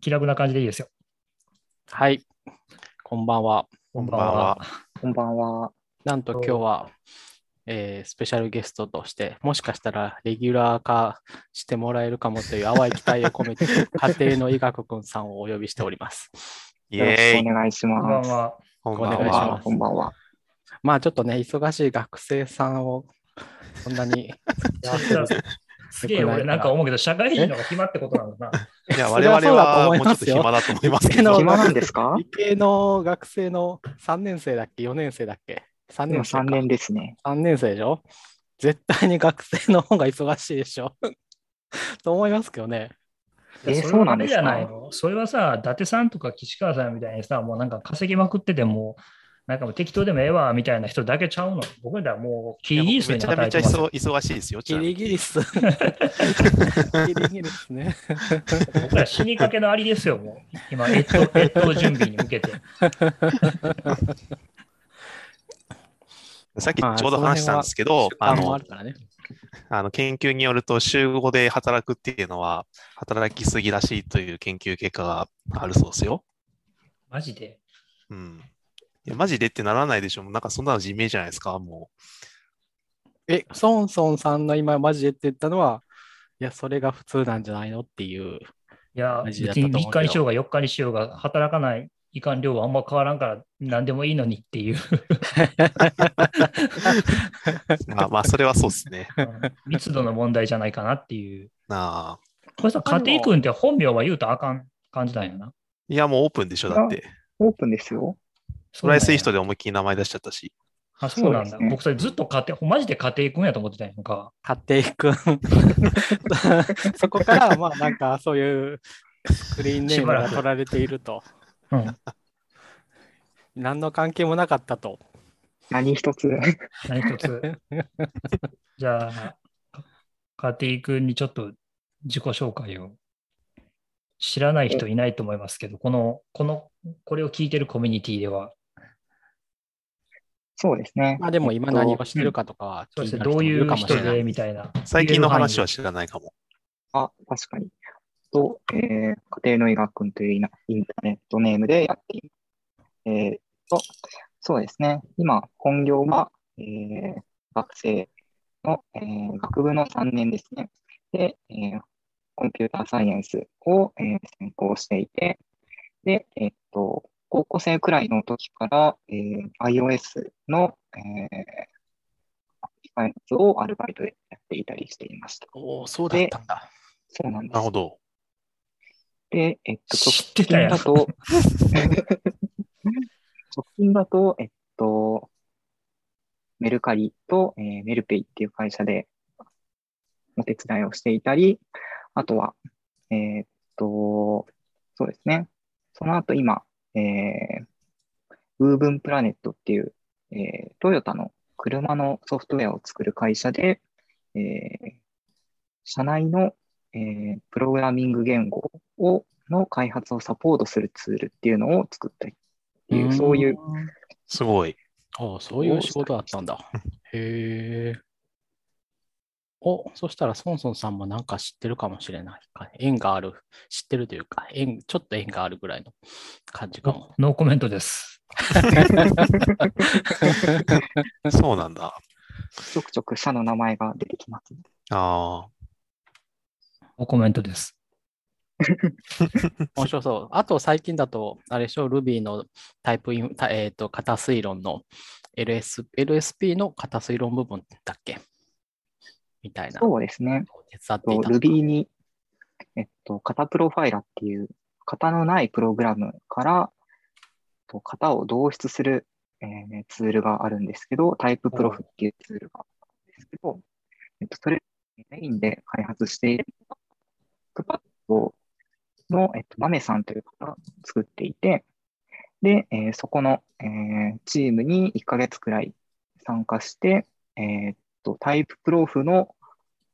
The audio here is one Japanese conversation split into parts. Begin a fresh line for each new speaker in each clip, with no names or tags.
気楽な感じでいいですよ。
はい。こんばんは。
こん
ばんは。
こんばんは。
なんと今日は、えースペシャルゲストとして、もしかしたらレギュラー化してもらえるかもという淡い期待を込めて、家庭の医学くんさんをお呼びしております。
イ
よろし
エーイ。
くお願いし
こんば
ます。
んは。
こん
お願いし
は
ます
こんばんは。
まあちょっとね、忙しい学生さんをそんなに、
すげえ、俺なんか思うけど、社会人の方が暇ってことなのかな。
いや、
そ
我々
れは
もうちょっと暇だと思いますけど。
暇なんですか？
理系の学生の3年生だっけ ?4 年生だっけ ?3
今
年生か。
3年ですね。
3年生でしょ？絶対に学生の方が忙しいでしょ？と思いますけどね。
えーそうなんですか？
それはさ、伊達さんとか岸川さんみたいにさ、もうなんか稼ぎまくってても、なんかもう適当でもええわみたいな人だけちゃうの。僕らはもうキリギリスに
めちゃめちゃ
働いてますよ。
忙忙しいですよ。ち
ギ
なみに
リギリス。ギリギリスね。
僕ら死にかけのありですよ、もう。今、越冬越冬準備に向けて。
さっきち
まあ
ょうど話したんですけど、あ
ある、からね。
あの研究によると、週5で働くっていうのは、働きすぎらしいという研究結果があるそうですよ。
マジで？
うん。いや、マジでってならないでしょ。なんかそんなの地味じゃないですか、も
え、ソンソンさんの今マジでって言ったのは、いや、それが普通なんじゃないのっていう。
いや、別に
だったと思うけど
3日にしようが4日にしようが、働かないいかん量はあんま変わらんから、何でもいいのにっていう。
う。まあ、まあ、それはそうですね。
うん密度の問題じゃないかなっていう。
なあ。
これさ、家庭君って本名は言うとあかん感じなんやな。
いや、もうオープンでしょ、だって。
オープンですよ。
トライスイースト
で。
で思いっきり名前出しちゃったし。
あ、そうなんだ。
ね
僕それずっと家庭、マジで家庭君やと思ってたんやんか。
家庭くん？そこから、まあなんかそういうスクリーンネームが取られていると。
うん。
何の関係もなかったと。
何一つ。
何一つ。じゃあ、か家庭君にちょっと自己紹介を。知らない人いないと思いますけど、この、この、これを聞いてるコミュニティでは、
そうですね。
まあでも今何をしてるかとかは
そうでどういう
るかもしれない
人で。みたいな。
最近の話は
言
知らないかも。
あ、確かに。と、えー家庭の医学君というインターネットネームでやっています。えーと、そうですね。今、本業は、えー学生の、えー学部の3年ですね。で、えーコンピューターサイエンスを、えー専攻していて、で、えっと、高校生くらいの時から、えー iOS の、えー開発をアルバイトでやっていたりしていました。
おお、そうだったんだ。
そうなんです。
なるほど。
で、えっと、直近だと、直近だと、えっと、メルカリと、えーメルペイっていう会社でお手伝いをしていたり、あとは、えーっと、そうですね。その後今、えー、ウーブンプラネットっていう、えートヨタの車のソフトウェアを作る会社で、えー社内の、えープログラミング言語をの開発をサポートするツールっていうのを作ったりっていう、そういう、
すごい。
おお、そういう仕事だったんだ。へえ。お、そしたらソンソンさんもなんか知ってるかもしれないか。縁がある。知ってるというか、縁、ちょっと縁があるぐらいの感じかも。
ノーコメントです。
そうなんだ。
ちょくちょく社の名前が出てきます。
ああ。
ノーコメントです。
面白そう。あと最近だと、あれでしょ、Ruby のタイプイン、たえっ、と、型推論の LS、LSP の型推論部分だっけ？みたいな。
そうですね。
手伝ってい
と
た。
Ruby に、えっと、型プロファイラっていう、型のないプログラムから、と型を導出する、えーツールがあるんですけど、タイププロフっていうツールがあるんですけど、えっと、それメインで開発しているクパッドの、えっと、マメさんという方が作っていて、で、えーそこの、えーチームに1ヶ月くらい参加して、えーっと、タイププロフの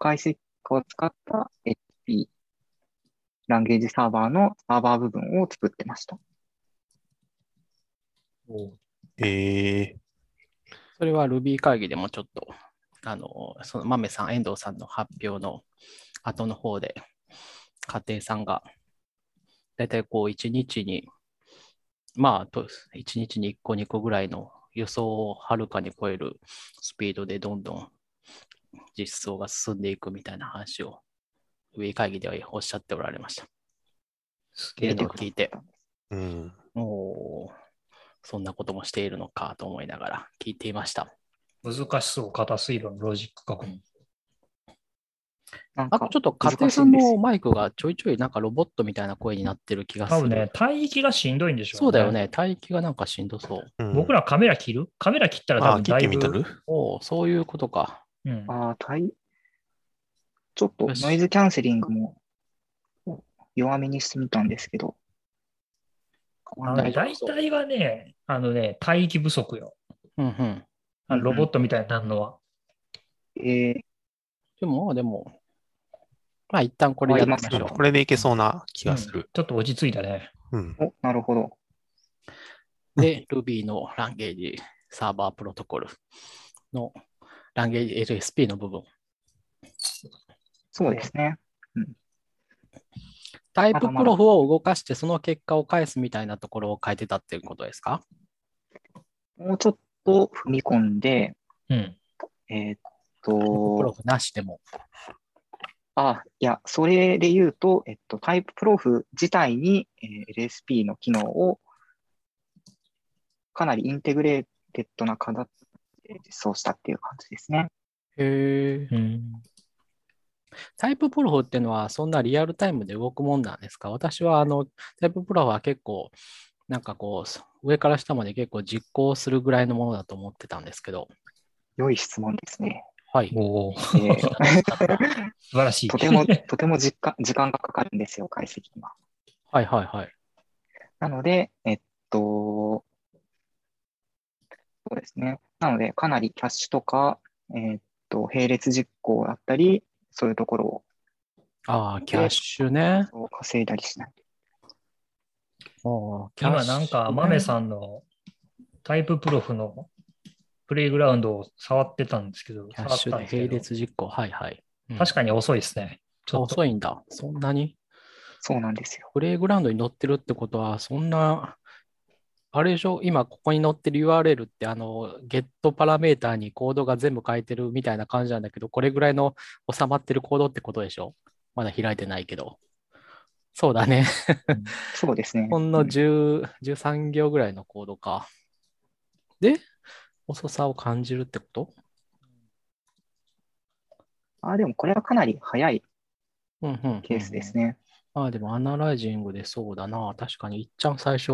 解析を使った HP、ランゲージサーバーのサーバー部分を作ってました。
ええ
それは Ruby 会議でもちょっと、あの、その豆さん、遠藤さんの発表の後の方で、家庭さんがだいたいこう1日に、まあ、と1日に1個2個ぐらいの予想をはるかに超えるスピードでどんどん実装が進んでいくみたいな話を、上会議ではおっしゃっておられました。
すげえな
のを聞いて、
うん。
おーそんなこともしているのかと思いながら聞いていました。
難しそう、型推論のロジック確認。
あと
なんか
ちょっと家庭さんのマイクがちょいちょいなんかロボットみたいな声になってる気がする。
多分ね、帯域がしんどいんでしょ
そうだよ。ね。帯域がなんかしんどそう。
うん
僕らカメラ切る？カメラ切ったら多分だいぶ。
てみとる？
おーそういうことか。
うん
ああ、たいちょっとノイズキャンセリングも弱めにしてみたんですけど、
あのね大体はね、あのね、帯域不足よ。
うんうん。
あのロボットみたいになるのは。
えー
でも、まあでも、まあ一旦これやりましょう。
これでいけそうな気がする。
ちょっと落ち着いたね。
うん。
お、なるほど。
で、Ruby のランゲージサーバープロトコルのランゲージ LSP の部分。
そうですね。
TypeProf を動かしてその結果を返すみたいなところを書いてたっていうことですか？
もうちょっと踏み込んで、
うん。
えーっ
プロ
と、
フなしでも。
あ、いや、それで言うと、えっと、 TypeProf 自体に、えー LSP の機能をかなり integrated な形で実装したっていう感じですね。
へえ。
うん。
タイププロフっていうのはそんなリアルタイムで動くもんなんですか？私はあのタイププロフは結構なんかこう上から下まで結構実行するぐらいのものだと思ってたんですけど。
良い質問ですね。
はい。
おお、
えー
素晴らしい。
とても、とても時間時間がかかるんですよ、解析には。
はいはいはい。
なので、えっと、そうですね。なので、かなりキャッシュとか、えっと、並列実行だったり、そういうところを
ああ、キャッシュね。
稼いだりしない。
おーキャッシュ
今なんか、マメさんのタイププロフのプレイグラウンドを触ってたんですけど、
キャッシュで並列実行。はいはい。うん
確かに遅いですね。ちょっと。
遅いんだ。そんなに？
そうなんですよ。
プレイグラウンドに載ってるってことは、そんな、あれでしょ？今ここに載ってる URL って、あの、ゲットパラメータにコードが全部書いてるみたいな感じなんだけど、これぐらいの収まってるコードってことでしょ？まだ開いてないけど。そうだね。
そうですね。
ほんの10 13行ぐらいのコードか。で、遅さを感じるってこと？
あ、でもこれはかなり早い
うんうん。
ケースですね。
まあでもアナライジングでそうだな。確かにいっちゃん最初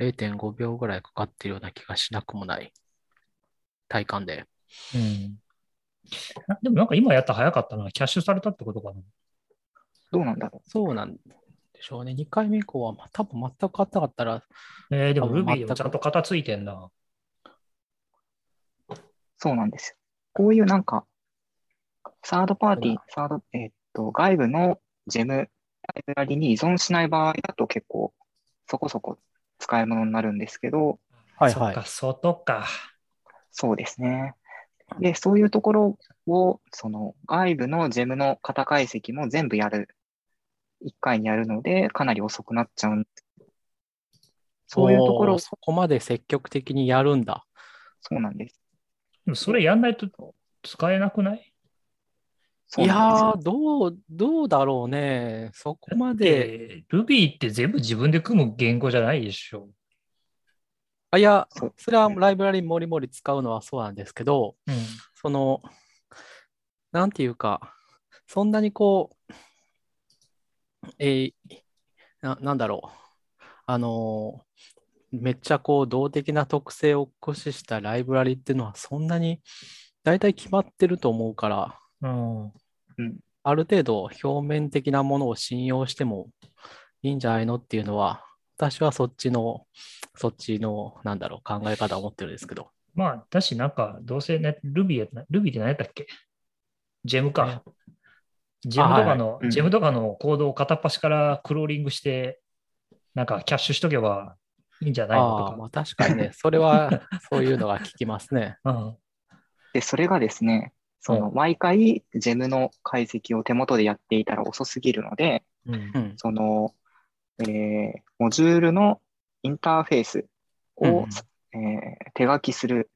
0.5秒ぐらいかかってるような気がしなくもない。体感で。
うん。あでもなんか今やったら早かったな。キャッシュされたってことかな。
どうなんだろ
そうなんでしょうね。2回目以降はまあ多分全く変わってなかったら、
えー、でも
多分
Ruby でもちゃんと型ついてんな。
う。そうなんですよ。こういうなんか、サードパーティー、サード、えっと、外部のジェムライブラリに依存しない場合だと結構そこそこ使い物になるんですけど、
はいはい
そっか、外か。
そうですね。で、そういうところを、その外部のジェムの型解析も全部やる、一回にやるので、かなり遅くなっちゃうんです。そういうところ
おー、そこまで積極的にやるんだ。
そうなんです。
でもそれやんないと使えなくない？
いやー、どう、どうだろうね。そこまで。
で、Ruby って全部自分で組む言語じゃないでしょ。
あいや
そ
れはライブラリもりもり使うのはそうなんですけど、
うん。
その、なんていうか、そんなにこう、えーな、なんだろう。あのーめっちゃこう動的な特性を駆使したライブラリっていうのはそんなに大体決まってると思うから、
うん。
ある程度表面的なものを信用してもいいんじゃないのっていうのは、私はそっちの、そっちの、なんだろう、考え方を持ってるんですけど。
まあ、だし、なんか、どうせね、Ruby やった、Ruby って何やったっけ？ジェムか。ジェムとかの、
うん
ジェムとかのコードを片っ端からクローリングして、なんかキャッシュしとけばいいんじゃないのと
まあ確かにね、それはそういうのが聞きますね。
か。うん。
で、それがですね、その、毎回、ジェムの解析を手元でやっていたら遅すぎるので、
うん
う。ん。
その、えーモジュールのインターフェースを、
うん
えー手書きする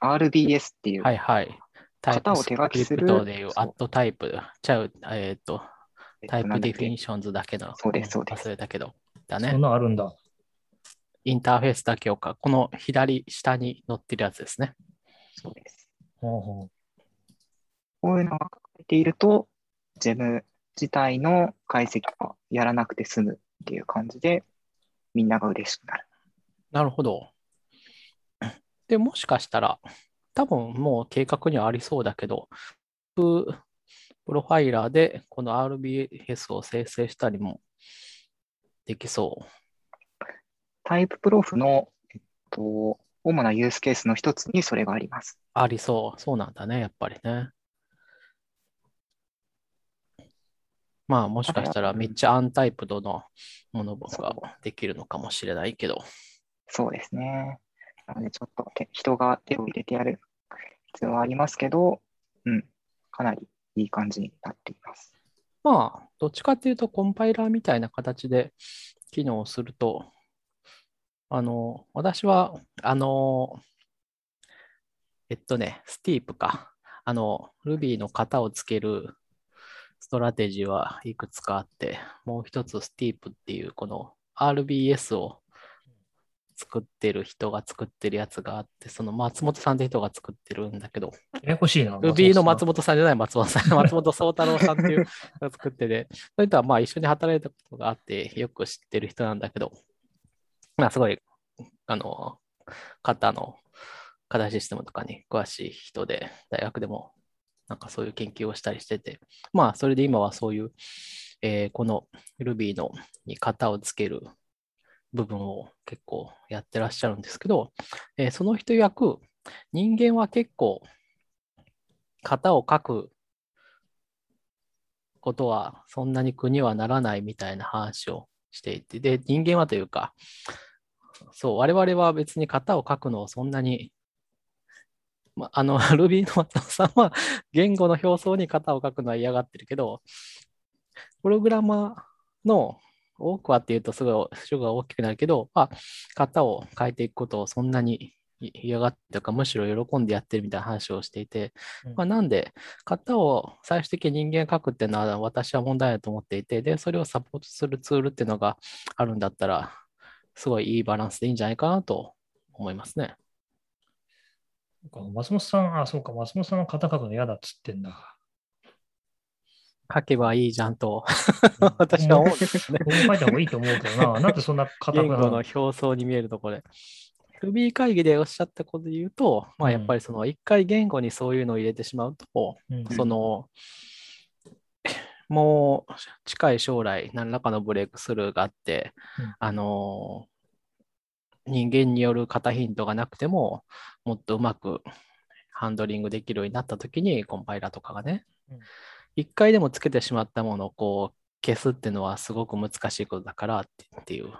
RBS っていう、
はいはい。
型を手書きする
スクリプトでいう
そう
アットタイプ、ちゃう、えっ、と、
えっと
タイプディフィニションズだけの。
そうですそうです
忘れたけど。だ
そ
ね
ん。なんあるんだ。
インターフェースだけをか、この左下に載ってるやつですね。
そうです。
ほうほ
こういうのが書かれていると、GEM 自体の解析はやらなくて済むっていう感じで、みんなが嬉しくなる。
なるほど。で、もしかしたら、多分もう計画にはありそうだけど、ププロファイラーでこの RBS を生成したりもできそう。
タイププロフの、えっと、主なユースケースの一つにそれがあります。
ありそう。そうなんだね、やっぱりね。まあ、もしかしたらめっちゃアンタイプドのものができるのかもしれないけど。
そうですね。なので、ちょっと手人が手を入れてやる必要はありますけど、うん、かなりいい感じになっています。
まあ、どっちかっていうと、コンパイラーみたいな形で機能すると、あの、私は、あの、えっとね、スティープか。あの、Ruby の型をつけるストラテジーはいくつかあって、もう一つ Steep っていう、この RBS を作ってる人が作ってるやつがあって、その松本さんって人が作ってるんだけど、
う。ややこしいな。
Ruby の松
本
本さんじゃない松本さん、松本宗太郎さんっていうのが作ってて、それとはまあ一緒に働いたことがあって、よく知ってる人なんだけど、まあすごい、あの、型の課題システムとかに詳しい人で、大学でもなんかそういう研究をしたりしてて、まあそれで今はそういう、えーこの Ruby のに型をつける部分を結構やってらっしゃるんですけど、えーその人曰く、人間は結構型を書くことはそんなに苦にはならないみたいな話をしていて、で、人間はというか、そう、我々は別に型を書くのをそんなに、ま、あの、Ruby の松尾さんは言語の表層に型を書くのは嫌がってるけど、プログラマーの多くはっていうとすごい主が大きくなるけど、まあ、型を変えていくことをそんなに嫌がってとか、むしろ喜んでやってるみたいな話をしていて、
うん
まあ、なんで、型を最終的に人間が書くっていうのは私は問題だと思っていて、で、それをサポートするツールっていうのがあるんだったら、すごいいいバランスでいいんじゃないかなと思いますね。
松本さん、あ、そうか、松本さんは型書くの嫌だっつってんだ。
書けばいいじゃんと
うん
私は思うんですね。
僕も書いた方がいいと思うけどな。なんでそんな型書く
の？表層に見えるところで。Ruby 会議でおっしゃったことで言うと、まあ、やっぱりその一回言語にそういうのを入れてしまうと、
うん
その、もう近い将来何らかのブレイクスルーがあって、
うん
あの、人間による型ヒントがなくても、もっとうまくハンドリングできるようになったときに、コンパイラーとかがね
うん、
一回でもつけてしまったものをこう消すっていうのはすごく難しいことだからってっていう。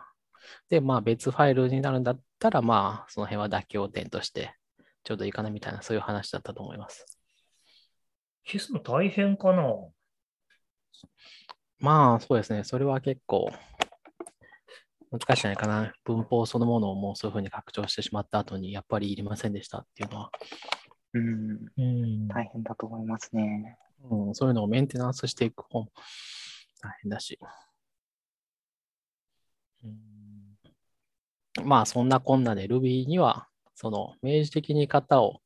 で、まあ別ファイルになるんだったら、まあその辺は妥協点としてちょうどいいかなみたいな、そういう話だったと思います。
消すの大変かな？
まあそうですね、それは結構難しいんじゃないかな。文法そのものをもうそういうふうに拡張してしまった後に、やっぱりいりませんでしたっていうのは、
うん、
うん。
大変だと思いますね。
うん、そういうのをメンテナンスしていく方も大変だし。
うん
まあそんなこんなで Ruby には、その明示的に型を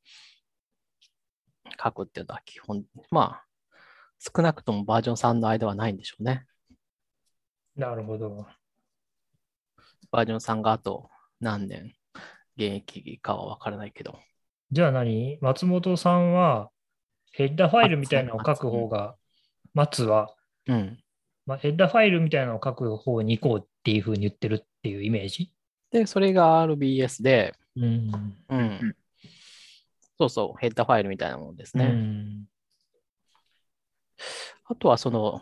書くっていうのは基本、まあ少なくともバージョン3の間はないんでしょうね。
なるほど。
バージョン3があと何年現役かはわからないけど。
じゃあ何？松本さんはヘッダーファイルみたいなのを書く方が、松は、
うん。
まあ、ヘッダーファイルみたいなのを書く方に行こうっていうふうに言ってるっていうイメージ？
で、それが RBS で、
うん。
うん
ん
そうそう、ヘッダーファイルみたいなものです
う
ね。
ん。
あとはその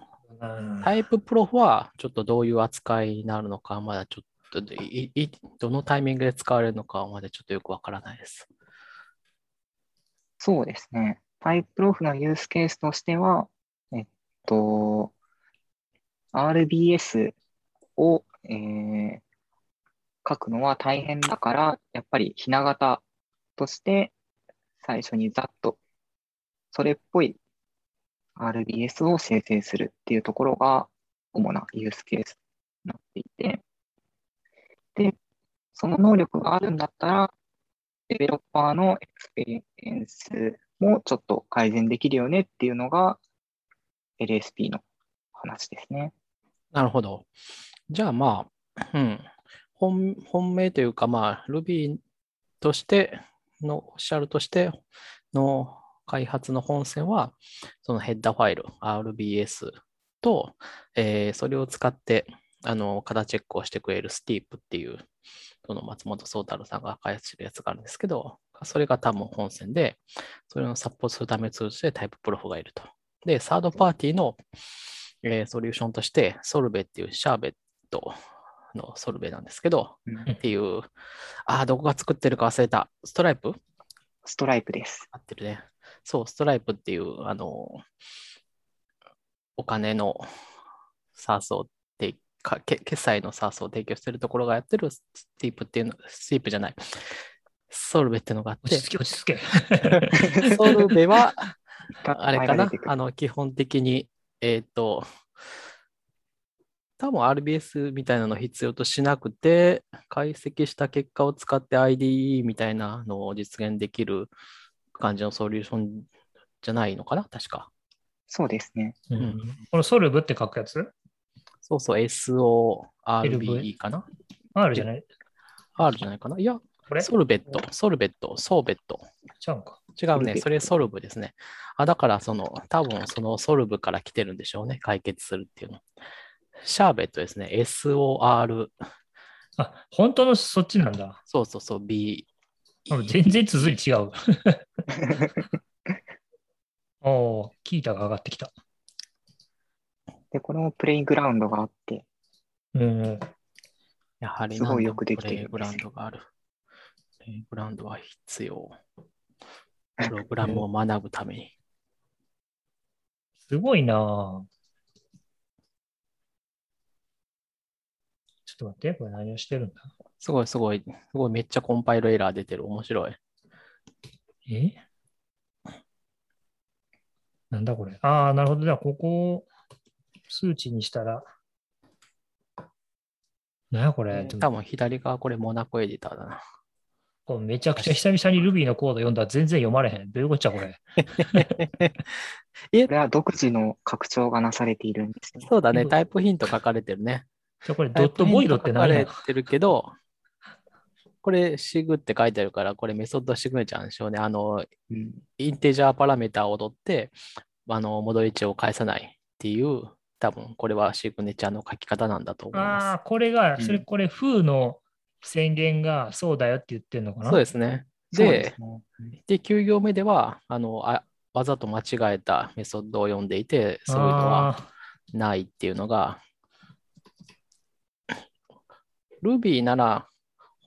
タイププロフはちょっとどういう扱いになるのか、まだちょっといいどのタイミングで使われるのかまだちょっとよくわからないです。
そうですね。タイプロフのユースケースとしては、えっと、RBS をえー書くのは大変だから、やっぱりひな形として最初にざっとそれっぽい RBS を生成するっていうところが主なユースケースになっていて、その能力があるんだったら、 developer の experience もちょっと改善できるよねっていうのが LSP の話ですね。
なるほど。じゃあまあ、うん、本本命というか、まあ、Ruby としての、オフィシャルとしての開発の本線は、そのヘッダーファイル、RBS と、えーそれを使って、あの、型チェックをしてくれる Steep っていう、の松本宗太郎さんが開発してるやつがあるんですけど、それが多分本線で、それをサポートするためのツールとして TypeProf がいると。で、サードパーティーのえーソリューションとして、 Sorbet っていうシャーベットのソルベなんですけど、
うん
っていう、ああ、どこが作ってるか忘れた。
Stripe？Stripe です。
合ってるね。そう、ストライプっていう、あの、お金の SaaS をてかけ決済の SaaS を提供してるところがやってる Steep っていうの、 Steep じゃない、ソルベっていうのがあって
落ち、着け、落ち着け。
ソルベは、
が
あれかな？あの、基本的に、えっ、と、多分 RBS みたいなの必要としなくて、解析した結果を使って IDE みたいなのを実現できる感じのソリューションじゃないのかな？確か。
そうですね。
うんこのソルブって書くやつ？
そうそう、SORBE かな
?R じゃない
?R じゃないかな？いや、
これ？
ソルベット、ソルベット、ソーベット。
ちゃうんか。
違うね、それソルブですね。あ、だからその、多分そのソルブから来てるんでしょうね、解決するっていうの。シャーベットですね、SOR、
あ、本当のそっちなんだ。
そうそうそう、B。
あ全然続い違う。おー、キータが上がってきた。
で、このプレイグラウンドがあって、
うん。
やはり
すごいよくできてる
プレイグラウンドがある。プレイグラウンドは必要。プログラムを学ぶために。
すごいなぁちょっと待って、これ何をしてるんだ？
すごいすごい、すごいめっちゃコンパイルエラー出てる。面白い。
え？なんだこれ？ああ、なるほど。じゃあ、ここを数値にしたら、なんやこれ。
多分左側これモナコエディターだな。
めちゃくちゃ久々に Ruby のコード読んだら全然読まれへん。どういうこっちゃ、これ。
これは独自の拡張がなされているんですね。
そうだね、タイプヒント書かれてるね。
じゃあこれ、ドットボイドって何？
書かれてるけど、これシグって書いてあるから、これメソッドシグネチャーなんでしょうね。あの、
うん
インテジャーパラメータを取って、あの、戻り値を返さないっていう、多分これはシグネチャーの書き方なんだと思い
あ
ま
あ、これが、
うん。
それ、これ、風の宣言がそうだよって言ってるのか
す。
な？
そうですね。で、
で
で、9行目では、あの、あわざと間違えたメソッドを読んでいて、そういうのは
あ
ないっていうのが、Ruby なら、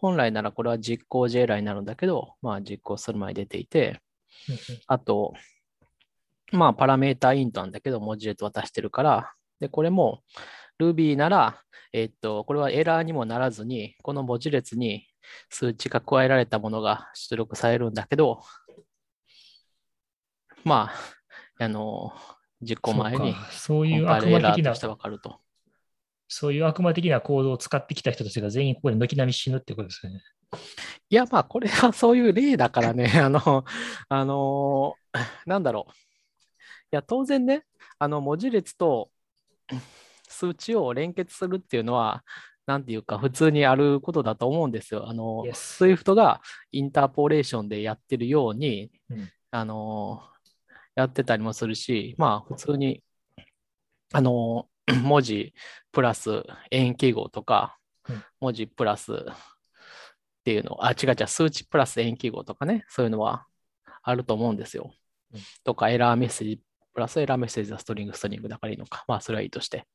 本来ならこれは実行時エラーになるんだけど、まあ実行する前に出ていて、
ー
あと、まあパラメータイントなんだけど、文字列渡してるから、で、これも Ruby なら、えっと、これはエラーにもならずに、この文字列に数値が加えられたものが出力されるんだけど、まあ、あの、実行前に
そういう悪魔的な。そういう悪魔的なコードを使ってきた人たちが全員ここで軒並み死ぬってことですよね。
いや、まあ、これはそういう例だからね、あの、あのーなんだろう。いや、当然ね、あの、文字列と数値を連結するっていうのは、なんていうか、普通にあることだと思うんですよ。あの、
Yes
Swift がインターポレーションでやってるように、
うん
あのーやってたりもするし、まあ、普通に、あのー 文字プラス円記号とか、
うん
文字プラスっていうの、あ、違う違う、数値プラス円記号とかね、そういうのはあると思うんですよ。
うん
とか、エラーメッセージ、プラスエラーメッセージはストリング、ストリングだからいいのか。まあ、それはいいとして。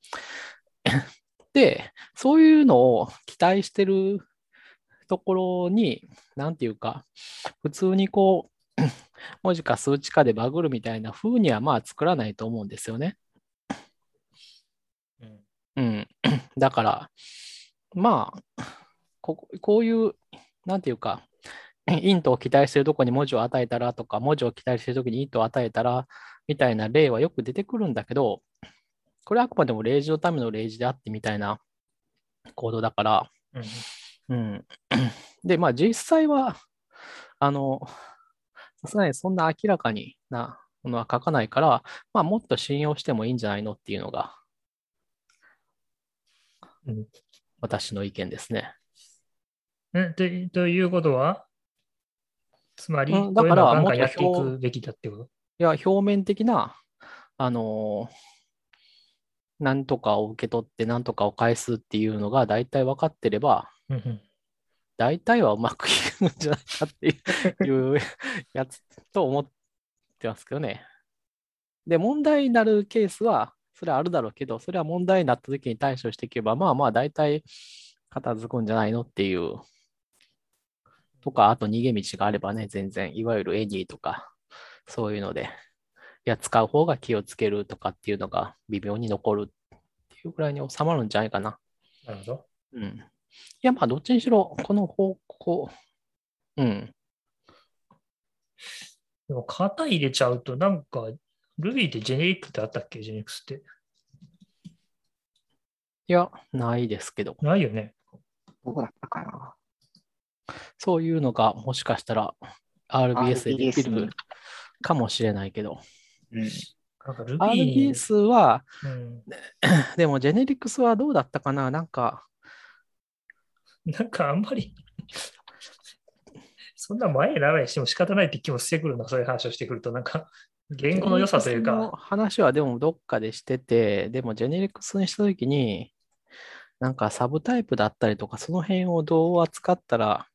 で、そういうのを期待してるところに、なんていうか、普通にこう、文字か数値かでバグるみたいな風にはまあ作らないと思うんですよね。
うん
うん。だから、まあ、ここういう、なんていうか、イントを期待しているところに文字を与えたらとか、文字を期待しているときにイントを与えたらみたいな例はよく出てくるんだけど、これはあくまでも例示のための例示であってみたいなコードだから、
うん
うん。で、まあ実際は、あの、さすがにそんな明らかになものは書かないから、まあもっと信用してもいいんじゃないのっていうのが
うん、
私の意見ですね。
えとということは？つまり、
うんだから
をなんかやっていくべきだってこと？
いや、表面的な、あのーなんとかを受け取って、なんとかを返すっていうのが大体分かってれば、
うんうん
大体はうまくいくんじゃないかっていういうやつと思ってますけどね。で、問題になるケースは、それはあるだろうけど、それは問題になった時に対処していけば、まあまあ大体片付くんじゃないのっていう。とか、あと逃げ道があればね、全然、いわゆるエニーとか、そういうので、いや、使う方が気をつけるとかっていうのが微妙に残るっていうぐらいに収まるんじゃないかな。
なるほど。
うん。いや、まあ、どっちにしろ、この方向、うん。
でも、型入れちゃうと、なんか、Ruby ってジェネリックってあったっけ？ジェネリックスって。
いや、ないですけど、
ないよね。
どうだったかな。
そういうのがもしかしたら RBS でできるかもしれないけど、
うん。
RBS は、
うん、
でもジェネリックスはどうだったかな？なんか、
なんかあんまり、そんな前にならないしても仕方ないって気もしてくるな、そういう話をしてくると、なんか、言語の良さというか、
話はでもどっかでしてて、でもジェネリックスにしたときに、なんかサブタイプだったりとか、その辺をどう扱ったら、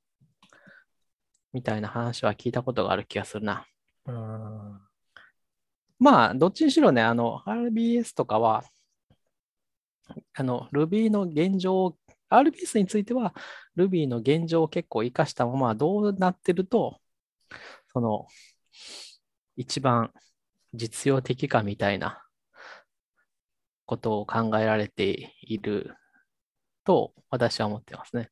みたいな話は聞いたことがある気がするな。
うん、
まあ、どっちにしろね、あの、RBS とかは、あの、Ruby の現状、RBS については、Ruby の現状を結構活かしたまま、どうなってると、その、一番実用的かみたいなことを考えられていると、私は思ってますね。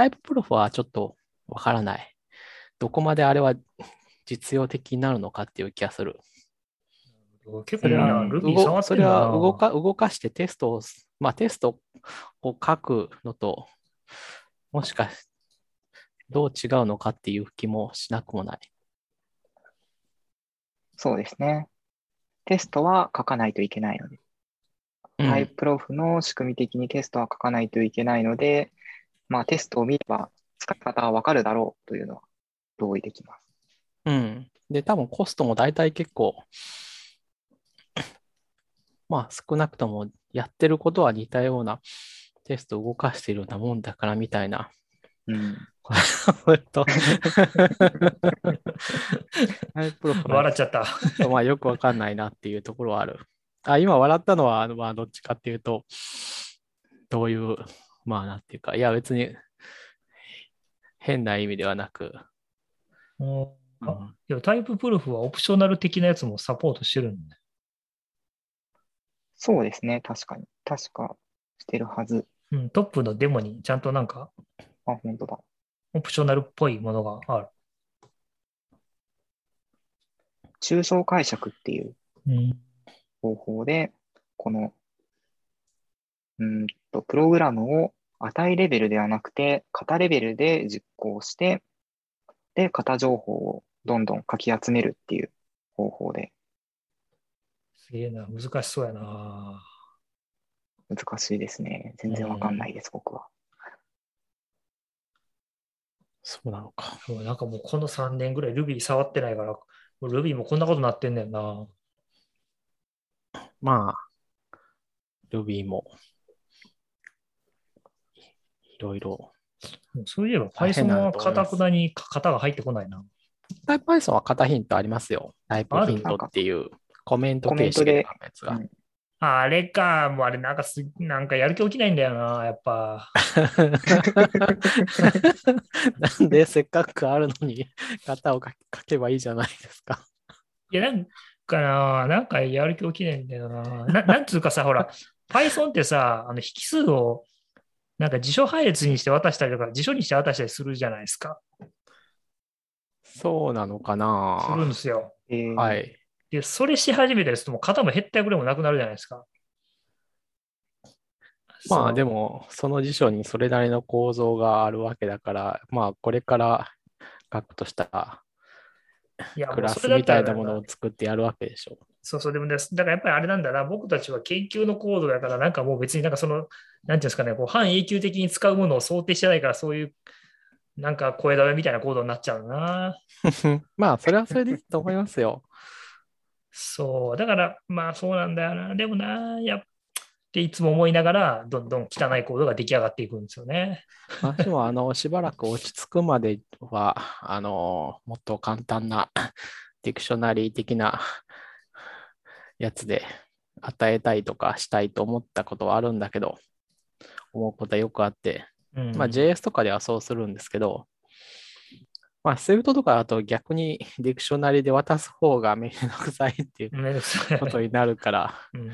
タイププロフはちょっとわからない。どこまであれは実用的になるのかっていう気がする。
結構な、
うん
Ruby
動
触ってるな。
それは動か動かしてテストを、まあテストを書くのと、もしかし、どう違うのかっていう気もしなくもない。
そうですね。テストは書かないといけないので、
うん
タイプロフの仕組み的にテストは書かないといけないので、まあテストを見れば使い方はわかるだろうというのは同意できます。
うん。で、多分コストも大体結構、まあ少なくともやってることは似たようなテストを動かしているようなもんだからみたいな。
うん。
笑っちゃった。
まあよくわかんないなっていうところはある。あ、今笑ったのは、あのまあどっちかっていうと、どういう、まあなんていうか、いや別に変な意味ではなく、
うんあ
うん
いやタイププルフはオプショナル的なやつもサポートしてるんだ。
そうですね。確かに。確かしてるはず。
うん、トップのデモにちゃんとなんか
あ、本当だ。
オプショナルっぽいものがある。
抽象解釈っていう
うん、
方法で、この、うーんと、プログラムを値レベルではなくて、型レベルで実行して、で、型情報をどんどんかき集めるっていう方法で、
すげえな、難しそうやな。
難しいですね。全然わかんないです、僕は。
そうなのか。
なんかもうこの3年ぐらい Ruby 触ってないから、もう Ruby もこんなことになってんねんな。
まあ、Ruby も、ろいろ。
そういえば Python はかたくなに型が入ってこないな。
タイプ Python は型ヒントありますよ。タイプヒントっていうコメント形式で書くやつが。
うん
あれか、もうあれなんかす、なんかやる気起きないんだよな、やっぱ。
なんでせっかくあるのに型を書けばいいじゃないですか。
いや、なんかかな。なんかやる気起きねえんだよな。ななんつうかさ、ほら、Python ってさ、あの引数をなんか辞書配列にして渡したりとか、辞書にして渡したりするじゃないですか。
そうなのかな
するんですよ。
えー
はい。
で、それし始めたりすると、もう肩も減ったくれもなくなるじゃないですか。
まあで
も。
も、その辞書にそれなりの構造があるわけだから、まあこれから書くとしたクラスみたいなものを作ってやるわけでしょ。
そうそう、でもね、だからやっぱりあれなんだな、僕たちは研究のコードだから、なんかもう別になんかその、なんていうんですかね、こう半永久的に使うものを想定してないから、そういう、なんか声だめみたいなコードになっちゃうな。
まあ、それはそれでいいと思いますよ。
そう、だから、まあそうなんだよな。でもな、やっっていつも思いながら、どんどん汚いコードが出来上がっていくんですよね。
私もあのしばらく落ち着くまでは、あのもっと簡単な dictionary 的なやつで与えたいとかしたいと思ったことはあるんだけど、思うことはよくあって、
うん
まあ、JS とかではそうするんですけど、まあ、Swift とかだと逆に dictionary で渡す方がめんどくさいっていうことになるから、
うん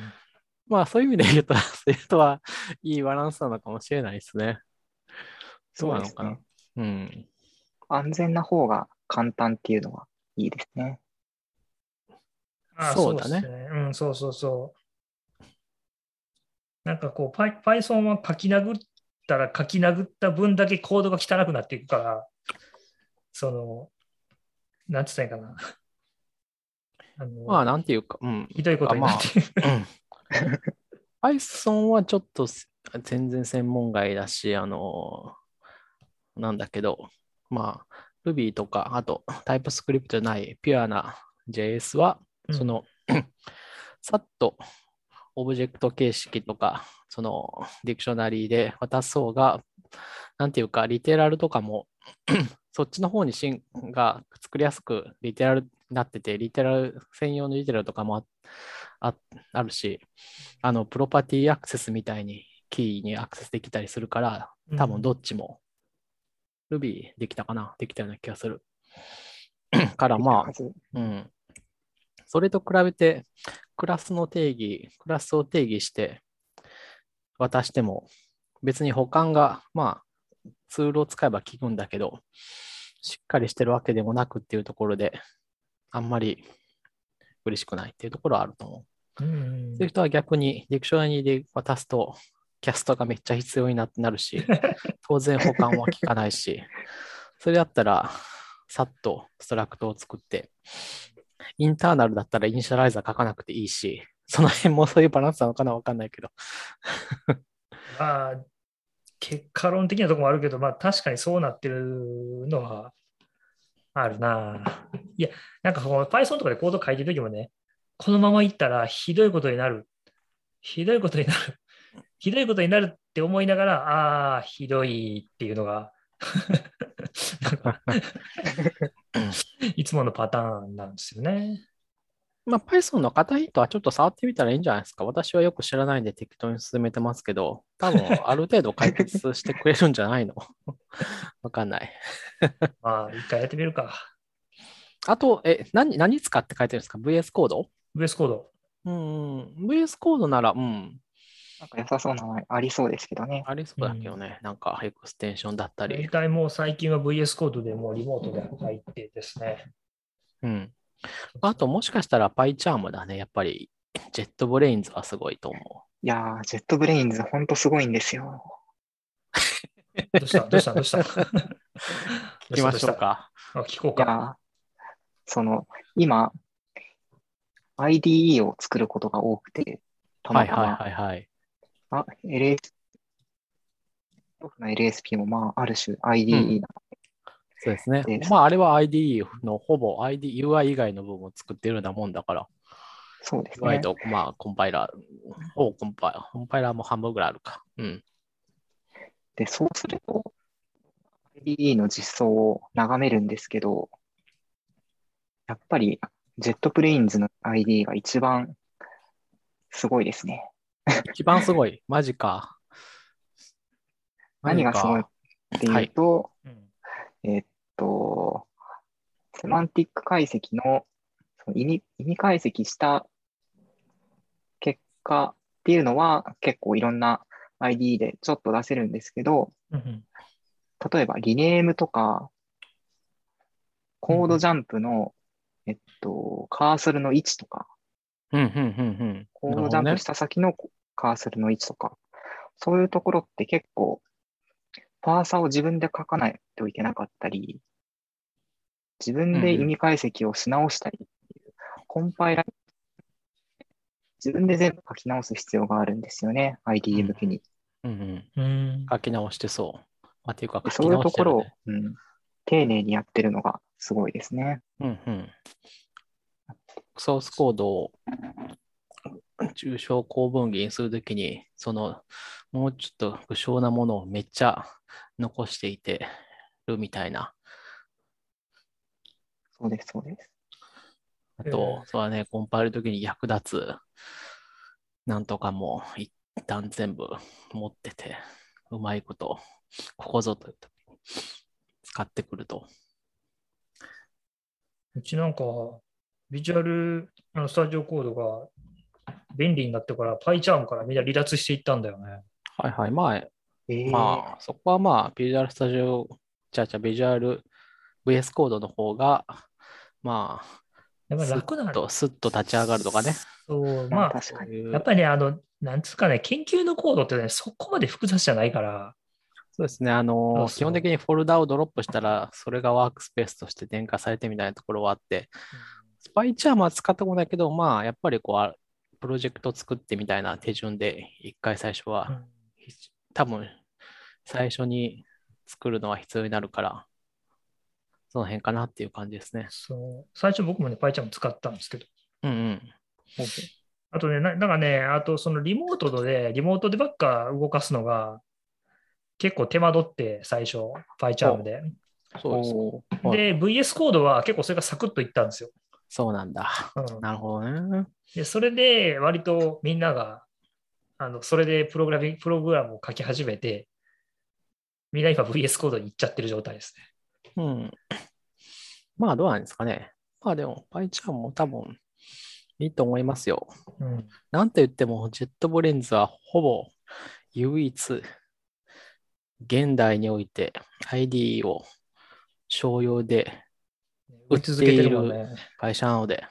まあそういう意味で言うと、Swift はいいバランスなのかもしれないですね。そうなのかな？うん。
安全な方が簡単っていうのはいいですね。
ああ
そうだね
ですうん、そうそうそう。なんかこう、Py- Python は書き殴ったら書き殴った分だけコードが汚くなっていくから、その、なんつったらいいかな。あの
まあなんていうか、うん。
ひどいことになっていく。
うん Python はちょっとす全然専門外だし、あの、なんだけど、まあ、Ruby とか、あと TypeScript じゃないピュアな JS は、
うん
その、さっとオブジェクト形式とか、その dictionary で渡す方が、なんていうか、リテラルとかも、そっちの方にシンが作りやすくリテラルになってて、リテラル、専用のリテラルとかもあああるし、あの、プロパティアクセスみたいにキーにアクセスできたりするから、多分どっちも Ruby できたかなできたような気がする。からまあ、うん。それと比べて、クラスの定義、クラスを定義して渡しても、別に補完が、まあ、ツールを使えば効くんだけど、しっかりしてるわけでもなくっていうところで、あんまり嬉しくないっていうところはあると思う。
うん
Swift は逆に dictionary で渡すと、キャストがめっちゃ必要にななるし、当然補完は効かないし、それだったら、さっと struct を作って、 internal だったら initializer 書かなくていいし、その辺もそういうバランスなのかなわかんないけど。
まあ、結果論的なとこもあるけど、まあ確かにそうなってるのはあるな。いや、なんかこの Python とかでコード書いてるときもね、このままいったらひどいことになる。ひどいことになる。ひどいことになるって思いながら、ああ、ひどいっていうのが いつものパターンなんですよね。
まあ、Python の型ヒットはちょっと触ってみたらいいんじゃないですか。私はよく知らないんで適当に進めてますけど、多分ある程度解決してくれるんじゃないの？わかんない。
まあ、一回やってみるか。
あと、え、何、何使って書いてるんですか ?VS コード
？VS コード。
うん、VS コードなら、うん、
なんか良さそうなのありそうですけどね。
ありそうだけどね、なんかエクステンションだった
大
り。
体もう最近は VS コードでもうリモートで入ってですね。
うん。あと、もしかしたら PyCharm だね。やっぱり、 JetBrains はすごいと思
いやー、 JetBrains ほんとすごいんですよ。
どうした？どうした？どうした？
う。聞きましょう。か。
あ聞こうか。
ー、その、今、IDE を作ることが多くて、た
はい
またま、
はいはいはい。
あ、LS、の LSP もまあ、ある種 IDE な、
そうですね
で。
まあ、あれは IDE のほぼ IDE、UI 以外の部分を作ってるようなもんだから、
そうです
UI
ね。
と、まあ、コンパイラー、ほぼコンパイラー、コンパイラーも半分ぐらいあるか。うん。
で、そうすると、IDE の実装を眺めるんですけど、やっぱり、 JetBrains の IDE が一番すごいですね。
一番すごい。マジか。
何がすごい
マ
っていうと、
うん
えっと、セマンティック解析のその意味意味解析した結果っていうのは結構いろんな ID でちょっと出せるんですけど、
うんうん
例えばリネームとか、コードジャンプの、えっと、カーソルの位置とか、
うん、うん、うん、うん。
コードジャンプした先のカーソルの位置とか、そういうところって結構、パーサーを自分で書かないといけなかったり、自分で意味解析をし直したりっていう、コンパイラ自分で全部書き直す必要があるんですよね、IDE 向けに。
うん、うん。
うん
書き直してそう。まあ、っていうか、
で
書き
そういうところをうん、丁寧にやってるのがすごいですね。
うんうん。ソースコードを抽象構文儀にするときに、その、もうちょっと不詳なものをめっちゃ残していてるみたいな。
そうです、そうです。
あと、そうだね、コンパイルときに役立つ、なんとかも一旦全部持ってて、うまいこと、ここぞという時に使ってくると。
うちなんか、ビジュアルあのスタジオコードが便利になってから PyCharm からみんな離脱していったんだよね。
はいはい。まあ、
えー
まあ、そこはまあ、ビジュアルスタジオ、じゃあじゃあビジュアル VS コードの方が、ま
やっぱ楽な
と、スッと立ち上がるとかね。
そう、
まあ
やっぱりね、あの、なんつうかね、研究のコードってね、そこまで複雑じゃないから、
そうですね。あの、
そうそう
基本的にフォルダをドロップしたら、それがワークスペースとして電化されてみたいなところはあって、スパイチャームは使ったことないけど、まあ、やっぱりこうあ、プロジェクト作ってみたいな手順で、一回最初
うん
は、多分、最初に作るのは必要になるから、その辺かなっていう感じですね。
そう最初僕もね、PyCharm 使ったんですけど、
うんうん。
あとね、ななんかね、あとそのリモートで、リモートでばっか動かすのが、結構手間取って、最初、PyCharm で。
そうです。
で、VS コードは結構それがサクッといったんですよ。
そうなんだ。
うん
なるほどね。
で、それで割とみんなが、あのそれでプログラミングプログラムを書き始めて、みんな今 VS コードに行っちゃってる状態ですね。
うん。まあ、どうなんですかね。まあでも、パイチャームも多分いいと思いますよ。
うん、
なんて言っても、ジェットブレンズはほぼ唯一、現代において IDE を商用で
売り続けてるもんね。
会社なので、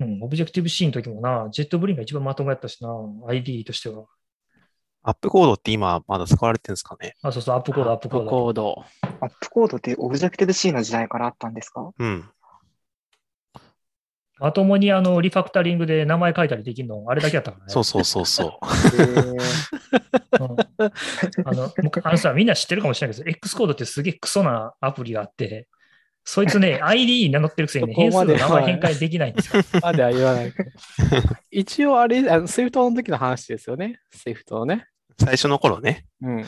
うん、オブジェクティブ C の時もな、ジェットブリンが一番まともやったしな、 IDE としては。
AppCode って今まだ使われてるんですかね？
あ、そうそう、アップコード、アップコード。
コード。
アップコードってオブジェクティブ C の時代からあったんですか？
うん。
まともにあのリファクタリングで名前書いたりできるの、あれだけやったからね。
そうそうそうそう。
うんあのむあのさ、みんな知ってるかもしれないけど、X コードってすげえクソなアプリがあって、そいつね、ID 名乗ってるくせにね、変数の名前変換できないんですよ。
までは言わないけど。一応あれ、あの Swift の時の話ですよね。Swift のね。
最初の頃ね。
うん。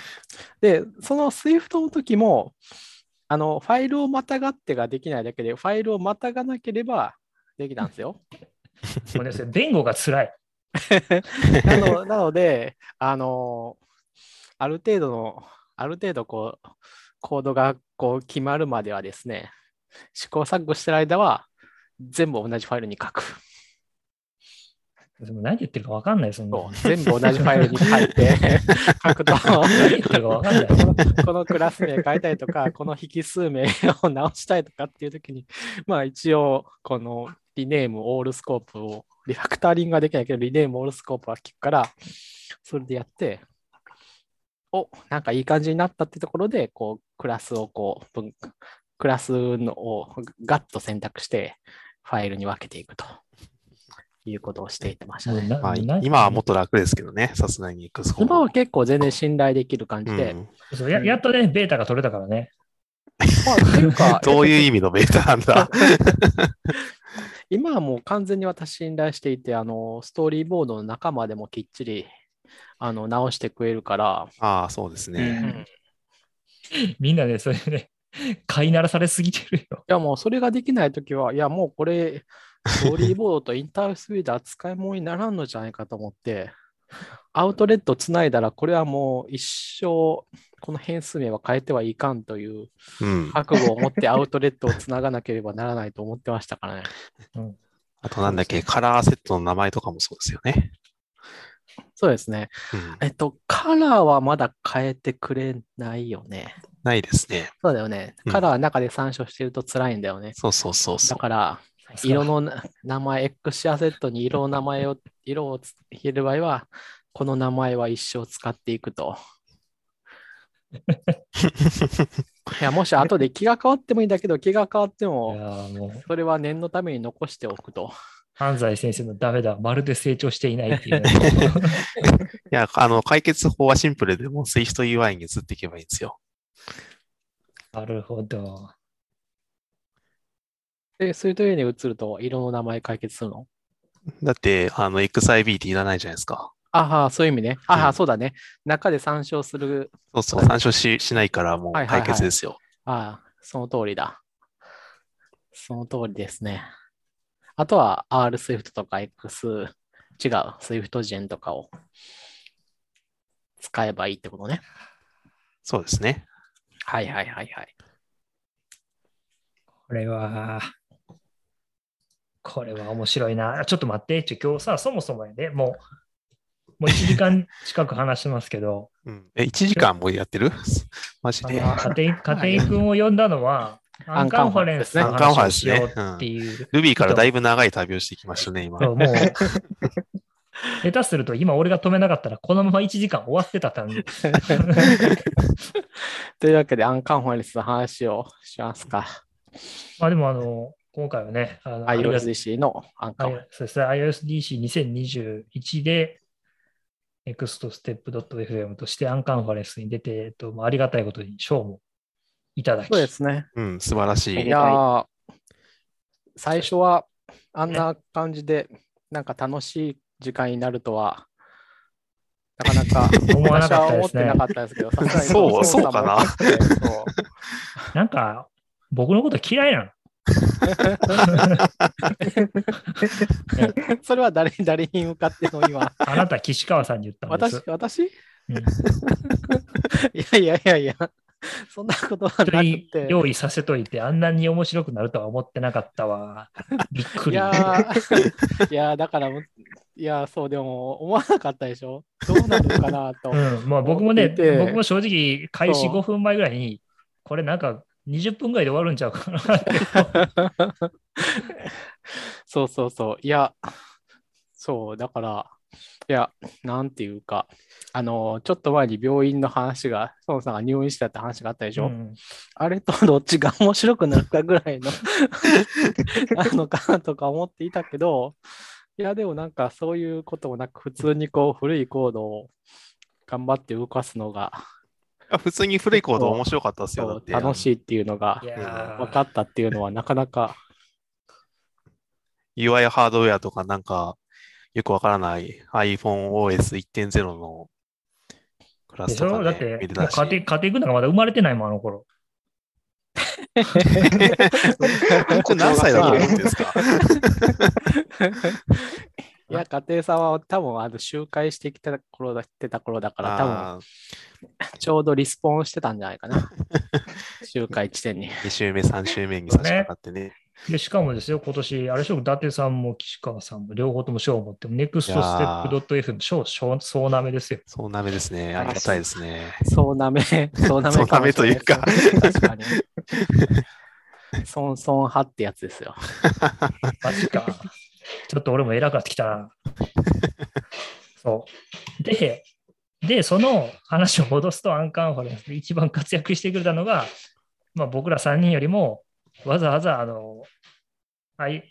で、その Swift の時も、あの、ファイルをまたがってができないだけで、ファイルをまたがなければできたんですよ。
もうね、それ弁護が辛い。
なのなので、あの、ある程度の、ある程度こう、コードがこう決まるまではですね、試行錯誤してる間は、全部同じファイルに書く。
でも何言ってるか分かんないそんな。
そう全部同じファイルに書いて書くと、
何言ってるか分かんない。
このクラス名変えたりとか、この引数名を直したいとかっていうときに、まあ一応、このリネームオールスコープを、リファクターリングができないけど、リネームオールスコープは聞くから、それでやって、お、なんかいい感じになったってところで、こう、クラスをこう、分クラスのをガッと選択して、ファイルに分けていくということをしていってましたね。
今はもっと楽ですけどね、さすがに X
は結構全然信頼できる感じで、
うん
そうややっとね、ベータが取れたからね。
まあ、っていうか、
どういう意味のベータなんだ
今はもう完全に私信頼していて、あの、ストーリーボードの中までもきっちり、あの、直してくれるから、
ああ、そうです
う
ね。
んい
みんなね、それね、飼いならされすぎてるよ。
や、もうそれができないときは、いや、もうこれ、ストーリーボードとインターフェースビーダー使い物にならんのじゃないかと思って、アウトレットつないだら、これはもう一生、この変数名は変えてはいかんという
うん。
覚悟を持って アウトレットをつながなければならないと思ってましたからね。
あとなんだっけ、カラーセットの名前とかもそうですよね。
そうですね。
うん。
えっと、カラーはまだ変えてくれないよね。
ないですね。
そうだよね。
うん
カラー中で参照してると辛いんだよね。
そうそうそうそう。
だから、色のな名前、X アセットに色の名前を、色をつ入れる場合は、この名前は一生使っていくと。いや、もし後で気が変わってもいいんだけど、気が変わって
い
も、それは念のために残しておくと。
安西先生のダメだ、まるで成長していないっていうね。
いや、あの、解決法はシンプルでも、Swift UI に移っていけばいいんですよ。
なるほど。
で、そういうとに移ると、色の名前解決するの？
だって、あの、XIB っていらないじゃないですか。
ああ、そういう意味ね。ああ、
うん
そうだね。中で参照する、
そうそう、参照ししないからもう
はいはいはい
解決ですよ。
ああ、その通りだ。その通りですね。あとは R Swift とか X、違う、Swift Gen とかを使えばいいってことね。
そうですね。
はいはいはいはい。
これは、これは面白いな。ちょっと待って、ちょ今日さ、そもそもやで、もう、もう1時間近く話してますけど、
うん、え、1時間もやってる？マジ
あ
で。
の家庭家庭君を呼んだのは、アンカンファレンスの
アンカンファレ
話を
ンスね
しようっていう。
Ruby からだいぶ長い旅をしてきましたね、今。
そうもう、下手すると今俺が止めなかったらこのまま1時間終わってたたんで。
というわけで、アンカンファレンスの話をしますか。
まあでもあの、今回はね、
iOSDC のアンカンファレン
そうですね、iOSDC2021 で nextstep.fm としてアンカンファレンスに出て、えっとまあ、ありがたいことに賞もいただき、
ス。そうですね。
うん、素晴らしい。
いやー最初はあんな感じで、なんか楽しい時間になるとは、なかなか
思わなかったですね
私は思ってなかったですけど、
そうそうかな
なんか僕のこと嫌いなの。
それは誰誰に向かっての今、
あなた、岸川さんに言ったんです
私。私？い
うん
やいやいやいや、そんなことはなくて。
用意させといて、あんなに面白くなるとは思ってなかったわ。びっくり。
いやー いやーだから、いやーそう、でも思わなかったでしょ？どうなるのかなと。
うん、まあ僕もね、僕も正直、開始
そう
5分前ぐらいに、これなんか20分ぐらいで終わるんちゃうかな。
そうそうそう。いや、そう、だから、いや、なんていうか、あの、ちょっと前に病院の話が、孫さんが入院したって話があったでしょ、
うん
あれとどっちが面白くなるかぐらいの なのかなとか思っていたけど、いや、でもなんかそういうこともなく、普通にこう、古いコードを頑張って動かすのが、
あ普通に古いコード面白かったですよ。
楽しいっていうのが分かったっていうのはなかなか、
UI ハードウェアとかなんかよくわからない iPhoneOS1.0 のクラスとか、ね、
ょ？だって、もう
見てたし。
家庭家庭君なんかまだ生まれてないもん、あの頃。
何歳だと思ってんですか？
いや、家庭さんは多分あの周回してきた頃だってた頃だから、多分
あ
ちょうどリスポーンしてたんじゃないかな。周回地点に。
2週目、3週目に差し掛かってね。
で、しかもですよ、今年、あれでしょ、伊達さんも岸川さんも両方とも賞を持って、NEXTSTEP.FM 賞、賞、総なめですよ。
そうなめですね。ありがたいですね。
そうなめ、そうなめ
そうなめというか
確かに。ソンソン派ってやつですよ。
マジか。ちょっと俺も偉かってきたな。そう。で、で、その話を戻すと、アンカンファレンスで一番活躍してくれたのが、まあ、僕ら3人よりも、わざわざ、あの、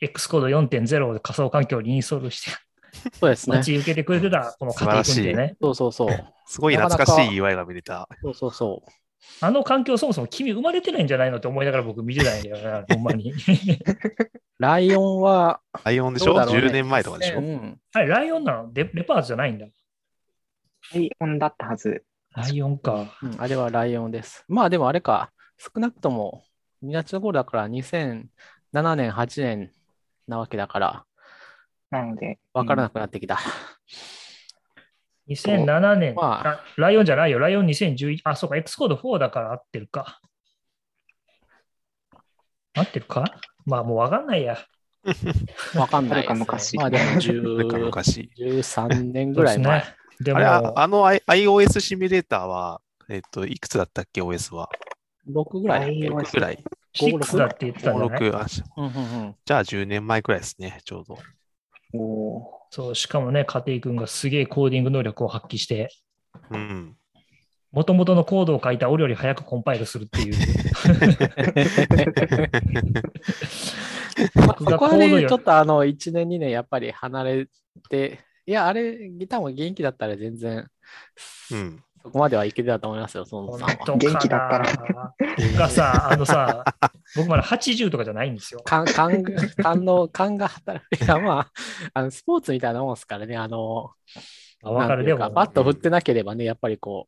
X コード4.0で仮想環境にインストールして、
そうですね
待。ち受けてくれてた、この家庭君でね。
そうそうそう。
すごい懐かしい UI が見れた。
そうそうそう。
あの環境そもそも君生まれてないんじゃないのって思いながら僕見てないんだよな、ほんまに。
ライオンは、
ライオンでしょ？
ね
?10 年前とかでしょ？
うん、
あれ、ライオンなの？レレパートじゃないんだ。
ライオンだったはず。
ライオンか。
うんあれはライオンです。まあでもあれか、少なくとも2月の頃だから2007年、8年なわけだから、
なので、
わからなくなってきた。
2007年、
まあ
あライオンじゃないよ。ライオン2011、あ、そうか、X コード4だから合ってるか。合ってるか？まあもうわかんないや。
わかんない
か昔
まあでも
なんか
10
昔。
13年ぐらい前。
ね。でも、
あの iOS シミュレーターは、えっと、いくつだったっけ ?OS は。
6ぐらいだっけ
iOS
6ぐらい。
6だって言ってたんじゃない
？6あ
うんうんうん。
じゃあ10年前くらいですね、ちょうど。
そう、しかもね、家庭君がすげえコーディング能力を発揮して、
うん。
もともとのコードを書いた俺より早くコンパイルするっていう。
まあ、
僕が
ここはね、ちょっとあの、1年、2年やっぱり離れて、いや、あれ、ギターも元気だったら全然、
うん。
そこまではいけてたと思いますよ、そのさん
元気だったら。
がさ、あのさ、僕まだ80とかじゃないんですよ。
勘、勘が、勘の、勘が働く。いや、まあ、あの、スポーツみたいなもんですからね、あの、
あわかる、でも、
バット振ってなければね、やっぱりこ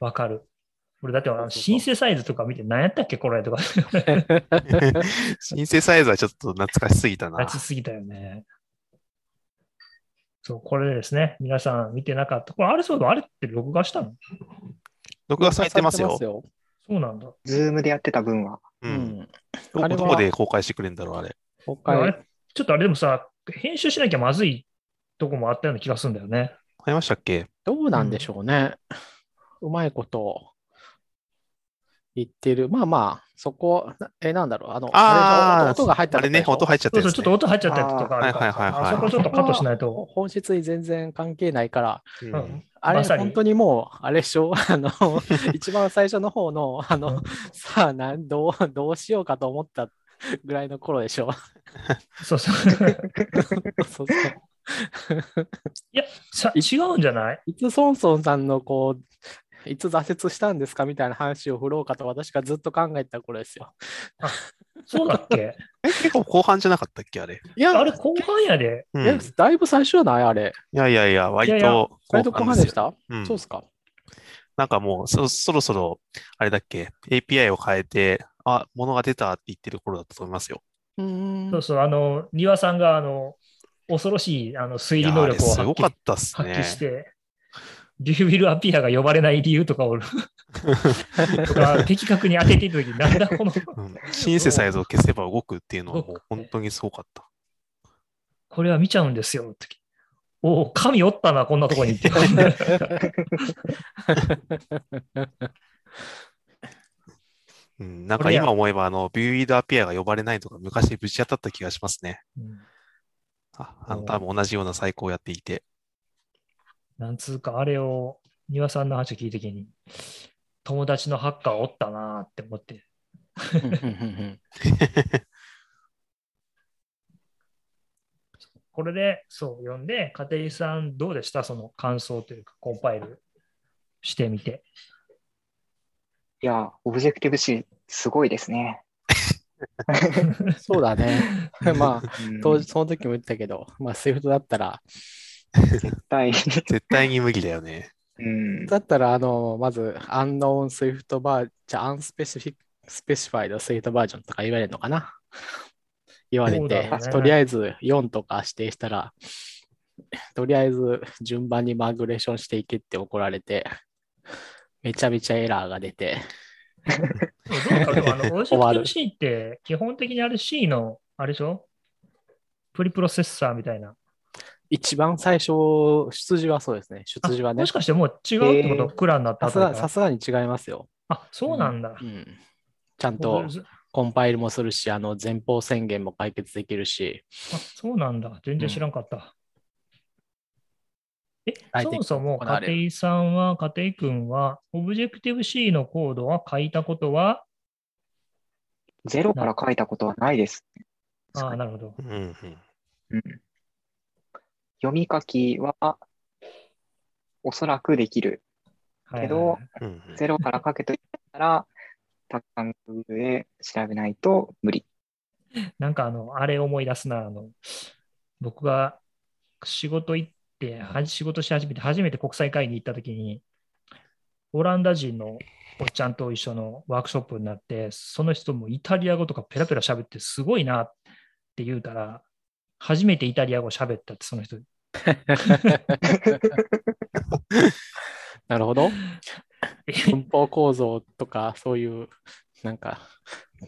う、
わかる。俺だってシンセサイズとか見て何やったっけこれとか、
シンセサイズはちょっと懐かしすぎたな。
夏すぎたよね。そう、これですね。皆さん見てなかった。これ、あれそうだ、あれって録画したの？
録画されてますよ。
そうなんだ。
ズームでやってた分は。
う。
うんん。
どこどこで公開してくれるんだろう、あれ。
公開
あれ、ちょっとあれでもさ、編集しなきゃまずいとこもあったような気がするんだよね。
ありましたっけ？
どうなんでしょうね。うまいこと言ってる。まあまあ、そこ、え、なんだろう。あの、
あー
れ音音が入った
あれね、音入っちゃった
そうそう、ちょっと。音入っちゃったやつとかあるから
はいはいはいはい
あそこちょっとカットしないと。
本質に全然関係ないから、
う
うんん
あれ、
まさに
本当にもう、あれでしょ？あの、一番最初の方の、あの、
うん
さあなんどう、どうしようかと思ったぐらいの頃でしょ？
そうそう。
そうそう
いや、さ違うんじゃない？
いつソンソンさんのこう、いつ挫折したんですか？みたいな話を振ろうかと私がずっと考えてた頃ですよ。
そうだっけ？
え結構後半じゃなかったっけあれ？
いや、
あれ、後半やで。
うん。
だいぶ最初じゃない？あれ。
やいやいや、割
いやいや
と
割と後半でした？
うん
そうですか。
なんかもうそ、そろそろ、あれだっけ、API を変えて、あ、物が出たって言ってる頃だったと思いますよ。
うーん
そうそう、あの、庭さんが、あの、恐ろしいあの推理能力を発
あれすごか
揮
ったっす
発揮し
ね。
て、ビュービル・アピアが呼ばれない理由とかを とか的確に当てていたときに、なんだこの、
うんシンセサイズを消せば動くっていうのはもう本当にすごかった。
これは見ちゃうんですよ。っておお、神おったな、こんなとこにって。
うん、なんか今思えば、あの、ビューイードアピアが呼ばれないとか昔ぶち当たった気がしますね。
うん
ああの
うん
多分同じような最高をやっていて。
なんつうか、あれを、庭さんの話を聞いたときに、友達のハッカーおったなって思って、これで、そう、読んで、家庭さんどうでした？その感想というか、コンパイルしてみて。
いや、オブジェクティブ C、すごいですね。
そうだね。まあ、
うん
当時、その時も言ったけど、まあ、 Swift だったら、
絶対、
絶対に無理だよね。
うん、
だったら、あの、まず、 unknown Swift ver、じゃあ、 unspecific、specified Swift version とか言われるのかな？言われて、
ね
とりあえず4とか指定したら、とりあえず順番にマイグレーションしていけって怒られて、めちゃめちゃエラーが出て、
どうかでもあの、オブジェクテ
終わる
ィブ C って、基本的にあれ C の、あれでしょ？プリプロセッサーみたいな。
一番最初、出自はそうですね。出
あ
自はね
もし。かしてもう違うってこと、クラになった
さすが、に違いますよ。
あ、そうなんだ。
うん。ちゃんと
僕
コンパイルもするし、あの前方宣言も解決できるし、
あ、そうなんだ。全然知らんかった。え、
相手に
そもそも家庭さんは、家庭君は、オブジェクティブ C のコードは書いたことは、
ゼロから書いたことはないです。
ああ、なるほど。
うんうん。
うん読み書きはおそらくできる。
はい
けどゼロから書けといたら、たくさん Google で調べないと無理。
なんかあの、あれ思い出すな、あの、僕が仕事行って、は仕事し始めて、初めて国際会議行った時に、オランダ人のおっちゃんと一緒のワークショップになって、その人もイタリア語とかペラペラ喋ってすごいなって言うたら、初めてイタリア語喋ったってその人
なるほど。文法構造とか、そういう、なんか、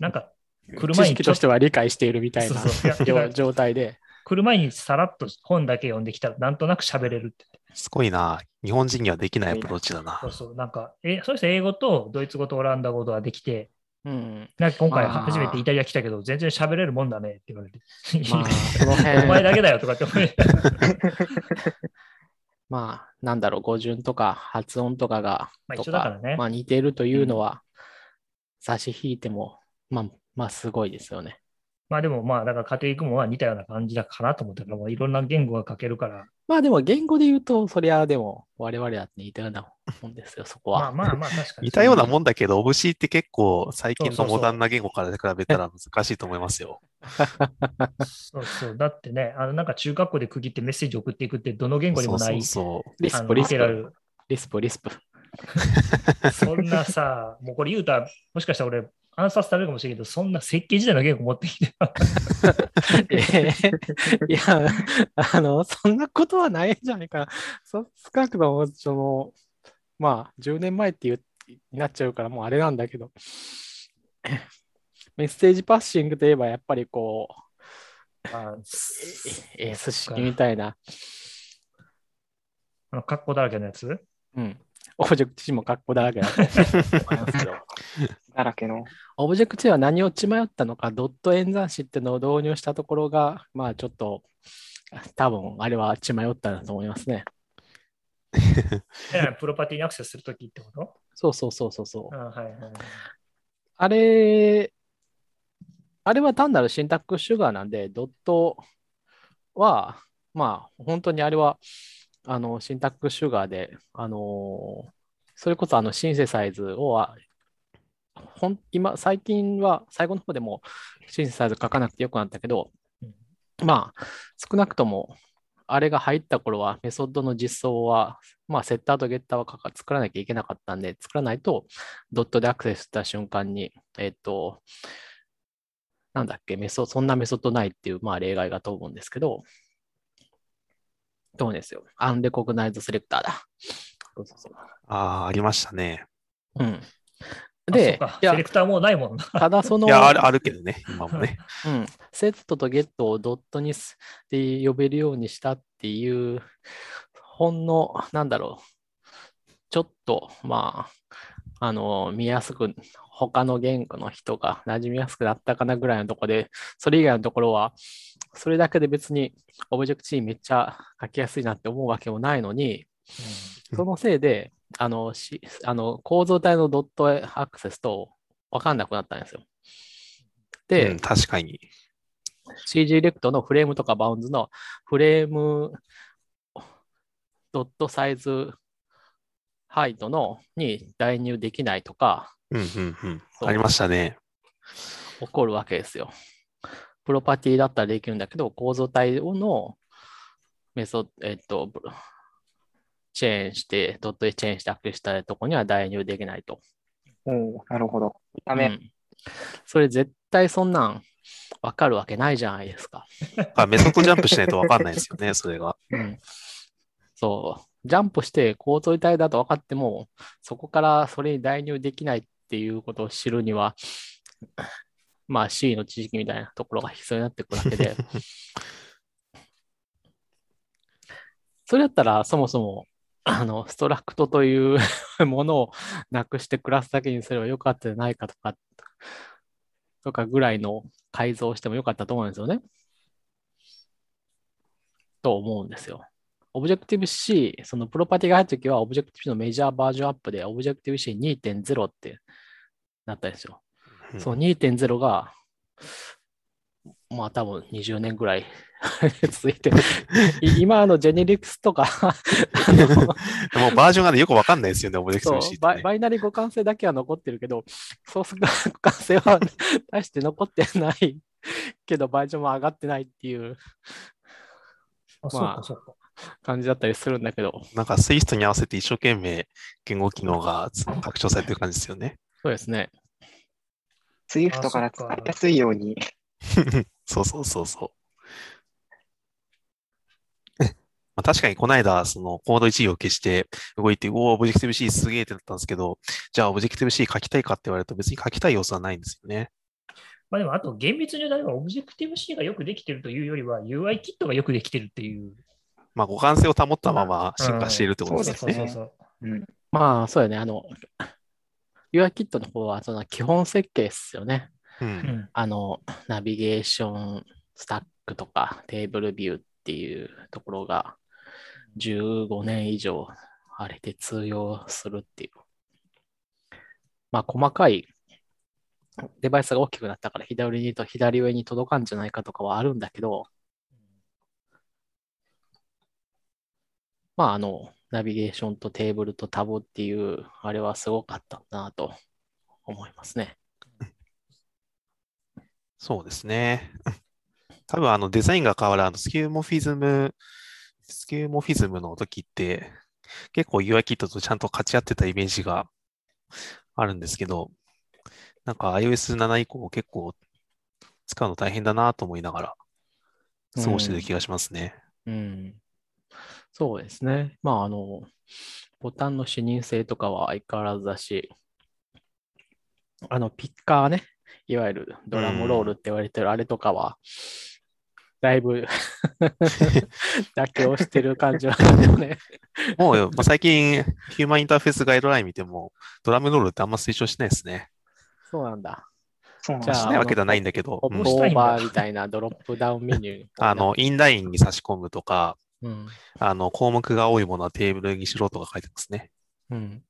なんか、来る
知
前にちょっと、
識としては理解しているみたいな
そうそういや
状状態で。
来る前にさらっと本だけ読んできたら、なんとなく喋れるって。
すごいな。日本人にはできないアプローチだな
そ。うそう、なんか、え、そうです英語とドイツ語とオランダ語とはできて、
うん。
なんか今回初めてイタリア来たけど、全然喋れるもんだねって言われて。
まあ、
お前
辺、
だけだよとかって思い
まあ、なんだろう、語順とか発音とかが、と
まあ一緒だからね
まあ似ているというのは、差し引いても、まあ、まあ、すごいですよね。
まあでもまあ、だから家庭育もは似たような感じだかなと思ったから、もういろんな言語が書けるから、
まあでも言語で言うと、そりゃでも我々だって似たようなもんですよ、そこは。
まあまあまあ確かに。
似たようなもんだけど、オブシーって結構最近のモダンな言語から比べたら難しいと思いますよ。
そうそう。だってね、あのなんか中学校で区切ってメッセージ送っていくって、どの言語にもない、
そうそう
リスプ、リスプ。
リ
スプ、リスプ。
そんなさ、もうこれ言うたら、もしかしたら俺、暗殺されるかもしれんけど、そんな設計時代の言語持ってきて、
えーいや、あの、そんなことはないんじゃないかな。そ少なくとも、その、まあ、10年前っていう、になっちゃうから、もうあれなんだけど、メッセージパッシングといえば、やっぱりこう、
あ
え S 式みたいな、
あの、格好だらけのやつ？
うん。オブジェクト C も格好だらけだと 思いますけど。
だらけの。
オブジェクト C は何を血迷ったのか、ドット演算子っていうのを導入したところが、まあちょっと、多分あれは血迷ったんだと思いますね。
えプロパティにアクセスするときってこと？
そうそうそうそうそう。
あはいはいはい。
あれ、あれは単なるシンタックスシュガーなんで、ドットは、まあ、本当にあれは、あの、シンタックスシュガーで、あのそれこそあの、シンセサイズを、あほん今、最近は、最後の方でもシンセサイズ書かなくてよくなったけど、まあ、少なくとも、あれが入った頃は、メソッドの実装は、まあ、セッターとゲッターはかか作らなきゃいけなかったんで、作らないと、ドットでアクセスした瞬間に、えっと、なんだっけ、メソそんなメソッドないっていう、まあ、例外がと思うんですけど、そうですよ。アンレコグナイズセレクターだ。そうそうそう。
ああ、ありましたね。
うん。で
か、
いや
セレ、クターもうないもんな。
ただその、
いや、あるあるけどね、今もね。
うん、セットとゲットをドットにすで呼べるようにしたっていう、ほんの、なんだろう、ちょっと、まあ、あの、見やすく、他の言語の人が馴染みやすくなったかなぐらいのところで、それ以外のところは、それだけで別にオブジェクト C めっちゃ書きやすいなって思うわけもないのに、そのせいで、あの、しあの構造体のドットアクセスと分かんなくなったんですよ。で、
うん、確かに。
CG レクトのフレームとかバウンズのフレームドットサイズハイトのに代入できないとか
うん、うん、うん。
そう
ありましたね。
怒るわけですよ。プロパティだったらできるんだけど、構造体のメソッド、えっと、ブチェーンして、ドットでチェーンしてアクセスしたところには代入できないと。
おおなるほど。ダメ。
うんそれ絶対そんなん分かるわけないじゃないですか。
あメソッドジャンプしないとわかんないですよね、それが。
うんそう。ジャンプして構造体だと分かっても、そこからそれに代入できないっていうことを知るには、まあ C の知識みたいなところが必要になってくるわけで、それだったらそもそも、あの、ストラクトという ものをなくしてクラスだけにすればよかったんじゃないかとか、とかぐらいの改造をしてもよかったと思うんですよね。と思うんですよ。Objective-C、そのプロパティが入ったときは Objective-C のメジャーバージョンアップで Objective-C2.0 ってなったんですよ。
うん
その2.0が、まあ多分20年ぐらい 続いて、い今あのジェネリクスとか
もうバージョンがね、よくわかんないですよね、オブジェクト C ね。
バイバイナリ互換性だけは残ってるけど、ソース互換性は 大して残ってないけど、バージョンも上がってないっていう
あ、そうか、そうか。
感じだったりするんだけど、
なんかスイストに合わせて一生懸命言語機能が拡張されてる感じですよね。
そうですね。
Swift から使いやすいように、
そうそうそうそまあ、確かにこの間、そのコード1行を消して動いて、おお、オブジェクティブ C すげえってなったんですけど、じゃあオブジェクティブ C 書きたいかって言われると別に書きたい要素はないんですよね。
まあでも、あと厳密に言うと、例えばオブジェクティブ C がよくできてるというよりは、UI キットがよくできてるっていう。
まあ、互換性を保ったまま進化しているってことですね。
そうそうそう
うん。
まあ、そうやね。あの、UI キットの方はその基本設計ですよね。
う。
ん。
あの、ナビゲーション、スタックとか、テーブルビューっていうところが、15年以上、あれで通用するっていう。まあ、細かいデバイスが大きくなったから、左にと左上に届かんじゃないかとかはあるんだけど、まあ、あの、ナビゲーションとテーブルとタブっていう、あれはすごかったなと思いますね。
そうですね。多分あのデザインが変わるあのスキューモフィズム、スキューモフィズムの時って結構 UI キットとちゃんと勝ち合ってたイメージがあるんですけど、なんか iOS7 以降結構使うの大変だなと思いながら過ごしてる気がしますね。
うん。そうですね。まあ、あの、ボタンの視認性とかは相変わらずだし、あの、ピッカーね、いわゆるドラムロールって言われてるあれとかは、だいぶ 妥協してる感じはあるよね。
もう、まあ、最近ヒューマンインターフェースガイドライン見てもドラムロールってあんま推奨しないですね。
そうなんだ。
そうなん
じゃあ
しないわけではないんだけど、
オーバーみたいなドロップダウンメニュー。
あの、インラインに差し込むとか、
うん。
あの、項目が多いものはテーブルにしろとか書いてますね。
うん。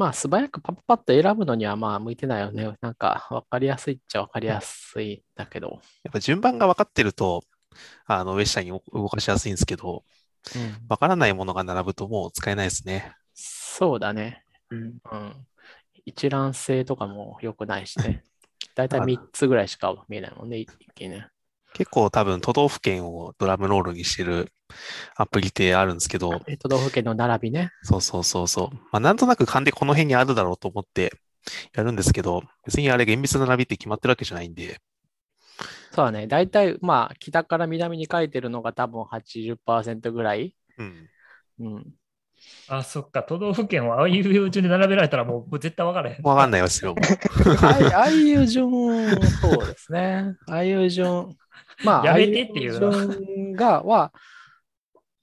まあ、素早くパッパッと選ぶのにはまあ向いてないよね。なんか、わかりやすいっちゃわかりやすいんだけど。
やっぱ順番が分かってると、あの、上下に動かしやすいんですけど、
うん。
分からないものが並ぶともう使えないですね。
そうだね。
うん。
うん。一覧性とかも良くないしね。だいたい3つぐらいしか見えないもんね、一気にね。
結構多分都道府県をドラムロールにしてるアプリってあるんですけど、
え都道府県の並びね。
そうそうそうそう。まあ、なんとなく勘でこの辺にあるだろうと思ってやるんですけど、別にあれ厳密な並びって決まってるわけじゃないんで、
そうだね。だいたい、まあ、北から南に書いてるのが多分80%ぐらい。
うん。
うん。
あ、そっか。都道府県をああいう順で並べられたらもう絶対分からへん。
わかんないですよ。
ああいう順、そうですね。ああいう順、まあ、
やめてっていうの
が、は、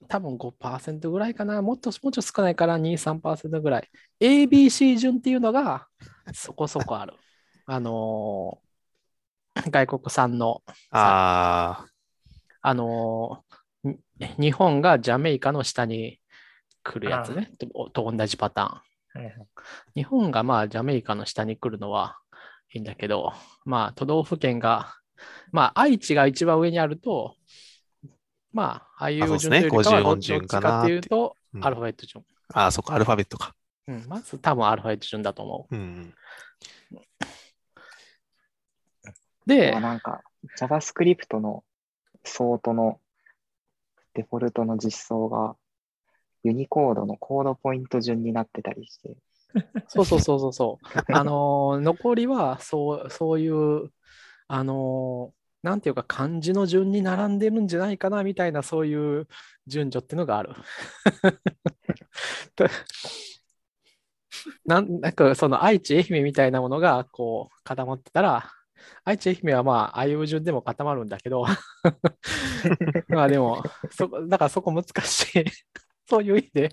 多分5%ぐらいかな。もっと、もうちょっと少ないから2、3%ぐらい。ABC 順っていうのがそこそこある。あのー外国産の、
あ
あのーに日本がジャメイカの下に来るやつね。とと同じパターン。
はいはい
日本がまあジャメイカの下に来るのはいいんだけど、まあ都道府県が、まあ愛知が一番上にあると、まあああいう順というかはど
50
どっ
順か
ちかっていう
な
と、
うん
アルファベット順。
あ、ああ、そっか、アルファベットか。
うん、まず多分アルファベット順だと思
うんうん。
う。で
まあ、なんか JavaScript のソートのデフォルトの実装がユニコードのコードポイント順になってたりして、
そうそうそうそうそう。あのー残りはそうそういう、あのーなんていうか漢字の順に並んでるんじゃないかなみたいなそういう順序っていうのがある。なんなんかその愛知、愛媛みたいなものがこう固まってたら、愛知、愛媛はまあ、ああいう順でも固まるんだけど、まあでも、そだからそこ難しい。そういう意味で、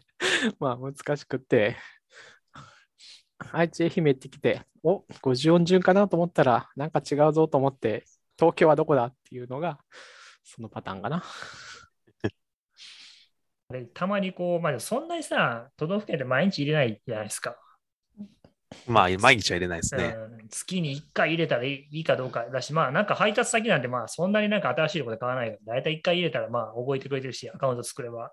まあ難しくって、愛知、愛媛ってきて、お、50音順かなと思ったら、なんか違うぞと思って、東京はどこだっていうのが、そのパターンかな。
あれたまにこう、まあ、そんなにさ、都道府県で毎日入れないじゃないですか。
まあ、毎日は入れないですね。
うん月に1回入れたらいいかどうかだし、まあなんか配達先なんてまあそんなになんか新しいところで買わないから、だいたい1回入れたらまあ覚えてくれてるし、アカウント作れば。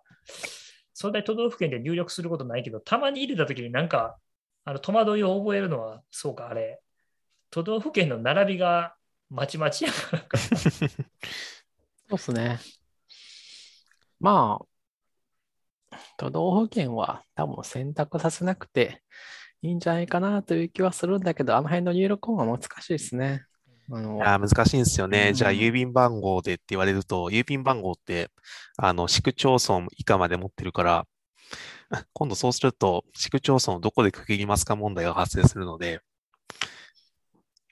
そんなに都道府県で入力することないけど、たまに入れたときになんかあの戸惑いを覚えるのは、そうか、あれ、都道府県の並びがまちまちやからか。
そうっすね。まあ、都道府県は多分選択させなくていいんじゃないかなという気はするんだけど、あの辺の入力音は難しいですね。あの、
難しいんですよね。じゃあ、
うん
郵便番号でって言われると、郵便番号って、あの、市区町村以下まで持ってるから、今度そうすると、市区町村をどこで区切りますか問題が発生するので、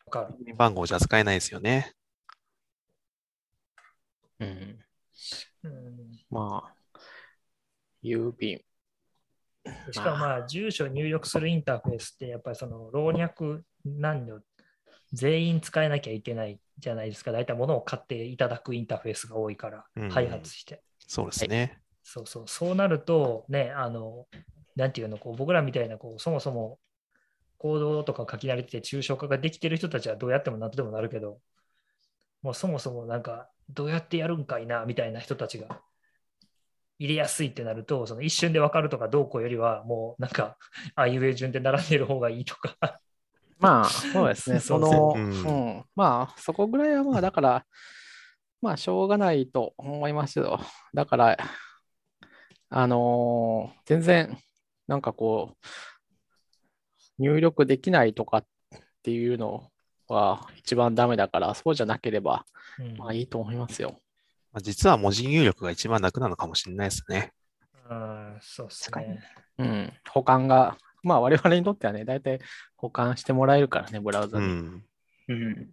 わかる。
郵便番号じゃ使えないですよね。
うん、
うん
まあ、郵便。
しかもまあ、住所入力するインターフェースって、やっぱりその老若男女全員使えなきゃいけないじゃないですか。大体物を買っていただくインターフェースが多いから
うん、
開発して。
そうですね。
そうそう。そうなると、ね、あの、なんていうの、こう僕らみたいな、こう、そもそもコードとか書き慣れてて抽象化ができてる人たちはどうやっても何とでもなるけど、もうそもそもなんか、どうやってやるんかいな、みたいな人たちが入れやすいってなると、その一瞬で分かるとかどうこうよりは、もうなんか、あいうえ順で並んでる方がいいとか。
まあ、そうですね。
そ
の、
う
うんん、まあ、そこぐらいはまあ、だから、まあ、しょうがないと思いますよ。だから、あのー全然、なんかこう、入力できないとかっていうのは一番ダメだから、そうじゃなければ、
うん
まあいいと思いますよ。
まあ、実は文字入力が一番楽なのかもしれないですね。
うん、そうっす
確か
ね。
うん。保管が、まあ我々にとってはね、大体保管してもらえるからね、ブラウザに。
うん。
うん。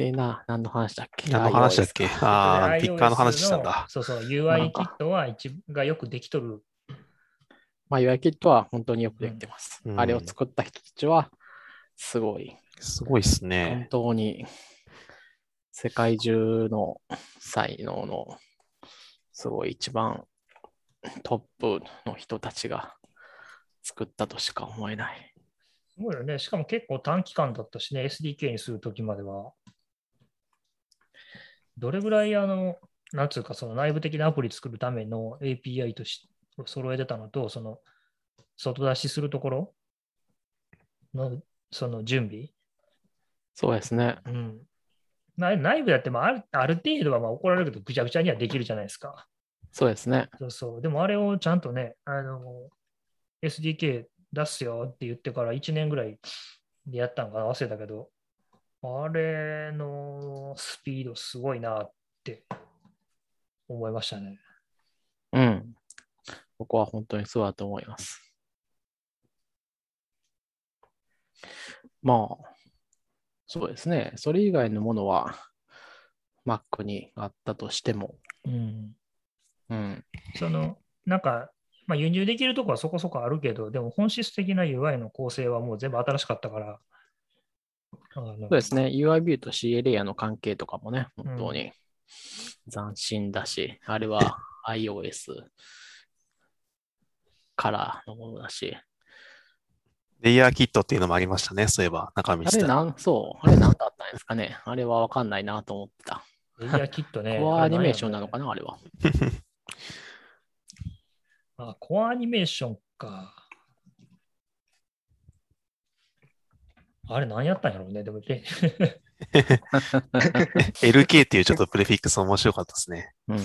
でな、何の話だっけ？
何の話だっけ？ああ、
で
ピッカーの話したんだ。
そうそう、UI キットは一がよくできとる。
まあ UI キットは本当によくできてます。
うん
あれを作った人たちは、すごい、
すごいです
本
ね。
当に世界中の才能の、すごい一番トップの人たちが作ったとしか思えない。
すごいよね。しかも結構短期間だったしね、SDK にするときまでは。どれぐらい、あの、なんつうか、その内部的なアプリ作るための API とし揃えてたのと、その、外出しするところの、その準備？
そうですね。
うん。内内部だって、まあ、あるある程度はまあ怒られるけど、ぐちゃぐちゃにはできるじゃないですか。
そうですね。
そうそう。でもあれをちゃんとね、あの、SDK 出すよって言ってから1年ぐらいでやったんかな忘れたけど、あれのスピードすごいなって思いましたね。
うん。ここは本当にそうだと思います。まあ、そうですね。それ以外のものは Mac にあったとしても、
うん。
うん。
その、なんか、まあ、輸入できるとこはそこそこあるけど、でも本質的な UI の構成はもう全部新しかったから、
そうですね。UIB と CA レイヤーの関係とかもね、本当に斬新だし、あれは iOS からのものだし、
レイヤーキットっていうのもありましたね。そういえば、中身
あれ
した。
なん、そう、あれ何だったんですかね。あれはわかんないなと思ってた。
レイヤーキットね。
コアアニメーションなのか
な
な、あれは。
あ、コアアニメーションか。あれ何やったんやろうね。でも、レ
LK っていうちょっとプレフィックス面白かったですね。
うん。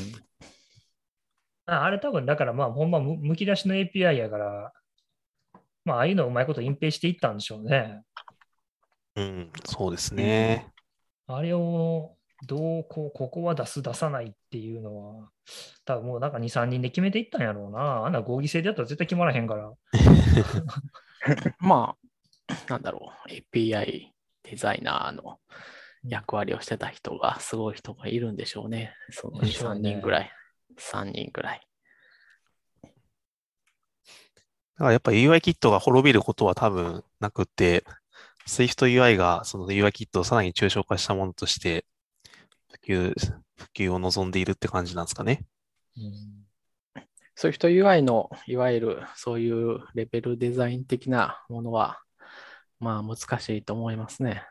ああれ多分だからまあほんまむむき出しの API やから、まあああいうのをうまいこと隠蔽していったんでしょうね。
うん、そうですね。
あれをどうこう、ここは出す出さないっていうのは、多分もうなんか2、3人で決めていったんやろうな。あんな合議制でやったら絶対決まらへんから。
まあ、なんだろう、API デザイナーの役割をしてた人が、すごい人がいるんでしょうね。その2、3
でしょうね
人ぐらい。3人ぐらい。
だからやっぱ UI キットが滅びることは多分なくて、Swift UI がその UI キットをさらに抽象化したものとして普及、普及を望んでいるって感じなんですかね。
うん
そういう人 UI の、いわゆるそういうレベルデザイン的なものは、まあ難しいと思いますね。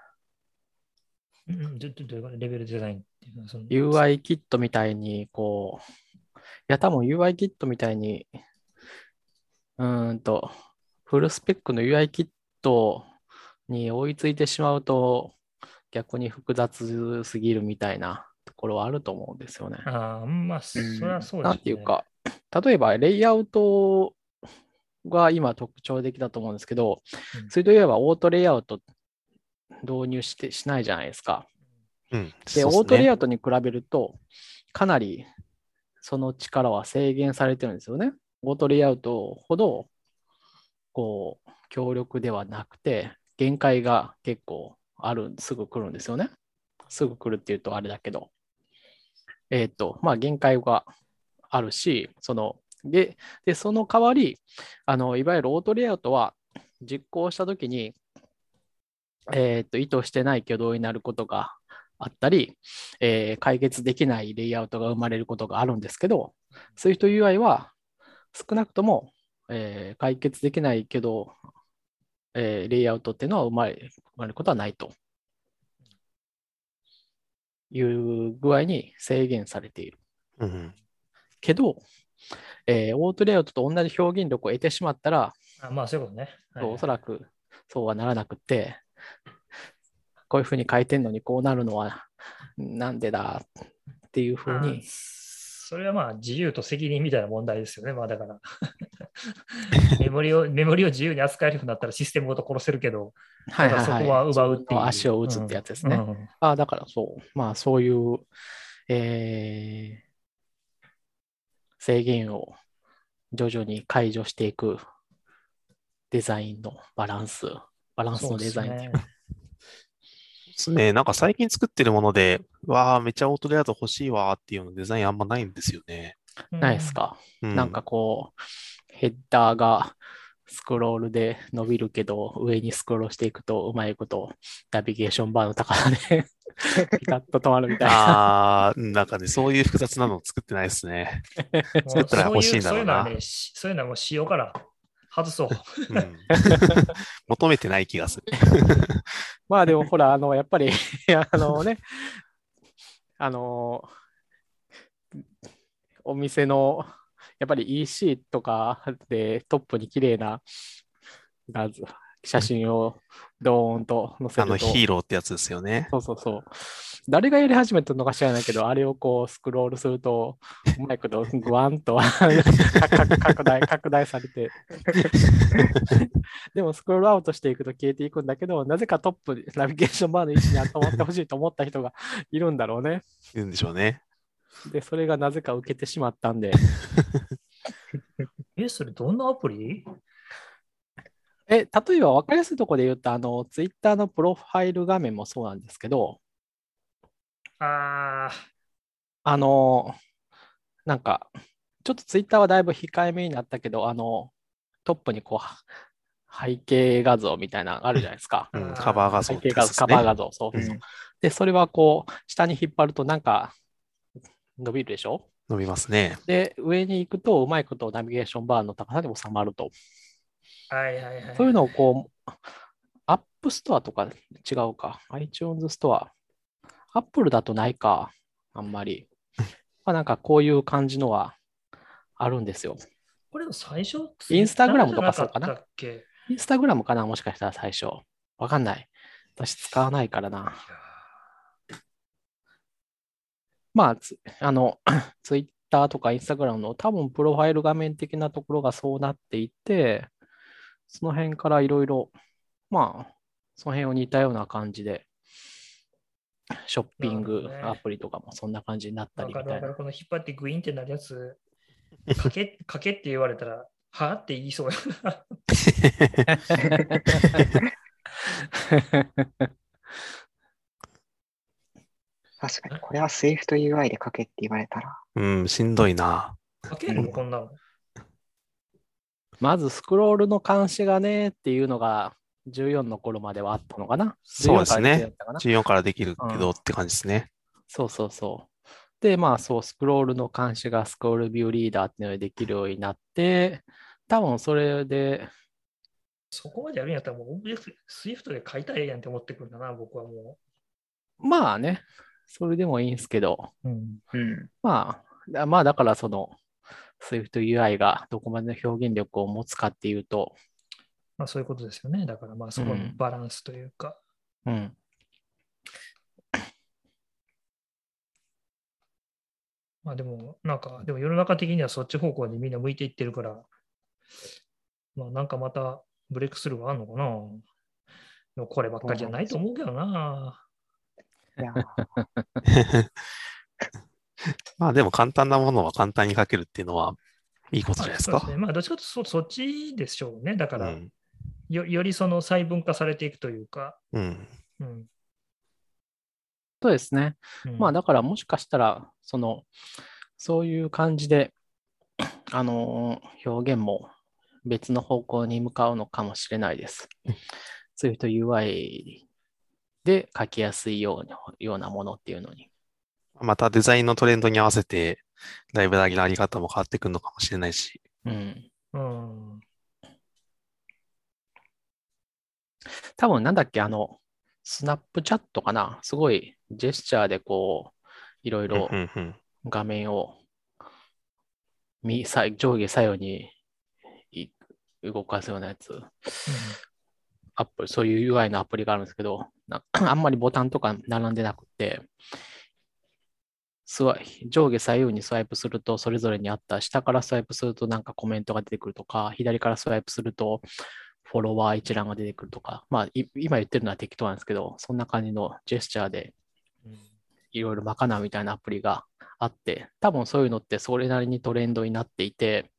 うん、どどどういうことレベルデザインっていうのはその
UI キットみたいに、こう、いや、多分 UI キットみたいに、うーんと、フルスペックの UI キットに追いついてしまうと、逆に複雑すぎるみたいなところはあると思うんですよね。
ああ、まあ、そりゃそうですね。
なんていうか、例えばレイアウトが今特徴的だと思うんですけど
うん、
それといえばオートレイアウト導入してしないじゃないですか。
うん。
で、
そうっす
オートレイア
ね。
ウトに比べると、かなりその力は制限されてるんですよね。オートレイアウトほど、こう、強力ではなくて、限界が結構ある、すぐ来るんですよね。すぐ来るっていうとあれだけど。えっ、と、まあ、限界があるし、その、で、で、その代わり、あの、いわゆるオートレイアウトは実行したときに、えっ、と、意図してない挙動になることがあったり、えー解決できないレイアウトが生まれることがあるんですけど、Swift UI は少なくとも、えー解決できないけど、えーレイアウトっていうのは生まれ生まれることはないという具合に制限されている。
うん。
けど、えーオートレイアウトと同じ表現力を得てしまったら、
あまあ、そういうことね。はい
おそらくそうはならなくて、こういうふうに書いてんのにこうなるのはなんでだっていうふう
まあ
に、
それはまあ自由と責任みたいな問題ですよね。まあだから メモリを、メモリを自由に扱えるようになったらシステムごと殺せるけど、
はい
ただそこは奪うっていう。
足を打つってやつですね。
うんうん
ああだからそう、まあそういう、えー制限を徐々に解除していくデザインのバランス、バランスのデザインっていうか
ですね。なんか最近作ってるもので、わあ、めっちゃオートレイアウト欲しいわーっていうようなデザインあんまないんですよね。
ないです。か、
うん、
なんかこう、ヘッダーがスクロールで伸びるけど、上にスクロールしていくと、うまいこと、ナビゲーションバーの高さで ピタッと止まるみたいな。
ああ、なんかね、そういう複雑なのを作ってないですね。作ったら欲しいんだろうな
そういうそういうのはね、しそういうのはもう仕様から外そう。
うん、求めてない気がする。
まあでもほら、あの、やっぱりあのね、あの、お店の、やっぱり EC とかでトップに綺麗な画像写真をドーンと載せ
あの
ると、
ヒーローってやつですよね。
そうそうそう。誰がやり始めたのか知らないけど、あれをこうスクロールすると、うまいことグワンと拡 拡大、拡大されて。でもスクロールアウトしていくと消えていくんだけど、なぜかトップに、ナビゲーションバーの位置に止まってほしいと思った人がいるんだろうね。
いるんでしょうね。
で、それがなぜか受けてしまったんで。
え、それどんなアプリ？
え、例えば分かりやすいところで言うと、あの、ツイッターのプロファイル画面もそうなんですけど、
ああ、
あの、なんか、ちょっとツイッターはだいぶ控えめになったけど、あの、トップにこう、背景画像みたいなのあるじゃないですか。
うん、カバー画像
背景画像、
ってやつですね。
カバー画像、そうそう。
うん
で、それはこう、下に引っ張るとなんか伸びるでしょ？
伸びますね。
で、上に行くとうまいことナビゲーションバーの高さで収まると。
はいはいはい。
そういうのをこう、 App Store とか違うか。iTunes Store。Apple だとないか。あんまり。まあなんかこういう感じのはあるんですよ。
これの最初、
インスタグラムとかそうかな？
ツイ
ンスタグラムかな？もしかしたら最初。わかんない。私使わないからな。まあ、つあの、ツイッターとかインスタグラムの多分プロファイル画面的なところがそうなっていて、その辺からいろいろ、まあ、その辺を似たような感じで、ショッピングアプリとかもそんな感じになった
わ
りみたいな
かるわかる。。この引っ張ってグイーンってなるやつ、かけ、かけって言われたら、はって言いそうや。
確かに、これは Swift UI で書けって言われたら、
うん、しんどいな。
かけるのこんなの。
まずスクロールの監視がねっていうのが14の頃まではあったのかな。
そうです
14から
ね
だったかな
14からできるけ
うん
どって感じですね。
そうそうそう。で、まあそう、スクロールの監視が ScrollViewReader っていうのができるようになって、多分それで、
そこまでやるんやったらもう、オブジェクト、 Swift で書いたらええやんって思ってくるんだな、僕はも
まあね、それでもいいんですけど、
う。うん。
うん。
まあ、だまあだからその、Swift UI がどこまでの表現力を持つかっていうと、
まあそういうことですよね。だからまあそこのバランスというか。
うん。
まあでも、なんか、でも世の中的にはそっち方向にみんな向いていってるから、まあ、なんかまたブレイクスルーはあるのかなでもこればっかりじゃないと思うけどな。
いやー
まあでも簡単なものは簡単に書けるっていうのはいいことじゃないですか
そうです。ね。まあ、どっちかというとそそっちでしょうね。だから、
うん。
よよりその細分化されていくというか。
うん。
うん
そうですね。
うん
まあだからもしかしたら、その、そういう感じで、あのー表現も別の方向に向かうのかもしれないです。そういう人 UI で書きやすいようなようなものっていうのに。
またデザインのトレンドに合わせて、ライブラリのあり方も変わってくるのかもしれないし。
うん。
うん。
多分なんだっけ、あの、スナップチャットかな？すごいジェスチャーでこう、いろいろ
うんうん
画面を右さ上下左右にい動かすようなやつ。アプリ、そういう UI のアプリがあるんですけど、な あんまりボタンとか並んでなくて、上下左右にスワイプすると、それぞれにあった、下からスワイプするとなんかコメントが出てくるとか、左からスワイプするとフォロワー一覧が出てくるとか、まあ、い今言ってるのは適当なんですけど、そんな感じのジェスチャーで
うん
いろいろ賄うみたいなアプリがあって、多分そういうのってそれなりにトレンドになっていて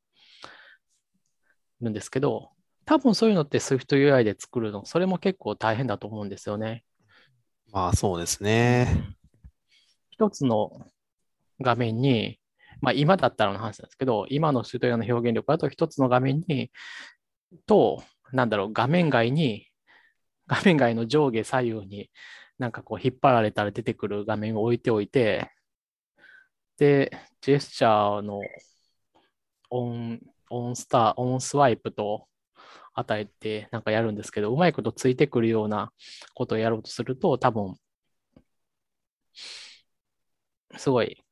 るんですけど、多分そういうのって SwiftUI で作るの、それも結構大変だと思うんですよね。
まあそうですね。
一つの画面に、まあ今だったらの話なんですけど、今の SwiftUI の表現力だと一つの画面に、と、なんだろう、画面外に、画面外の上下左右になんかこう引っ張られたら出てくる画面を置いておいて、で、ジェスチャーの on、on スター、 onSwipe と与えてなんかやるんですけど、うまいことついてくるようなことをやろうとすると、多分、すごい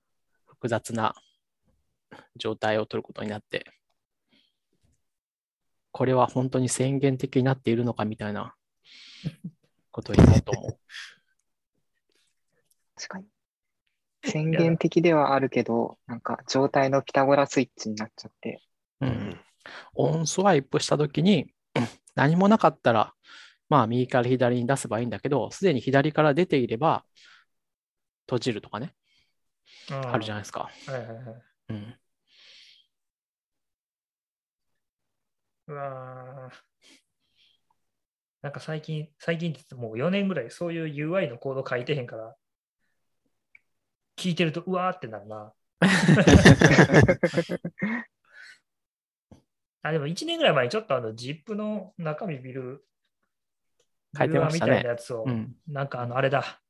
複雑な状態を取ることになって、これは本当に宣言的になっているのかみたいなことを言おうと思う。
確かに。宣言的ではあるけど、なんか状態のピタゴラスイッチになっちゃって、
う
うんん。
オンスワイプしたときに、何もなかったら、まあ右から左に出せばいいんだけど、すでに左から出ていれば、閉じるとかね、あるじゃ
ん。
ないですか。
はいはいはい。
うん。
うわーなんか最近、最近ってもう4年ぐらいそういう UI のコード書いてへんから、聞いてるとうわーってなるな。あ、でも1年ぐらい前にちょっとあの ZIP の中身見る
書いてましたね
みたいなやつを、
うん。
なんかあのあれだ。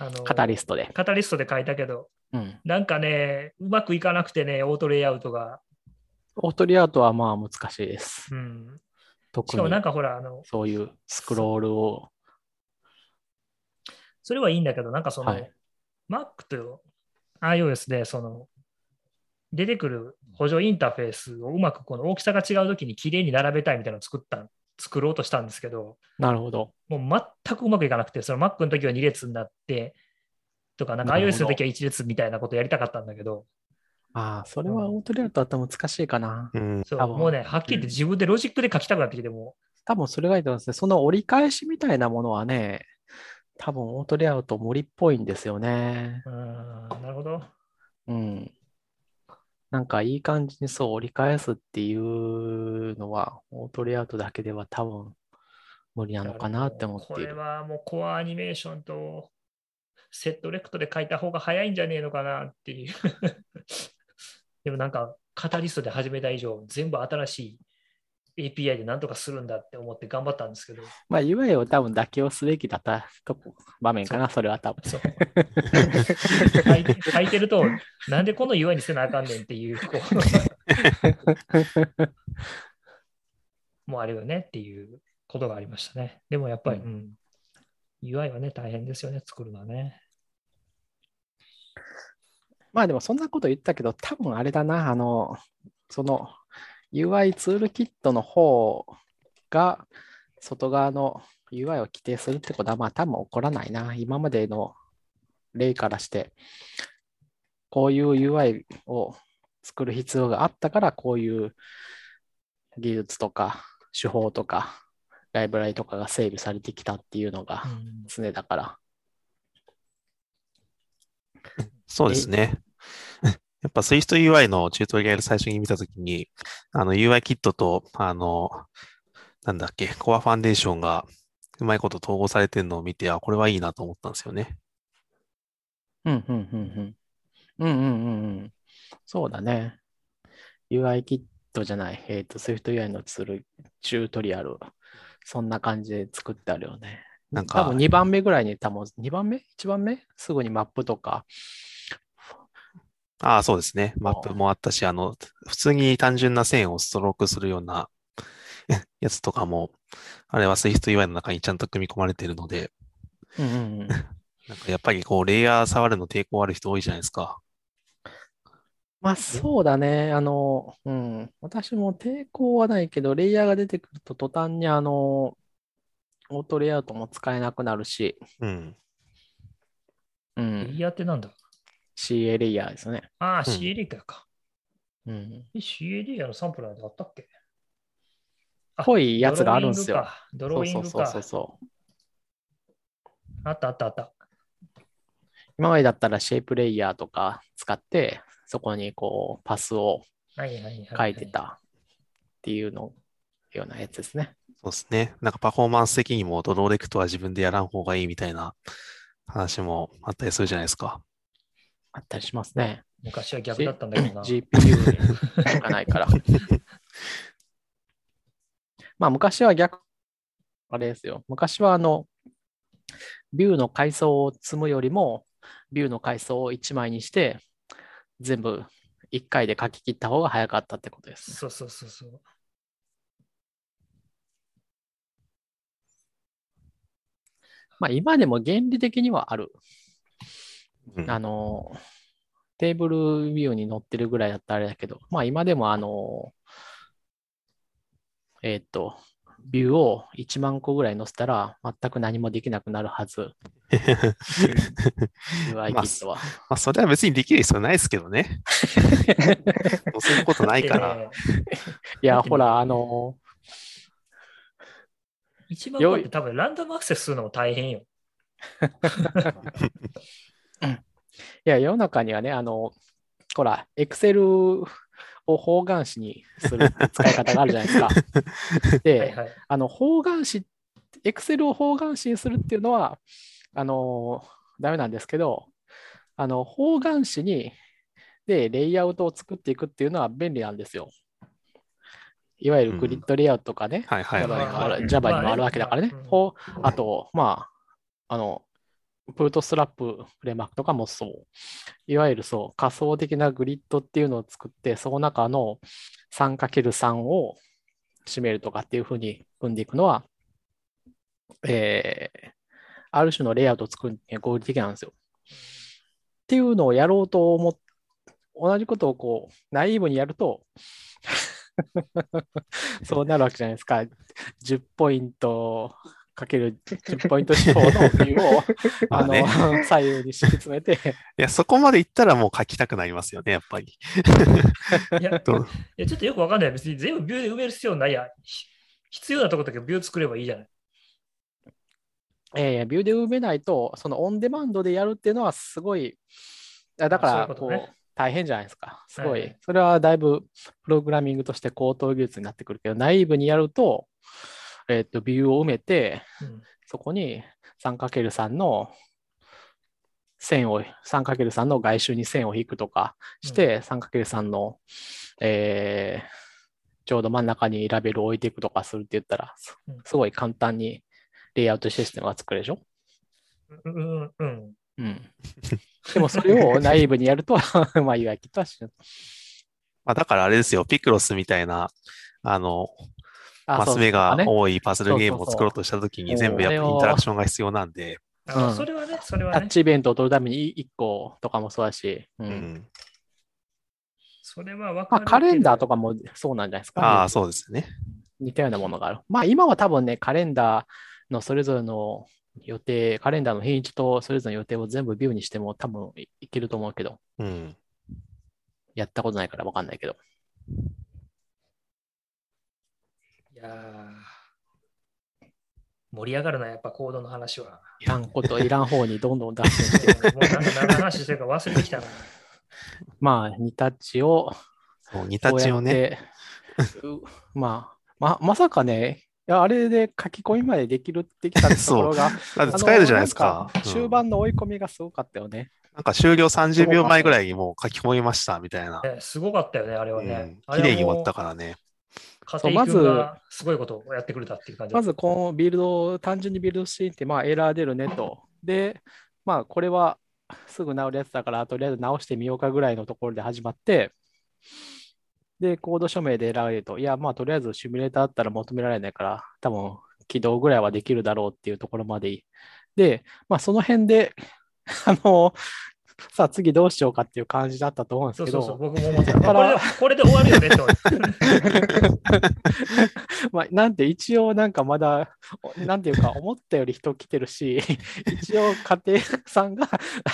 あの
カタリストで。
カタリストで書いたけど、
うん。
なんかね、うまくいかなくてね、オートレイアウトが。
オートリアウトはまあ難しいです。
うん。
特
しかもなん
に
かほら、あの、
そういうスクロールを。
それはいいんだけど、なんかその、
はい
Mac と iOS で、その、出てくる補助インターフェースをうまくこの大きさが違うときに綺麗に並べたいみたいなのを作った、作ろうとしたんですけど、
なるほど。
もう全くうまくいかなくて、その Mac の時は2列になって、とか、なんか iOS
ど
の時は1列みたいなことやりたかったんだけど、
ああ、それはオートリアウトだったら難しいかな。
うん。
そう
多分
もうね、はっきり言って自分でロジックで書きたくなってきて、も
多分それがいいと思いますね。その折り返しみたいなものはね、多分オートレイアウト無理っぽいんですよね。
う、ん、なるほど。
うん。なんかいい感じにそう折り返すっていうのは、オートレイアウトだけでは多分無理なのかなって思って
これ
いる。
はもうコアアニメーションとセットレクトで書いた方が早いんじゃねえのかなっていう。でもなんか、カタリストで始めた以上、全部新しい API でなんとかするんだって思って頑張ったんですけど、
まあ UI を多分妥協すべきだったとこ場面かな、それは多分。
そう書いて書いてると、なんでこの UI にせなあかんねんっていう、こう、もうあるよねっていうことがありましたね。でもやっぱり、
う
うん UI はね、大変ですよね、作るのはね。
まあでもそんなこと言ったけど、多分あれだな、あの、その UI ツールキットの方が外側の UI を規定するってことは、まあ多分起こらないな。今までの例からして、こういう UI を作る必要があったから、こういう技術とか手法とかライブラリとかが整備されてきたっていうのが
うん
常だから。
そうですね。やっぱ SwiftUI のチュートリアル最初に見たときに、あの UI キットと、あの、なんだっけ、Core Foundation がうまいこと統合されてるのを見て、あ、これはいいなと思ったんですよね。
うん、うん、うん、うん。うん、うん、うんうん。そうだね。UI キットじゃない、えっ、と、SwiftUI のツール、チュートリアル、そんな感じで作ってあるよね。
なんか
多分2番目ぐらいに多分2番目 ?1 番目？すぐにマップとか。
ああ、そうですね。マップもあったし、あの、普通に単純な線をストロークするような やつとかも、あれは SwiftUI の中にちゃんと組み込まれているので、
うんうんうん。
なんかやっぱりこう、レイヤー触るの抵抗ある人多いじゃないですか。
まあそうだね。あの、うん。私も抵抗はないけど、レイヤーが出てくると途端にあの、オートレイアウトも使えなくなるし、
うん。
うん。
レイヤーってなんだ
CA レイヤーですね。
ああ、
うん
CA レイヤーか。
うん。
え CA レイヤーのサンプラーであったっけ？あ
ぽいやつがあるんですよ。
ドローイングか。ドローイングか。
そうそうそうそう。
あったあったあった。
今までだったらシェイプレイヤーとか使って、そこにこうパスを
はいはいはい、
書いて。たっていうのようなやつですね。
そうですね。なんかパフォーマンス的にもドローレクトは自分でやらん方がいいみたいな話もあったりするじゃないですか。
あったりしますね。
昔は逆だったんだけどな。
GPU がないから。まあ昔は逆、あれですよ。昔はあの、ビューの階層を積むよりも、ビューの階層を1枚にして、全部1回で書き切った方が早かったってことです。
そうそうそうそう。
まあ今でも原理的にはある。
うん
あの、テーブルビューに載ってるぐらいだったらあれだけど、まあ今でもあの、えーっと、ビューを1万個ぐらい載せたら全く何もできなくなるはず。UI キ
まあ
ットは。
まあ、それは別にできる必要ないですけどね。もうそういうことないから。
いや、ほら、あの、
一番こって多分ランダムアクセスするのも大変よ。
いや、世の中にはね、あの、ほら、Excel を方眼紙にする使い方があるじゃないですか。で、
はいはい。
あの、方眼紙、Excel を方眼紙にするっていうのは、あの、ダメなんですけど、あの、方眼紙に、で、レイアウトを作っていくっていうのは便利なんですよ。いわゆるグリッドレイアウトとかね、
はいはい
Java
はいはい。
にもある Java にもあるわけだからね
まあ
と、まあ、あの、プートスラップフレームワークとかもそう。いわゆるそう、仮想的なグリッドっていうのを作って、その中の 3×3 を占めるとかっていうふうに組んでいくのは、えー、ある種のレイアウトを作るには合理的なんですよ。っていうのをやろうと思っ同じことをこう、ナイーブにやると、そうなるわけじゃないですか。10ポイントかける10ポイント思考のビューを
ま
あの、左右に敷き詰めて、
いや、そこまで行ったらもう書きたくなりますよね、やっぱり。
いや、いやちょっとよくわかんない。別に全部ビューで埋める必要ないや。ひ必要なとこだけビュー作ればいいじゃない。
えービューで埋めないと、そのオンデマンドでやるっていうのはすごい、あだからこう
そういうことね
大変じゃないですか。すごい、
はい。
それはだいぶプログラミングとして高等技術になってくるけど、ナイーブにやると、えっとビューを埋めて、
うん。
そこに 3×3 の線を、3×3 の外周に線を引くとかして、3×3 の、えーちょうど真ん中にラベルを置いていくとかするって言ったら、すごい簡単にレイアウトシステムが作れるでしょ。
うんうんうん。
うん。でもそれをナイーブにやると、まあ、いわゆるとはし
まあ、だからあれですよ、ピクロスみたいな、あの、
あ
マス目が多いパズルゲームを作ろうとしたときに全部やっぱインタラクションが必要なんで、
あ
うん
それはね、それはね。
タッチイベントを取るために1個とかもそうだし、う
うんん。
それはわか
まあ、
る。
カレンダーと
か。
かもそうなんじゃないですか。
ああ、そうですね。
似たようなものがある。まあ今は多分ね、カレンダーのそれぞれの予定、カレンダーの日にちとそれぞれの予定を全部ビューにしても多分いいけると思うけど、
うん。
やったことないからわかんないけど。
やー盛り上がるな、やっぱコードの話は。
いらんこと、いらん方にどんどん出してて、
もうなんか何の話してるか忘れてきたな。
まあ、ニタッチを、
そう、ニタッチをね、
こうやって。うまあ、ま、まさかね、いや、あれで書き込みまでできるって きたところが、
だって使えるじゃないですか。
あのなん終
うん
盤の追い込みがすごかったよね。
なんか終了30秒前ぐらいにもう書き込みましたみたいな。
ねすごかったよね、あれは
う
ね
ん。
あれはもう
綺麗に終わったからね。
まず
すごいことをやってくれたっていう感じだ
まず、このビルド、単純にビルドしていて、まあ、エラー出るねと。で、まあ、これはすぐ直るやつだから、とりあえず直してみようかぐらいのところで始まって、で、コード署名で選べると、いや、まあ、とりあえずシミュレーターあったら求められないから、多分起動ぐらいはできるだろうっていうところまでいい。で、まあ、その辺で、あの、さあ次どうしようかっていう感じだったと思うんですけど、
そうそうそう、僕も思ってた。
だから
これで終わるよねと。
まあ、なんて一応なんかまだ、なんていうか思ったより人来てるし、一応家庭さんが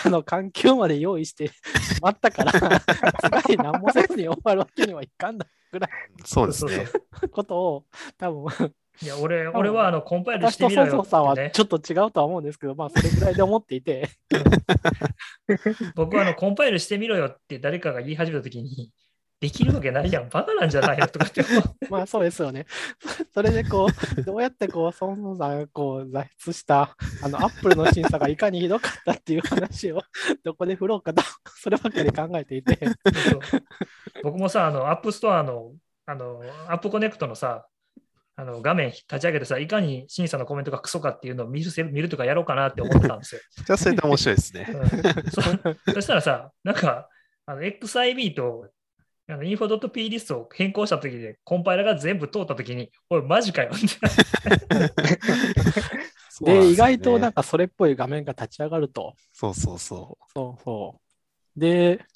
あの環境まで用意してしまったから、さすがに何もせずに終わるわけにはいかんだぐらい
そうですね。
のことを多分
いや、俺俺はあのコンパイルしてみろよ
ソンさんは
ってね。
ちょっと違うとは思うんですけど、まあそれぐらいで思っていて、
僕はあのコンパイルしてみろよって誰かが言い始めたときに、できるわけないやん、バカなんじゃないのとかって。
まあそうですよね。それでこう、どうやってこう、ソンソンさんがこう、挫折した、あの、アップルの審査がいかにひどかったっていう話を、どこで振ろうかと、そればっかり考えていて、
そう僕もさ、あの、 App Store の、あの、 App Connect のさ、あの画面立ち上げてさ、いかに審査のコメントがクソかっていうのを見るせ見るとかやろうかなって思ってたんですよ。
じゃあそれで面白いですね。
うんそそしたらさ、なんか、あの XIB とあの info.p リストを変更したときで、コンパイラが全部通ったときに、おい、マジかよって。
で、
そうなんすよね
意外となんかそれっぽい画面が立ち上がると、
そうそうそ
そうそう。で、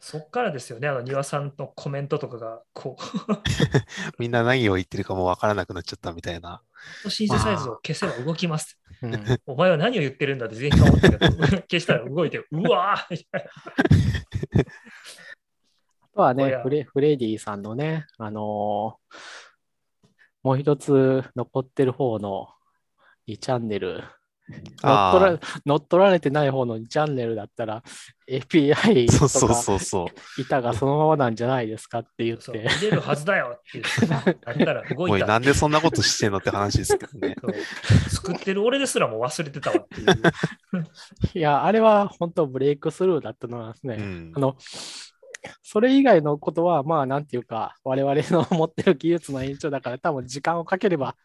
そっからですよね、あの庭さんのコメントとかが、こう、
う。みんな何を言ってるかもわからなくなっちゃったみたいな。
シンセサイズを消せば動きます。
うん、
お前は何を言ってるんだって全員が思ったけど、消したら動いて、うわーみたいな
あとはねフレ、フレディさんのね、あのーもう一つ残ってる方の2チャンネル、乗っ取ら
あ
乗っ取られてない方の2チャンネルだったら API
あ、そうそう
とか
そうそう。
板がそのままなんじゃないですかって言って、
入れるはずだよって言って、だったら 動
おい、
いた。
なんでそんなことしてんのって話ですけどね。
作ってる俺ですらも忘れてたわっていう。
いや、あれは本当ブレイクスルーだったのはですね、
うん
あ。の、それ以外のことは、まあ、なんていうか、我々の持ってる技術の延長だから、多分時間をかければ、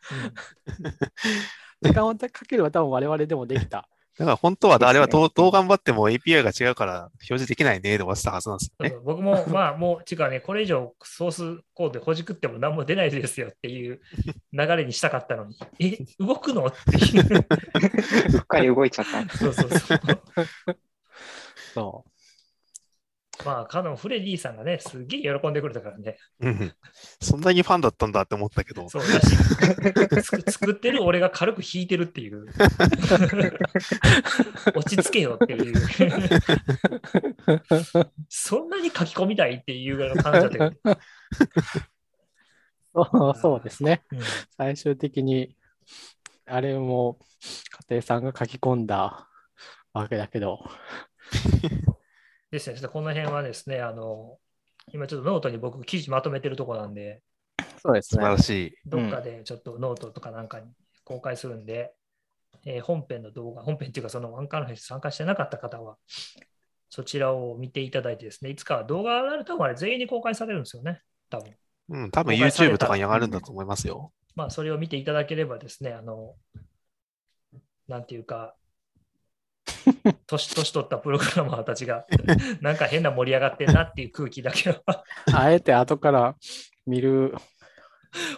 時間をかければ多分我々でもできた。
だから本当はあれはどうどう頑張っても API が違うから表示できないねで終わってたはずなんですよね。
そうそう僕も、まあ、もう、ちかね、これ以上ソースコードでほじくっても何も出ないですよっていう 流れにしたかったのに、え、動くの？っていう。
うっかり動いちゃった。
そうそうそう。
そ
まあ、かのフレディさんがね、すげえ喜んでくれたからね。
うん。そんなにファンだったんだって思ったけど、
そうだし、つ作ってる俺が軽く弾いてるっていう。落ち着けよっていう。そんなに書き込みたいっていうぐらいの感じだったけど。
うそうそうですね。
うん
最終的に、あれも家庭さんが書き込んだわけだけど、
ですね、ちょっとこの辺はですね、あの、今ちょっとノートに僕記事まとめてるとこなんで、
そうですね
素晴。らしい。
どっかでちょっとノートとかなんかに公開するんで、えー本編の動画、本編っていうかそのワンカーの編集参加してなかった方は、そちらを見ていただいてですね、いつかは動画が上がるとあれ全員に公開されるんですよね、多分。
うん、多分 YouTube
た
とかに上がるんだと思いますよ。
まあ、それを見ていただければですね、あの、なんていうか、年年取ったプログラマーたちが、なんか変な盛り上がってんなっていう空気だけは、
あえて後から見る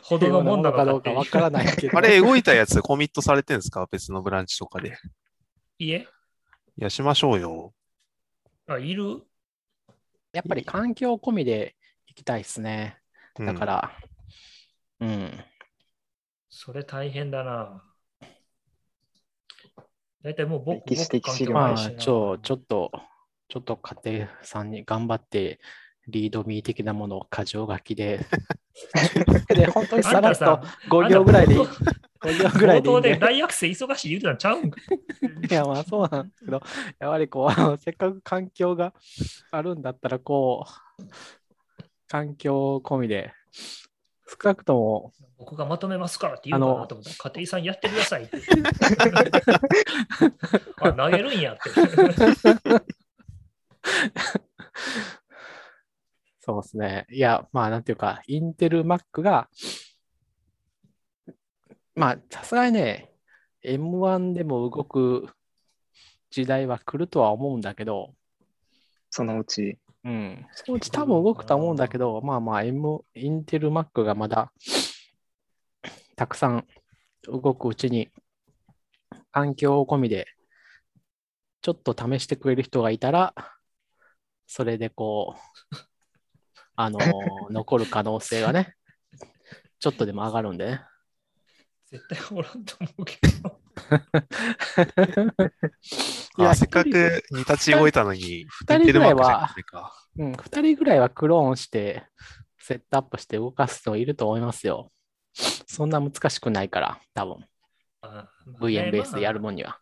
ほどのもんなの
かどうかわからないけど。
あれ、動いたやつコミットされてるんですか？別のブランチとかで。
いえ？
いや、しましょうよ。
あ、いる？
やっぱり環境込みで行きたいですね。
うん
だから、うん。
それ大変だな。大体もう僕、
歴史的資料
ちょ、ちょっと、ちょっと家庭さんに頑張って、リードミー的なものを箇条書きで で、本当にさらっと
あんたさ
5行ぐらいでいい。
あん
5行ぐらいでいいんで
冒頭で。大学生忙しい言うてたんちゃうんか。
いや、まあそうなんですけど、やはりこう、せっかく環境があるんだったら、こう、環境込みで、少なくとも、
僕がまとめますからって言うかなと思ったら、家庭さんやってくださいって。あ、投げるんやって。
そうですね。いや、まあ、なんていうか、インテル Mac が、まあ、さすがにね、M1 でも動く時代は来るとは思うんだけど、
そのうち。
うん、そのうち多分動くとは思うんだけど、まあまあ、M、インテル Mac がまだたくさん動くうちに、環境込みで、ちょっと試してくれる人がいたら、それでこう、あのー残る可能性がね、ちょっとでも上がるんでね。
絶対おらんと思うけど。
いや
あせっかく煮立ち動いたのに、
二人ぐらいはうん、2人ぐらいはクローンして、セットアップして動かす人いると思いますよ。そんな難しくないから、多分
あまあ
VM ベースでやる
まあ
もんには。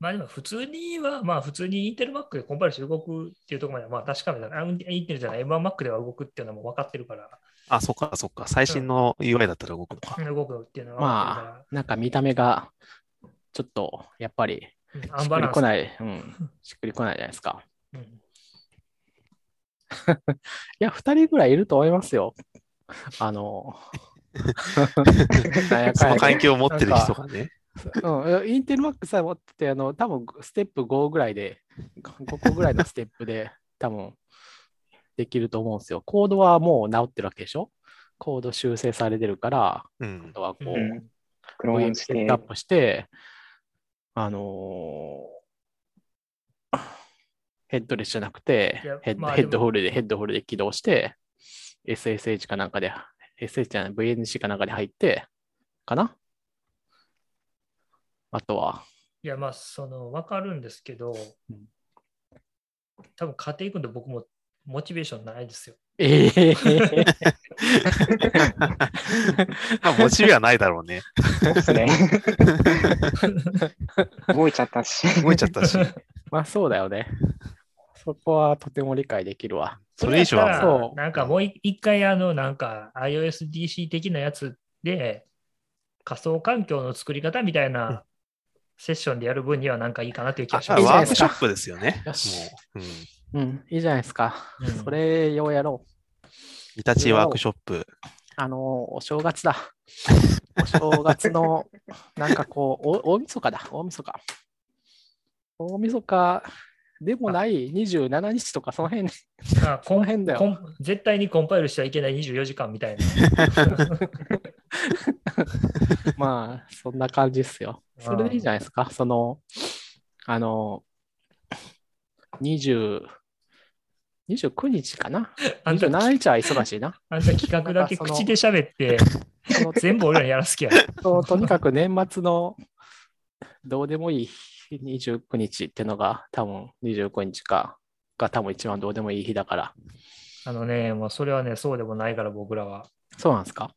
まあでも普通には、まあ普通にインテル Mac でコンパイルして動くっていうところまでは、まあ確かめたら、あインテルじゃない、M1 Mac では動くっていうのはもう分かってるから、
あ、そっか、そっか。最新の UI だったら動くのか。
動くっていうのは
まあ、なんか見た目が、ちょっと、やっぱり、しっく
ンバランス。
りこない、うん、しっくりこないじゃないですか。
うん
いや、2人ぐらいいると思いますよ。あの、なんやかんや
その環境を持ってる人がね。
うん、インテルマックさえ持ってて、あの、多分ステップ5ぐらいで、5個ぐらいのステップで、多分できると思うんですよ。コードはもう直ってるわけでしょ？コード修正されてるから、
うん
あ。とはこう、
うんクローンして
セットアッ、プして、あのー ヘッドレスじゃなくてヘッ,、
まあ
ヘッドホールで、ヘッドホールで起動して、SSH かなんかで、SSH じゃない、VNC かなんかで入って、かな？あとは、
いや、まあ、その、分かるんですけど
うん、
多分家庭君と僕もモチベーションないですよ。
ええ
まあ、モチベはないだろうね。
そうですね。動いちゃったし。
動いちゃったし。
まあそうだよね。そこはとても理解できるわ。
それ以上は
う
なんかもう一一回、あの、なんか iOSDC 的なやつで、仮想環境の作り方みたいなセッションでやる分にはなんかいいかなっていう気
あ
がします。
ワークショップですよね。
よし
もう、うん。
うん、いいじゃないですか。
うん
それをやろう。
煮立ちワークショップ。
あの、お正月だ。お正月の、なんかこう、お大晦日だ、大晦日。大晦日でもない27日とか、その辺、
あコン
この辺だよ
絶対にコンパイルしちゃいけない24時間みたいな。
まあ、そんな感じっすよ。それでいいじゃないですか。その、あの、20、29日かな？
あんた
?27 日は忙しいな。
あんた企画だけ口で喋って、全部俺らにやらすきや。
ととにかく年末のどうでもいい日29日ってのが多分29日かが多分一番どうでもいい日だから。
あのね、もうそれはね、そうでもないから僕らは。
そうなんですか？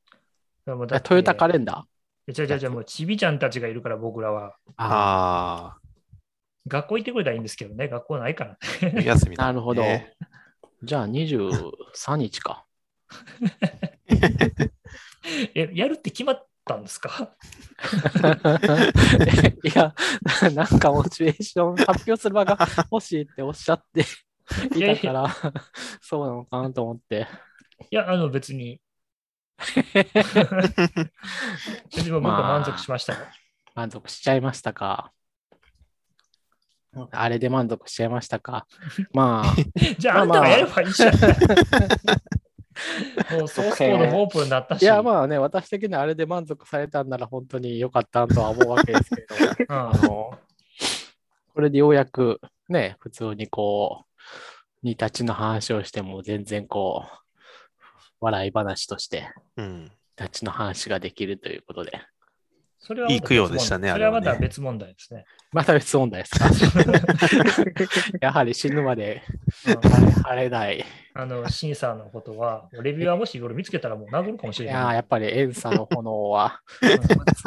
でもだって
トヨタカレンダー？
じゃじゃじゃもうちびちゃんたちがいるから僕らは。
あ
あ
学校行ってくれたらいいんですけどね、学校ないから。
あ、冬休みだ
なるほど。
ね
じゃあ23日か。
え、やるって決まったんですか？
いや、なんかモチベーション発表する場が欲しいっておっしゃっていたから、そうなのかなと思って。
いや、あの別に。別に僕は満足しましたよ。
満足しちゃいましたか。あれで満足しちゃいましたか？まあ、
じゃあ、あんたがやればいいじゃん。もうソースコードもオープンになったし。
いや、まあね、私的にはあれで満足されたんなら本当に良かったとは思うわけですけど、
あ
あの、これでようやくね、普通にこう、煮立ちの話をしても全然こう、笑い話として、
うん。
煮立ちの話ができるということで、
それはまた
いい供養でしたね
別問題それはまた別問題ですね。
また別問題ですか？やはり死ぬまで
うん
晴れない。
あの、審査のことは、レビューはもし俺見つけたらもう殴るかもしれない。
やっぱり遠さの炎は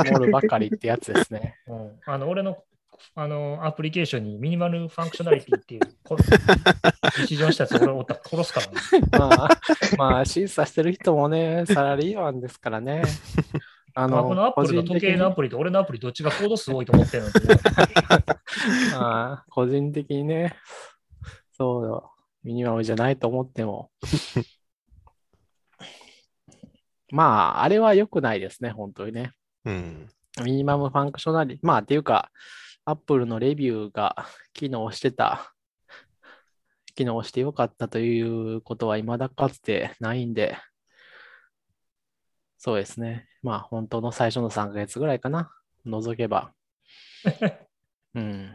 積もるばかりってやつですね。
うんうんあの俺のあのアプリケーションに minimal functionality っていう、こ 日常したやつ俺おったら殺すからね。
まあ、まあ、審査してる人もね、サラリーマンですからね。あ
あこのアップルの時計のアプリと俺のアプリどっちがコード数多いと思ってるの
あ個人的にね、そう、ミニマムじゃないと思っても。まあ、あれは良くないですね、本当にね。
うん。
minimum functionality まあ、っていうか、アップルのレビューが機能してた、機能してよかったということは未だかつてないんで、そうですね。まあ、本当の最初の3ヶ月ぐらいかな、除けば。うん。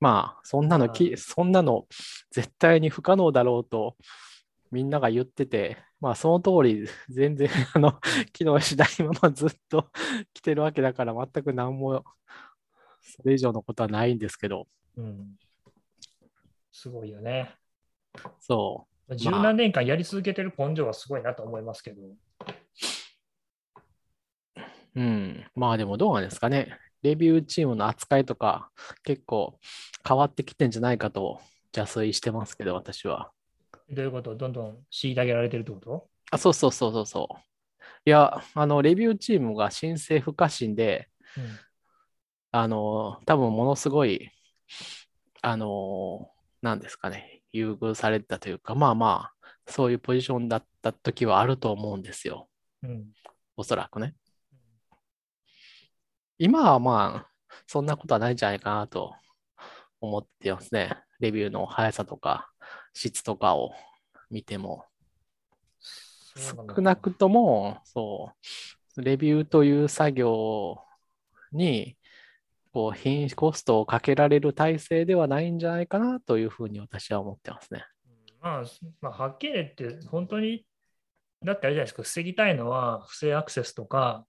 まあ、そんなのき、そんなの絶対に不可能だろうとみんなが言ってて、まあ、その通り、全然、あの、機能しないままずっと 来てるわけだから、全く何も、それ以上のことはないんですけど、
うん。すごいよね。
そ
十何年間やり続けてる根性はすごいなと思いますけど。
う。うん。まあ、でもどうなんですかね。レビューチームの扱いとか、結構変わってきてんじゃないかと邪推してますけど、私は。
どういうこと？どんどん虐げられてるってこと？
あ、そうそうそうそうそう。いや、あの、レビューチームが申請不可侵で、
うん
あの、多分ものすごい、あの、なんですかね、優遇されてたというか、まあまあ、そういうポジションだった時はあると思うんですよ。
うん。
おそらくね。今はまあ、そんなことはないんじゃないかなと思ってますね。レビューの速さとか質とかを見ても。少なくとも、そう、レビューという作業に、こう、品質コストをかけられる体制ではないんじゃないかなというふうに私は思ってますね。
まあ、まあ、はっきり言って、本当に、だってあれじゃないですか、防ぎたいのは不正アクセスとか、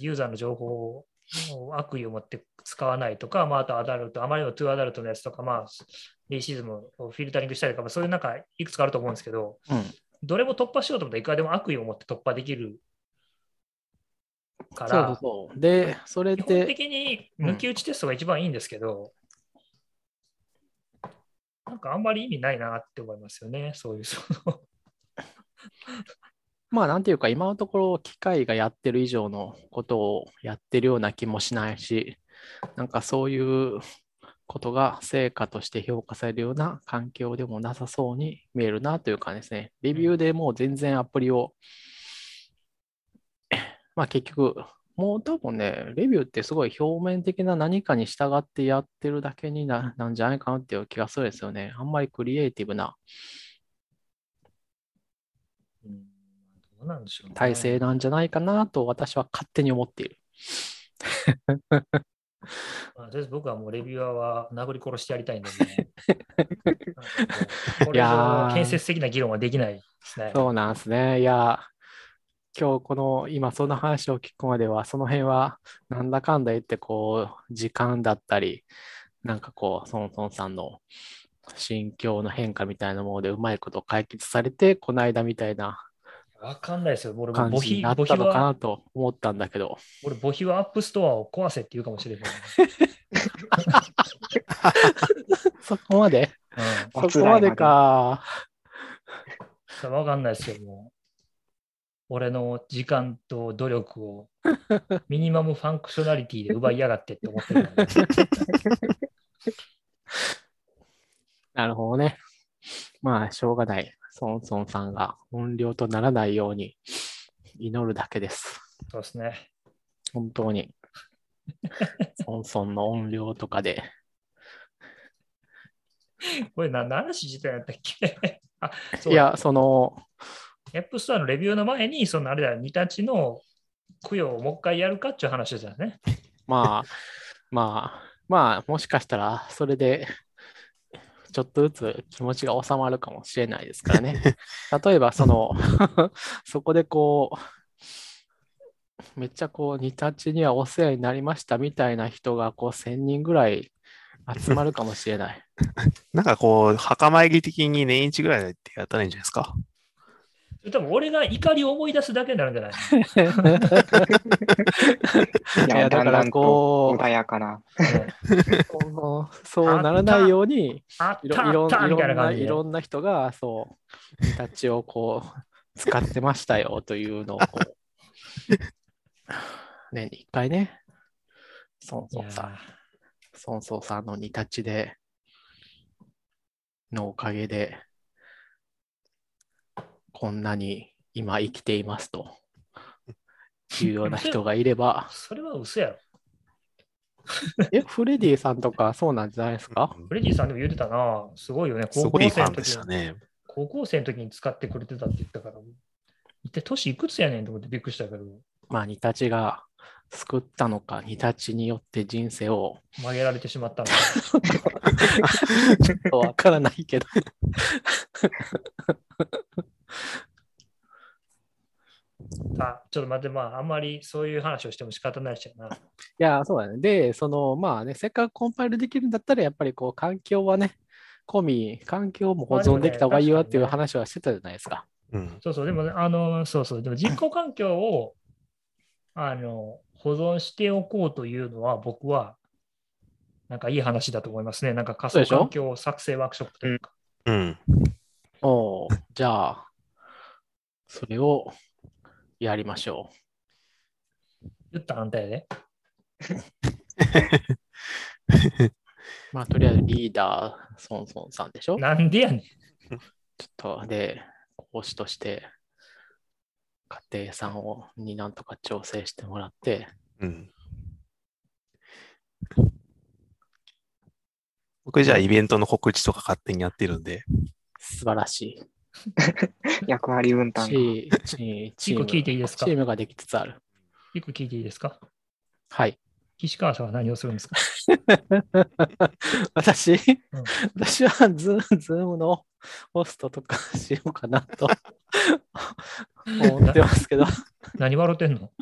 ユーザーの情報を悪意を持って使わないとか、まあ、あとアダルト、あまりのトゥアダルトのやつとか、まあ、レイシズムをフィルタリングしたりとか、まあそういうなんかいくつかあると思うんですけど、
うん。
どれも突破しようと思ったらいくらでも悪意を持って突破できるか
そうそう
ら、
そう。で、それ
基本
で、
的に抜き打ちテストが一番いいんですけど、なんかあんまり意味ないなって思いますよね、そういうその。
まあ、なんていうか、今のところ、機械がやってる以上のことをやってるような気もしないし、なんかそういうことが成果として評価されるような環境でもなさそうに見えるなという感じですね。レビューでもう全然アプリを、まあ結局、もう多分ね、レビューってすごい表面的な何かに従ってやってるだけにななんじゃないかなっていう気がするんですよね。あんまりクリエイティブな
うんどうなんでしょうね。
体制なんじゃないかなと私は勝手に思っている。
まあとりあえず僕はもうレビュアーは殴り殺してやりたいんでね。
いや
建設的な議論はできないですね。
そうなんですね。いや、今日この今その話を聞くまでは、その辺はなんだかんだ言ってこう、時間だったり、なんかこう、ソンソンさんの心境の変化みたいなものでうまいこと解決されて、この間みたいな
わかんないですよ。俺も
感
母比母比
じになったのか
は、
なと思ったんだけど。
俺母比はアップストアを壊せって言うかもしれない。
そこまで？
うん
そこまでか。
さわかんないですよ、もう。俺の時間と努力をミニマムファンクショナリティで奪いやがってって思ってる
なるほどね。まあ、しょうがない。ソンソンさんが怨霊とならないように祈るだけです。
そうですね。
本当に。ソンソンの怨霊とかで。
これ何の話自体やったっけ？あ、
いや、その、
App Store のレビューの前に、そのあれだよ、ニタチの供養をもう一回やるかっていう話ですよね。
まあ、まあ、まあ、もしかしたら、それで、ちょっとずつ気持ちが収まるかもしれないですからね。例えば、その、そこでこう、めっちゃこう、ニタッチにはお世話になりましたみたいな人が、こう、1000人ぐらい集まるかもしれない。
なんかこう、墓参り的に年一ぐらいでやったらいいんじゃないですか。
多分俺が怒りを思い出すだけになるんじゃない
いや、
だから
だんだんと
こう
穏やかな。
そうそうならないように、いろんな
い
ろんな人が、そう、ニタッチをこう、使ってましたよというのをこう、年 に一回ね、ソン
いや
ソンさん、ソンソンさんのニタッチで、のおかげで、こんなに今生きていますと いうような人がいれば、
それは嘘やろ。
え、フレディさんとかそうなんじゃないですか？
フレディさんでも言ってたな。すごいよね。
す
高校生の時に、
ね。
高校生の時に使ってくれてたって言ったから、一体年いくつやねんと思ってびっくりしたけど、
まあ、ニタチが救ったのか、ニタチによって人生を
曲げられてしまったのか。
ちょっとわからないけど。
あ、ちょっと待って、まあ、あんまりそういう話をしても仕方ないしやな。
いや、そうだね。で、その、まあね、せっかくコンパイルできるんだったら、やっぱりこう、環境はね、込み、環境も保存できた方がいいわっていう話はしてたじゃないですか。
うん。
そうそう、でもね、あの、そうそう、でも実行環境を、あの、保存しておこうというのは、僕は、なんかいい話だと思いますね。なんか仮想環境作成ワークショップというか。
うん。
おお、じゃあ、それをやりましょ
言ったらあんたやで。
う。まあ、とりあえずリーダー、ソンソンさんでしょ
なんでやねん。
ちょっと、で、講師として、家庭さんをになんとか調整してもらって、
うん。僕じゃあイベントの告知とか勝手にやってるんで、
素晴らしい。
役割分担が。
チーチーチーム
一個聞いていいですか？
チームができつつある。
一個聞いていいですか？
はい。
岸川さんは何をするんですか？
私、
ん
私はズズームのホストとかしようかなと 思ってますけど、
何笑ってんの？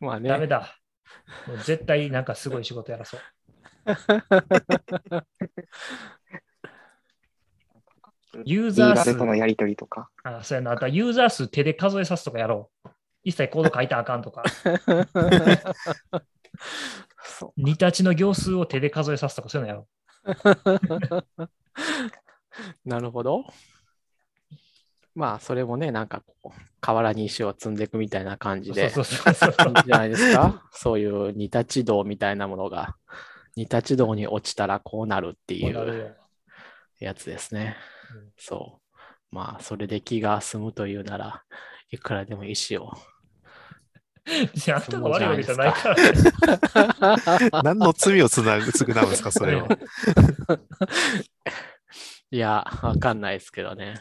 まあね、
ダメだ。もう絶対なんかすごい仕事やらそう。ユー
リ
ザー数
と、のやりとりとか。
あそうやな、あとはユーザー数手で数えさすとかやろう。一切コード書いたらあかんとか、
そ
煮立ちの行数を手で数えさすとか、そういうのやろ
う なるほど。まあ、それもね、なんかこう、河原に石を積んでいくみたいな感じ
う。
で、
そうそうそうそう
じゃないですかそういう似立ち道みたいなものが、似立ち道に落ちたらこうなるっていうやつですね
うん。
そう。まあ、それで気が済むというならいくらでも石を。
別にあんたが悪いわけじゃないからね。
何の罪をつなぐ、償うんですか、それは。
いや、わかんないですけどね。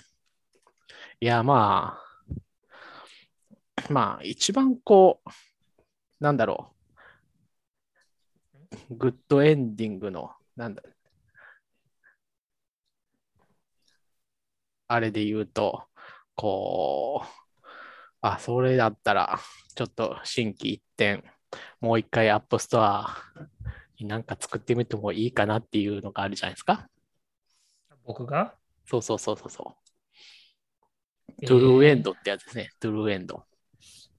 いや、まあ、まあ、一番こう、なんだろう。グッドエンディングの、なんだ、あれで言うと、こう、あ、それだったら、ちょっと心機一転、もう一回 App Storeになんか作ってみてもいいかなっていうのがあるじゃないですか。
僕が？
そうそうそうそうそう。トゥルーエンドってやつですね。トゥルーエンド。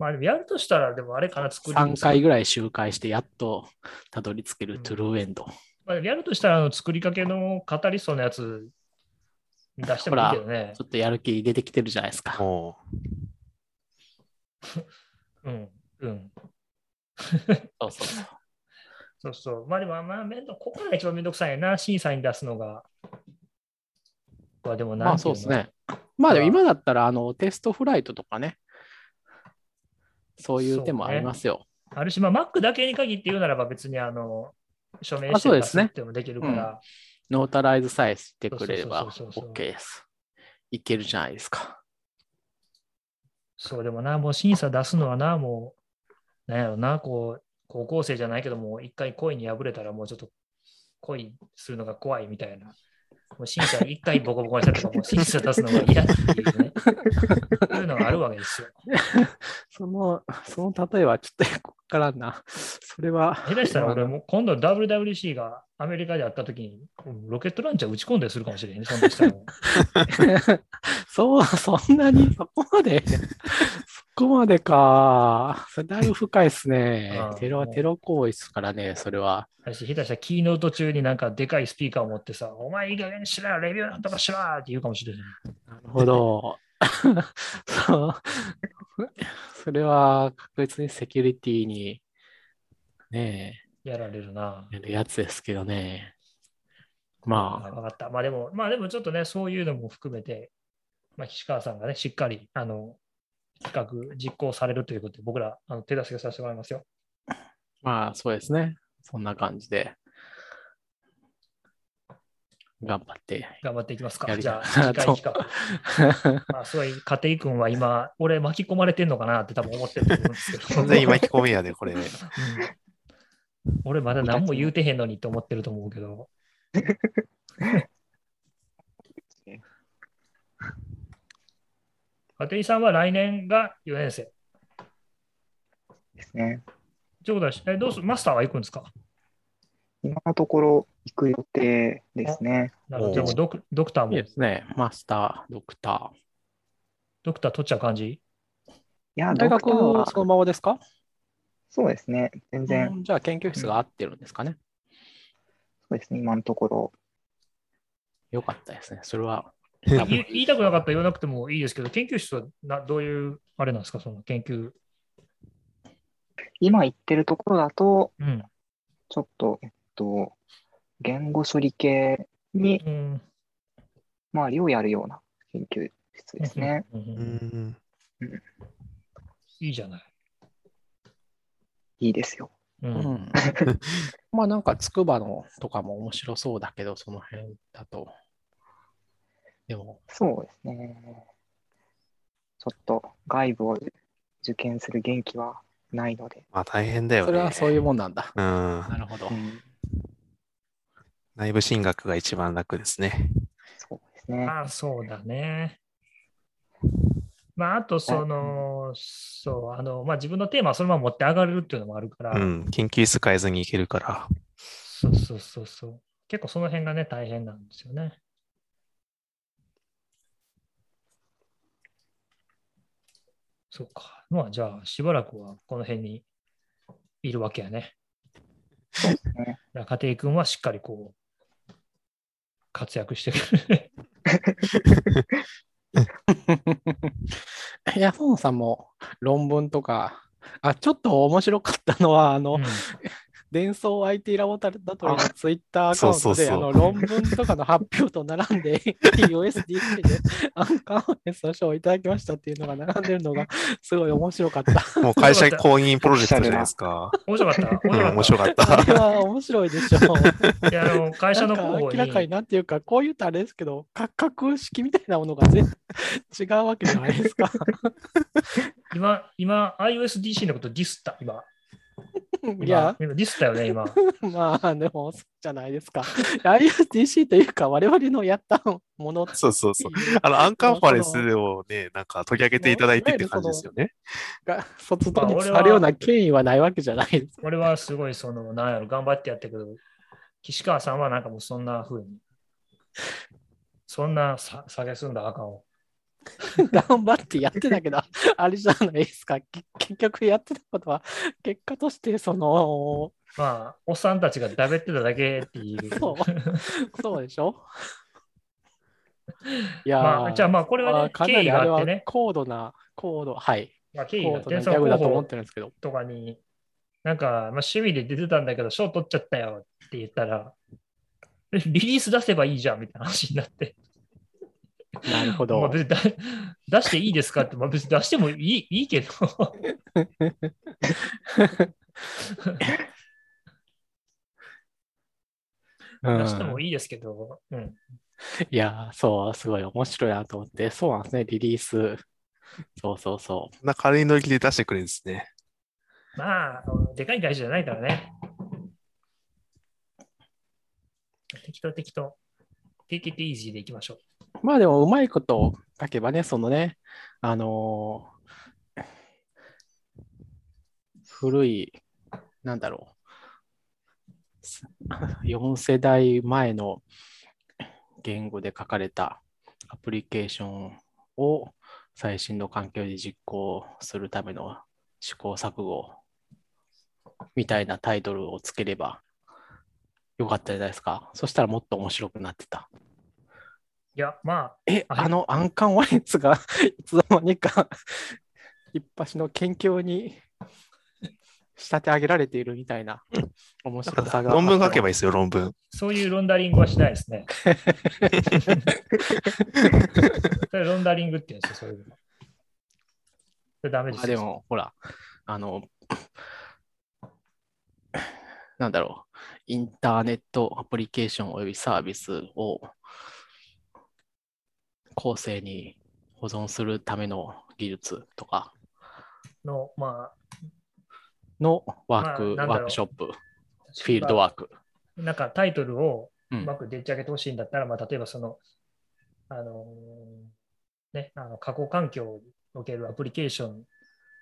まあでもやるとしたら、でもあれかな、作り
3回ぐらい周回してやっとたどり着けるトゥルーエンド。
まあ、やるとしたら、あの作りかけのカタリストのやつ出してもいいけどね
ち。ょっとやる気出てきてるじゃないですか。
も
うん。うん。
そうそうそう。
そうそう。まあでも、まあ、めんどここが一番めんどくさいな、審査に出すのが。まあでもなん
まあそうですね。まあでも今だったらあのテストフライトとかね。そういう手もありますよ。
あるし、まあ Mac だけに限って言うならば別にあの、署名
あ
してってもできるから、
ノータライズさえしてくれれば OK です。いけるじゃないですか。
そうでもな、もう審査出すのはな、もう、なんやろな、こう、高校生じゃないけども、一回恋に破れたらもうちょっと恋するのが怖いみたいなもう審査一回ボコボコにしたとか、もう審査出すのが嫌っていうね。そういうのがあるわけですよ。
その、その例えはちょっとからんな。それは。
下手したら俺もう今度 WWC がアメリカであった時に、ロケットランチャー打ち込んだりするかもしれんね、そんなしたらもう
そう、そんなに、そこまで、そこまでか。それだいぶ深いですね
うん。
テロ、テロ行為ですからね、それは。
だし、下手したらキーノート中になんかでかいスピーカーを持ってさ、お前いい加減にしろよ、レビューなんとかしろって言うかもしれない。
なるほど。そう。それは確実にセキュリティに、ね
やられるな。
え、やるやつですけどね。ま
あ、わかった。まあでも、まあでもちょっとね、そういうのも含めて、まあ、岸川さんがね、しっかり、あの、企画実行されるということで、僕ら、あの手助けさせてもらいますよ。
あ、まあそうですね。そんな感じで。頑張って。
頑張っていきますか。じゃあ、次回企画。まあ、すごい、家庭君は今、俺巻き込まれてんのかなって多分思ってると思うんですけど。
完全に巻き込みやで、これ。
うん俺まだ何も言うてへんのにって思ってると思うけど。家庭さんは来年が4年生。
ですね。
ということはえどうすマスターは行くんですか？
今のところ行く予定ですね。
なるほど。ドクドクター
いい
も、
ですね。マスター、ドクタ
ドクター取っちゃう感じ？
いや、
ー。大
ドクターは
学そのままですか？
そうですね。全然、
うんじゃあ研究室が合ってるんですかね？
そうですね。今のところ。
よかったですね。それは。
言い言いたくなかったら言わなくてもいいですけど、研究室はなどういう、あれなんですか、その研究。
今行ってるところだと、
うん。
ちょっと、えっと、言語処理系に
うん
周りをやるような研究室ですね。
いいじゃない。
いいですよ。
う
うんん。まあなんか筑波のとかも面白そうだけど、その辺だと。でも、
そうですね。ちょっと外部を受験する元気はないので。
まあ大変だよね。
それはそういうもんなんだ。
うん。
なるほど
う。ん、
内部進学が一番楽ですね。
そうですね。
まあ、そうだね。まあ、あと、その、そう、あの、まあ、自分のテーマをそのまま持って上がれるっていうのもあるから、
うん。研究室変えずにいけるから。
そうそうそうそう。結構その辺がね、大変なんですよね。そうか。まあ、じゃあ、しばらくはこの辺にいるわけやね。
ね
だから家庭君はしっかりこう、活躍してくれる。
いや、孫さんも論文とか、あ、ちょっと面白かったのは、あの、
うん
伝送 IT ラボタルダトリのツイッターアカウントで、の論文とかの発表と並んで、USDC でアンカー OS の賞をいただきましたっていうのが並んでるのが、すごい面白かった。
もう会社 公認プロジェクトじゃないですか。
面白かった
うん、面
面白かっ
た。
あれは面白いでしょ。
た。いや、あの、会社の
なんか
候補
明らかに
に、
なんていうか、こう言うとあれですけど、価格式みたいなものが全然違うわけじゃないですか。
今、今、iOSDC のことディスった、今。今
いや、
今ディスったよね、今。
まあ、でも、そうじゃないですか。ISDC というか、我々のやったもの
そうそうそう。あの、アンカンファレンスをね、なんか取り上げていただいてって感じですよね。
が卒業にされるような権威はないわけじゃないです。
俺はすごい、その、なんやろ、頑張ってやったけど、岸川さんはなんかもうそんな風に、そんなさ下げすんだらあかんを。
頑張ってやってたけど、あれじゃないですか。け結局やってたことは、結果として、その、
まあ、おっさんたちがだべってただけっていう。
そうそうでしょ？いやー、
まあ、じゃあまあ、これはね、
かなりあれは
があってね、
高度な、高度、はい。
まあ、経緯が天才候補
てるんですけど。
とかに、なんか、まあ、趣味で出てたんだけど、賞取っちゃったよって言ったら、えリリース出せばいいじゃんみたいな話になって、
なるほ
まあ、
ど。
別にだ出していいですかって、まあ、別に出してもいいいいけど、出しても
い。
いいですけど、うん、
いやー、そう、すごい面白いなと思って、そうなんですね、リリース。そうそうそ
こんな軽い乗り気で出してくれるんですね。
まあ、でかい会社じゃないからね。適当適当。Take it easy でいきましょう。
まあでも、うまいこと書けばね、そのね、あのー古い、なんだろう、4世代前の言語で書かれたアプリケーションを最新の環境で実行するための試行錯誤みたいなタイトルをつければよかったじゃないですか。そしたらもっと面白くなってた。
いや、ま
え、
あれ？
あのアンカンワインツが いつの間にか一発の研究に仕立て上げられているみたいな面白さが。
論文書けばいい
い。
ですよ、論文。
あ、そういうロンダリングはしないですね。それロンダリングって言うんですよ、そういうの。それダメです
でも、ほら、あの、なんだろう、インターネットアプリケーションおよびサービスを後世に保存するための技術とか。
の、ま
のワーク、
まあ
ワークショップ、
あ、
フィールドワーク。
なんかタイトルを
う
うんまくでっち上げてほしいんだったら、まあ、例えばその、あのーね、あの過去環境におけるアプリケーション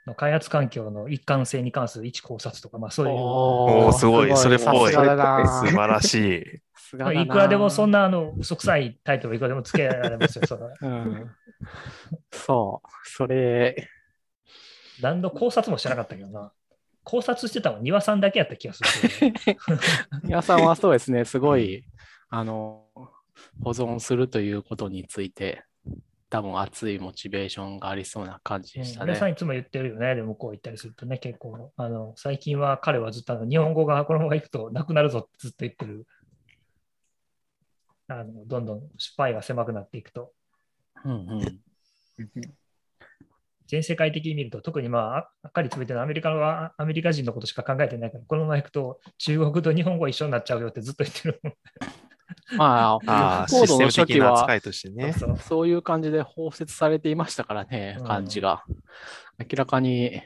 の開発環境の一貫性に関する一考察とか、まあ、そういう、
おーすごい。それっぽい。素晴らしい。
さすがい
くらでもそんなあの嘘くさいタイトルいくらでもつけられますよ。その
うん、そう、それ、
何度考察もしてなかったけどな。考察してたのは庭さんだけやった気がするけど。
皆さんはそうですね、すごい、あの、保存するということについて、多分熱いモチベーションがありそうな感じでしたね。
皆さんいつも言ってるよね。でもこう言ったりするとね、結構、あの、最近は彼はずっとあの日本語がこのままいくとなくなるぞってずっと言ってる。あの、どんどん失敗が狭くなっていくと。
うんうん
全世界的に見ると、特にまあ、あ赤りつめてるアメリカはアメリカ人のことしか考えてないから、このままいくと中国と日本語は一緒になっちゃうよってずっと言ってる。
ま
あ
あ、
あ、
コードの
システム
初期は
的な扱いとしてね。
そう
そういう感じで包摂されていましたからね
うん、
感じが。明らかに、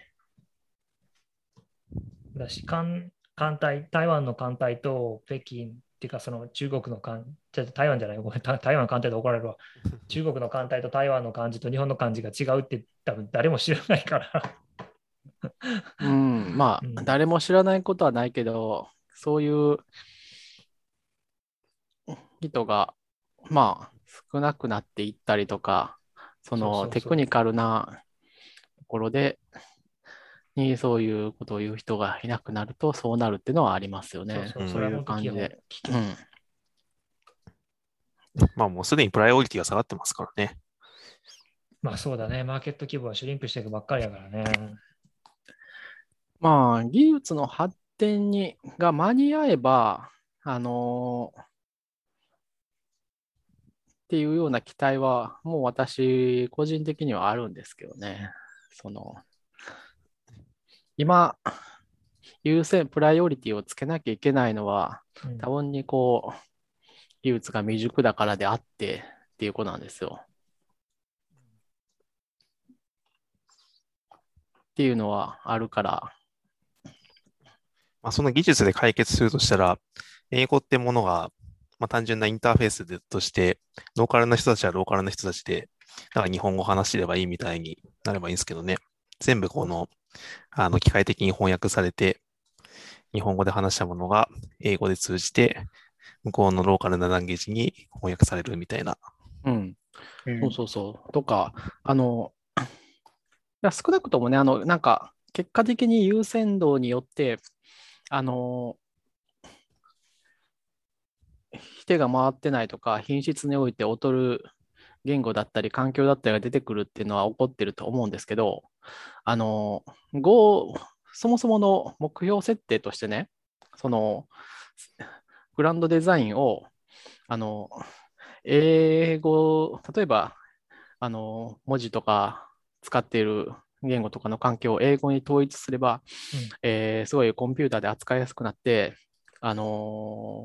だし、艦艦隊、台湾の艦隊と北京っていうか、その中国の艦、台湾じゃない、ごめん、台台湾の艦隊で怒られるわ。中国の艦隊と台湾の漢字と日本の漢字が違うって多分誰も知らないから。
うん、ま
うん
あ、誰も知らないことはないけど、そういう人が、まあ、少なくなっていったりとか、そのテクニカルなところで、にそういうことを言う人がいなくなると、そうなるっていうのはありますよね。
そうそう
うん
そういう感じで。うん。
まあもうすでにプライオリティが下がってますからね。
まあそうだね、マーケット規模はシュリンクしていくばっかりやからね。
まあ、技術の発展にが間に合えば、あのーっていうような期待は、もう私、個人的にはあるんですけどね。その、今、優先、プライオリティをつけなきゃいけないのは、
うん
多分にこう、技術が未熟だからであってっていうことなんですよ。っていうのはあるから、
まあその技術で解決するとしたら、英語ってものが、まあ単純なインターフェースでとして、ローカルな人たちはローカルな人たちで、なんか日本語話してればいいみたいになればいいんですけどね。全部この、あの、機械的に翻訳されて、日本語で話したものが英語で通じて、向こうのローカルなランゲージに翻訳されるみたいな。
うん、
うん
そうそうそう。とか、あの、いや少なくともね、あの、なんか、結果的に優先度によって、あの、手が回ってないとか、品質において劣る言語だったり、環境だったりが出てくるっていうのは起こってると思うんですけど、あの、Go、そもそもの目標設定としてね、その、グランドデザインを、あの、英語、例えば、あの、文字とか使っている言語とかの環境を英語に統一すれば、
うん
えーすごいコンピューターで扱いやすくなって、あのー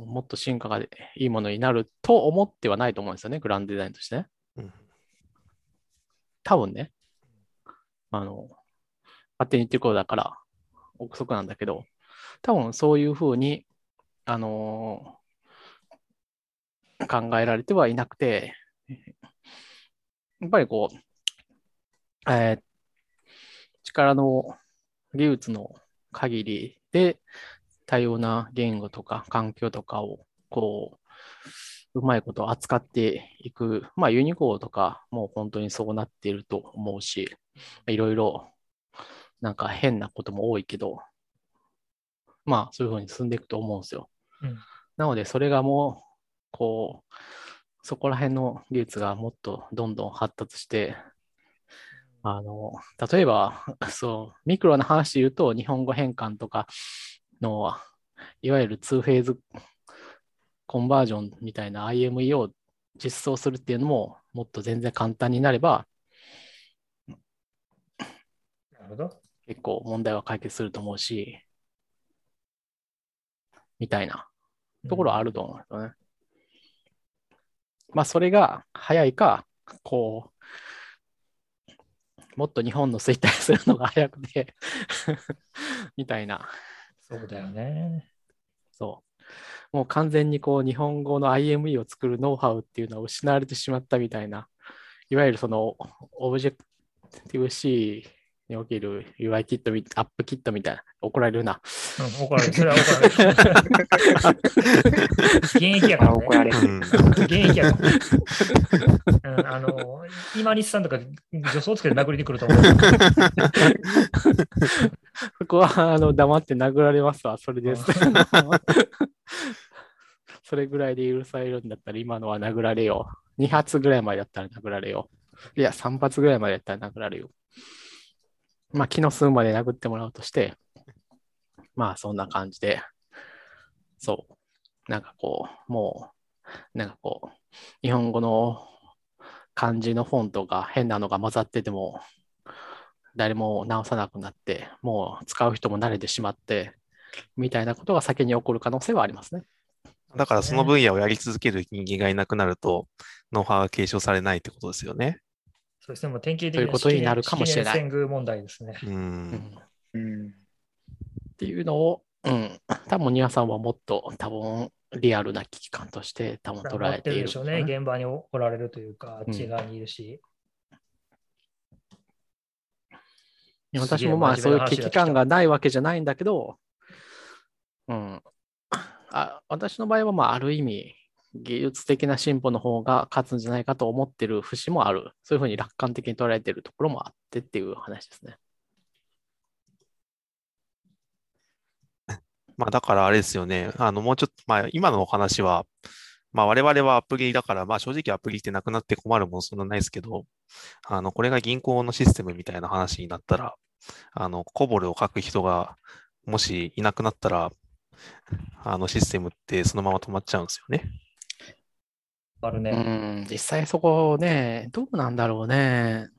もっと進化がいいものになると思ってはないと思うんですよね、グランドデザインとしてね。多分ね。あの、勝手に言ってることだから、憶測なんだけど、多分そういうふうに、あのー考えられてはいなくて、やっぱりこう、えー力の技術の限りで多様な言語とか環境とかをこうう、うまいこと扱っていく、まあユニコードとかもう本当にそうなっていると思うし、いろいろなんか変なことも多いけど、まあそういうふうに進んでいくと思うんですよ。
うん
なのでそれがもう、こう、そこら辺の技術がもっとどんどん発達して、あの、例えば、そう、ミクロな話で言うと、日本語変換とかの、いわゆる2フェーズコンバージョンみたいな IME を実装するっていうのも、もっと全然簡単になれば、
なるほど。
結構問題は解決すると思うし、みたいなところはあると思うんですよね。まあ、それが早いか、こう、もっと日本の衰退するのが早くて、みたいな、
そうだよね。
そう。もう完全にこう、日本語の IME を作るノウハウっていうのは失われてしまったみたいな、いわゆるその、オブジェクティブ C における UI キットみ、アップキットみたいな、怒られるな。
うん、怒られる。それは怒られる。現役やからね。
あ怒られる。
うん
現役やから。うん、あの、今西さんとか助走つけて殴りに来ると思う。
そこは、あの、黙って殴られますわ、それです。それぐらいで許されるんだったら、今のは殴られよ。2発ぐらいまでだったら殴られよ。いや、3発ぐらいまでだったら殴られよ。まあ、気の数まで殴ってもらうとして、まあ、そんな感じで、そう。なんかこう、もう、なんかこう、日本語の漢字のフォントが変なのが混ざってても、誰も直さなくなって、もう使う人も慣れてしまって、みたいなことが先に起こる可能性はありますね。
だからその分野をやり続ける人間がいなくなると、ノウハウが継承されないってことですよね。
そうですね、もう典型的
ということになるかもしれない
問題ですね。
う。
うんん
うん。
っていうのを、うん、多分ニワさんはもっと多分リアルな危機感として多分捉えている
るでしょうね。現場におられるというか、あっち側にいるし。
私もまあ
す
そういう危機感がないわけじゃないんだけど、うん、あ私の場合はまあある意味技術的な進歩の方が勝つんじゃないかと思ってる節もある。そういうふうに楽観的に捉えてるところもあってっていう話ですね。
まあだからあれですよね。あの、もうちょっと、まあ今のお話は、まあ我々はアプリだから、まあ正直アプリってなくなって困るもんそんなないですけど、あの、これが銀行のシステムみたいな話になったら、あの、コボルを書く人がもしいなくなったら、あのシステムってそのまま止まっちゃうんですよね。
う
あるね。
ん、実際そこね、どうなんだろうね。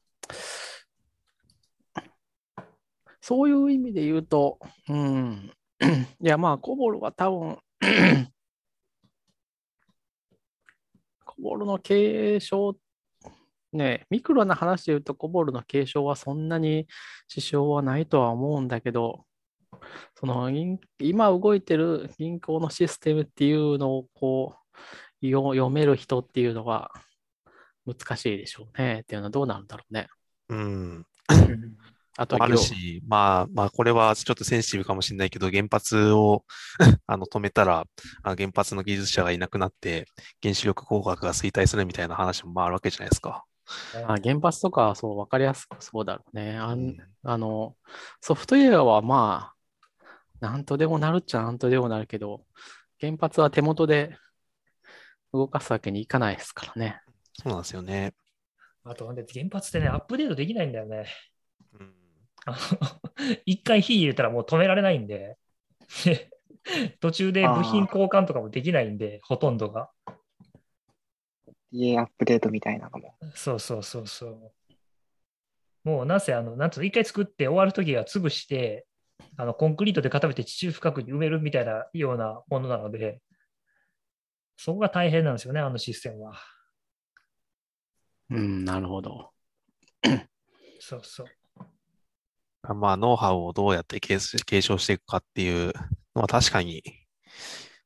そういう意味で言うと、うん、いやまあ、コボルは多分、コボルの継承、ね、ミクロな話で言うと、コボルの継承はそんなに支障はないとは思うんだけど、その銀今動いてる銀行のシステムっていうのをこうよ読める人っていうのは難しいでしょうね。っていうのはどうなるんだろうね。
うん。
あと
あるし、まあまあこれはちょっとセンシティブかもしれないけど、原発を あの止めたら、あ原発の技術者がいなくなって、原子力工学が衰退するみたいな話もまああるわけじゃないですか。
あ原発とかはそう分かりやすくそうだろうね。あん
うん
あのソフトウェアはまあ、なんとでもなるっちゃなんとでもなるけど、原発は手元で動かすわけにいかないですからね。
そうなんですよね。
あと、で原発ってね、アップデートできないんだよね。
うん
あの 一回火入れたらもう止められないんで、途中で部品交換とかもできないんで、ほとんどが。
家アップデートみたいなのも。
そうそうそうそう。もうなぜ、あの、なんつうの、一回作って終わるときは潰して、あの、コンクリートで固めて地中深くに埋めるみたいなようなものなので、そこが大変なんですよね、あのシステムは。
うん、なるほど。
そうそう。
まあ、ノウハウをどうやって継継承していくかっていうのは確かに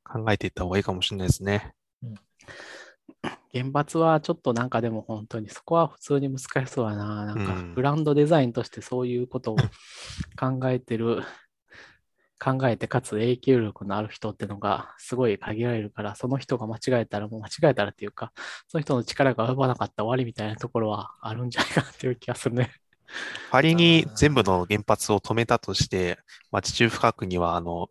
考えていった方がいいかもしれないですね。
原発はちょっとなんかでも本当にそこは普通に難しそうだな。なんか
うん
ブランドデザインとしてそういうことを考えてる、考えてかつ影響力のある人ってのがすごい限られるから、その人が間違えたらもう間違えたらっていうか、その人の力が及ばなかったら終わりみたいなところはあるんじゃないかなっていう気がするね。
仮に全部の原発を止めたとして、まあ、地中深くには、あの、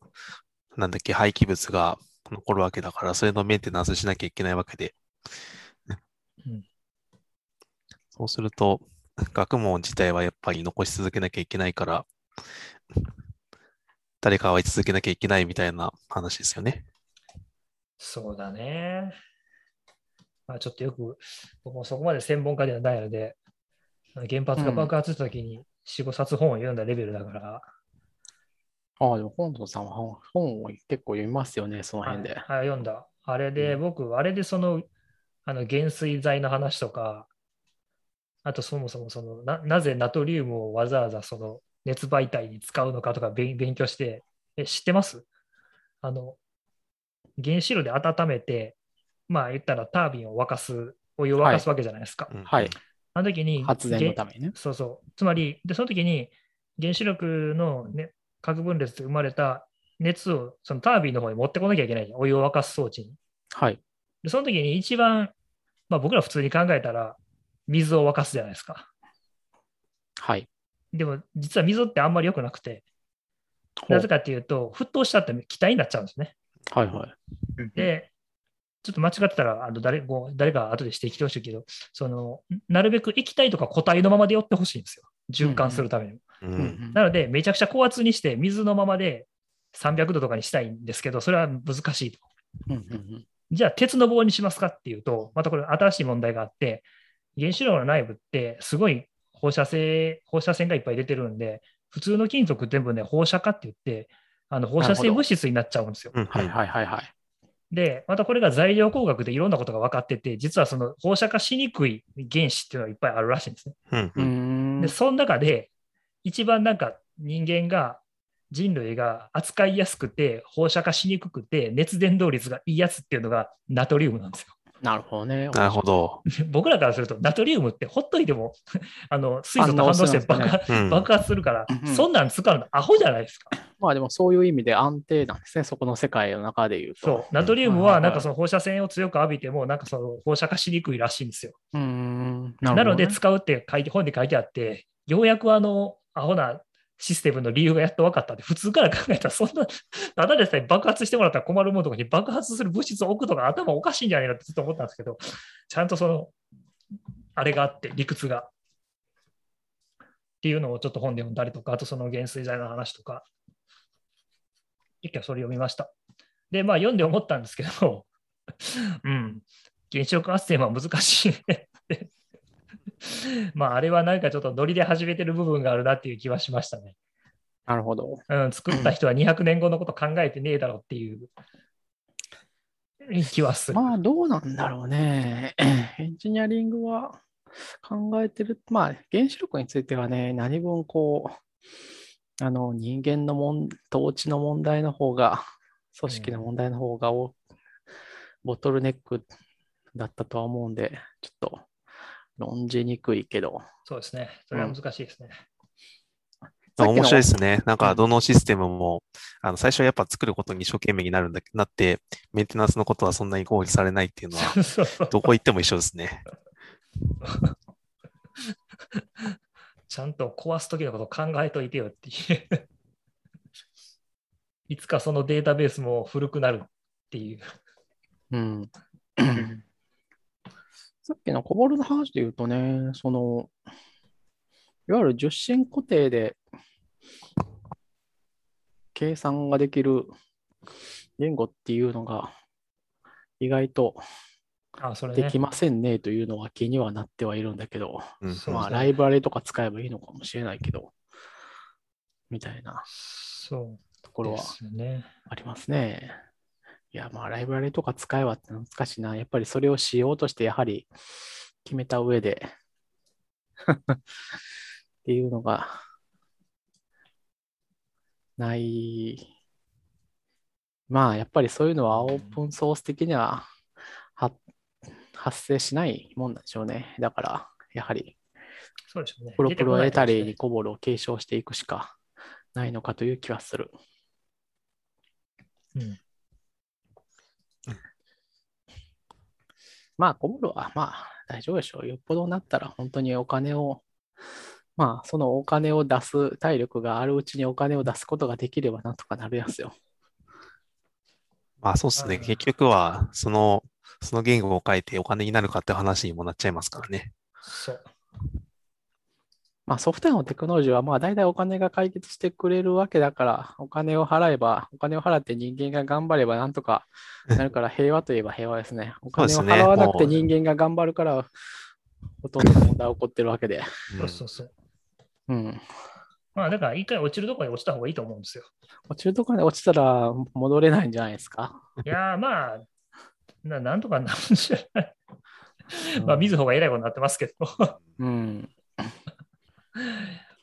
なんだっけ、廃棄物が残るわけだから、それのメンテナンスしなきゃいけないわけで。
うん
そうすると、学問自体はやっぱり残し続けなきゃいけないから、誰かは居続けなきゃいけないみたいな話ですよね。
そうだね。まあ、ちょっとよく、僕もそこまで専門家ではないので、原発が爆発した時に4、5冊本を読んだレベルだから、
ああ、でも本藤さんは本本を結構読みますよね、その辺で。
はい、はい読んだ。あれで、
うん
僕、あれでその、あの、減衰剤の話とか、あとそもそもそのな、なぜナトリウムをわざわざその熱媒体に使うのかとか勉勉強して、え、知ってます？あの、原子炉で温めて、まあ言ったらタービンを沸かす、お湯を沸かすわけじゃないですか。
うん
はい。
あの時に、
発電のためにね。
そうそう。つまり、で、その時に原子力の、ね、核分裂で生まれた熱をそのタービンの方に持ってこなきゃいけない。お湯を沸かす装置に。
はい。
で、その時に一番、まあ僕ら普通に考えたら、水を沸かすじゃないですか。
はい。
でも、実は水ってあんまり良くなくて、なぜかっていうと、沸騰したって気体になっちゃうんですね。
はいはい。
で、ちょっと間違ってたら、あの誰もう誰か後で指摘してほしいけど、その、なるべく液体とか固体のままで寄ってほしいんですよ。循環するために。
う
うんん
なので、めちゃくちゃ高圧にして、水のままで300度とかにしたいんですけど、それは難しいと。
うんうんうん
じゃあ、鉄の棒にしますかっていうと、またこれ新しい問題があって、原子炉の内部ってすごい放射性、放射線がいっぱい出てるんで、普通の金属全部ね、放射化って言って、あの放射性物質になっちゃうんですよ。
うん
はいはいはいはい。
で、またこれが材料工学でいろんなことが分かってて、実はその放射化しにくい原子っていうのがいっぱいあるらしいんですね。
うん
で、。その中で、一番なんか人間が、人類が扱いやすくて、放射化しにくくて、熱伝導率がいいやつっていうのがナトリウムなんですよ。
なるほどね。
なるほど。
僕らからすると、ナトリウムってほっといても、あの水素と反応して爆
反応すね
発,、
うん
爆発するから、
うんうん
そんなん使うのアホじゃないですか。
まあでもそういう意味で安定なんですね。そこの世界の中で言うと。
そう。ナトリウム
は
なんかその放射線を強く浴びても、なんかその放射化しにくいらしいんですよ。
うーん。な
な
るほどね
ので使うって書いて本に書いてあって、ようやくあの、アホなシステムの理由がやっと分かったって、普通から考えたら、そんな、ただでさえ爆発してもらったら困るものとかに爆発する物質を置くとか頭おかしいんじゃないかってずっと思ったんですけど、ちゃんとその、あれがあって、理屈が。っていうのをちょっと本で読んだりとか、あとその減衰剤の話とか、一回それ読みました。で、まあ読んで思ったんですけど、うん、原子力発電は難しいねって まあ、あれはなんかちょっとノリで始めてる部分があるなっていう気はしましたね。
なるほど。
うん、作った人は200年後のこと考えてねえだろうっていう気はする。
まあどうなんだろうね。エンジニアリングは考えてる。まあ原子力についてはね、何分こう、あの人間のもん統治の問題の方が、組織の問題の方がお、ボトルネックだったとは思うんで、ちょっと論じにくいけど。
そうですね。それは難しいですね。
さっきの
面白いですね。なん
うん
かどのシステムも、あの最初はやっぱ作ることに一生懸命になるんだなって、メンテナンスのことはそんなに合理されないっていうのは、どこ行っても一緒ですね。
ちゃんと壊すときのことを考えといてよっていう。いつかそのデータベースも古くなるっていう。
うん。さっきのコボルの話で言うとね、その、いわゆる十進固定で計算ができる言語っていうのが意外とでき。ませんねというのは気にはなってはいるんだけど、
うん
そう
まあライブラリとか使えばいいのかもしれないけど、みたいなところは。ありますね。いや、まあ、ライブラリとか使えばって難しいな。やっぱりそれをしようとして、やはり決めた上でっていうのがない。まあ、やっぱりそういうのはオープンソース的にはは発生しないもんなんでしょうね。だから、やはり、
そうでしょうね。
プロプロエタリーにコボルを継承していくしかないのかという気はする。
うん
まあ、コボルはまあ大丈夫でしょう。よっぽどなったら本当にお金を、まあ、そのお金を出す体力があるうちにお金を出すことができればなんとかなるやつよ。
まあそうですね。
うん
結局は、その、その言語を変えてお金になるかって話にもなっちゃいますからね。
そう。
まあ、ソフトウェアのテクノロジーはまあ大体お金が解決してくれるわけだから、お金を払えば、お金を払って人間が頑張ればなんとか なるから平和といえば平和ですね。お金を払わなくて人間が頑張るから、ほとんどの問題が起こってるわけで。
そうそうそう。
うん。
まあ、だから一回落ちるところに落ちた方がいいと思うんですよ。
落ちるところで落ちたら戻れないんじゃないですか？
いやー、まあ、ななんとかなるんじゃない。まあ、みずほが偉いことになってますけど。
うん。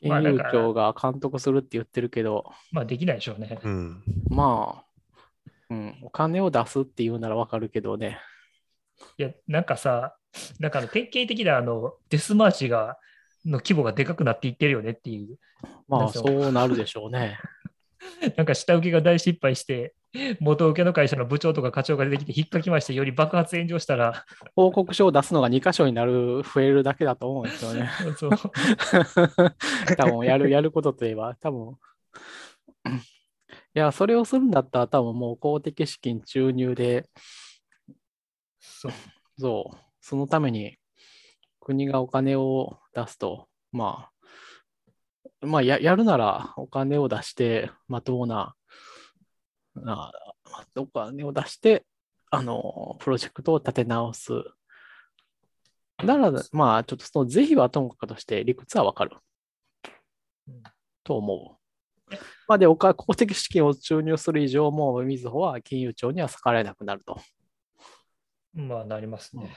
金融庁が監督するって言ってるけど、
まあ、できないでしょうね。
うん。
まあ、うん、お金を出すっていうならわかるけどね。
いや、なんかさ、なんかあの典型的なあのデスマーチがの規模がでかくなっていってるよねっていう、
まあ、そうなるでしょうね。
なんか下請けが大失敗して、元請けの会社の部長とか課長が出てきて、引っかきまして、より爆発炎上したら、
報告書を出すのが2箇所になる、増えるだけだと思うんですよね。
そう。
多分やる、やることといえば、多分。いや、それをするんだったら、多分もう公的資金注入で、
そう。
そう、そのために国がお金を出すと、まあ、まあや、やるならお金を出して、まともな、あお金を出して、あの、プロジェクトを立て直す。なら、まあ、ちょっとその是非はともかくとして理屈はわかる
うん。
と思う。まあ、で、お金公的資金を注入する以上、もうみずほは金融庁には逆らえなくなると。
まあ、なりますね。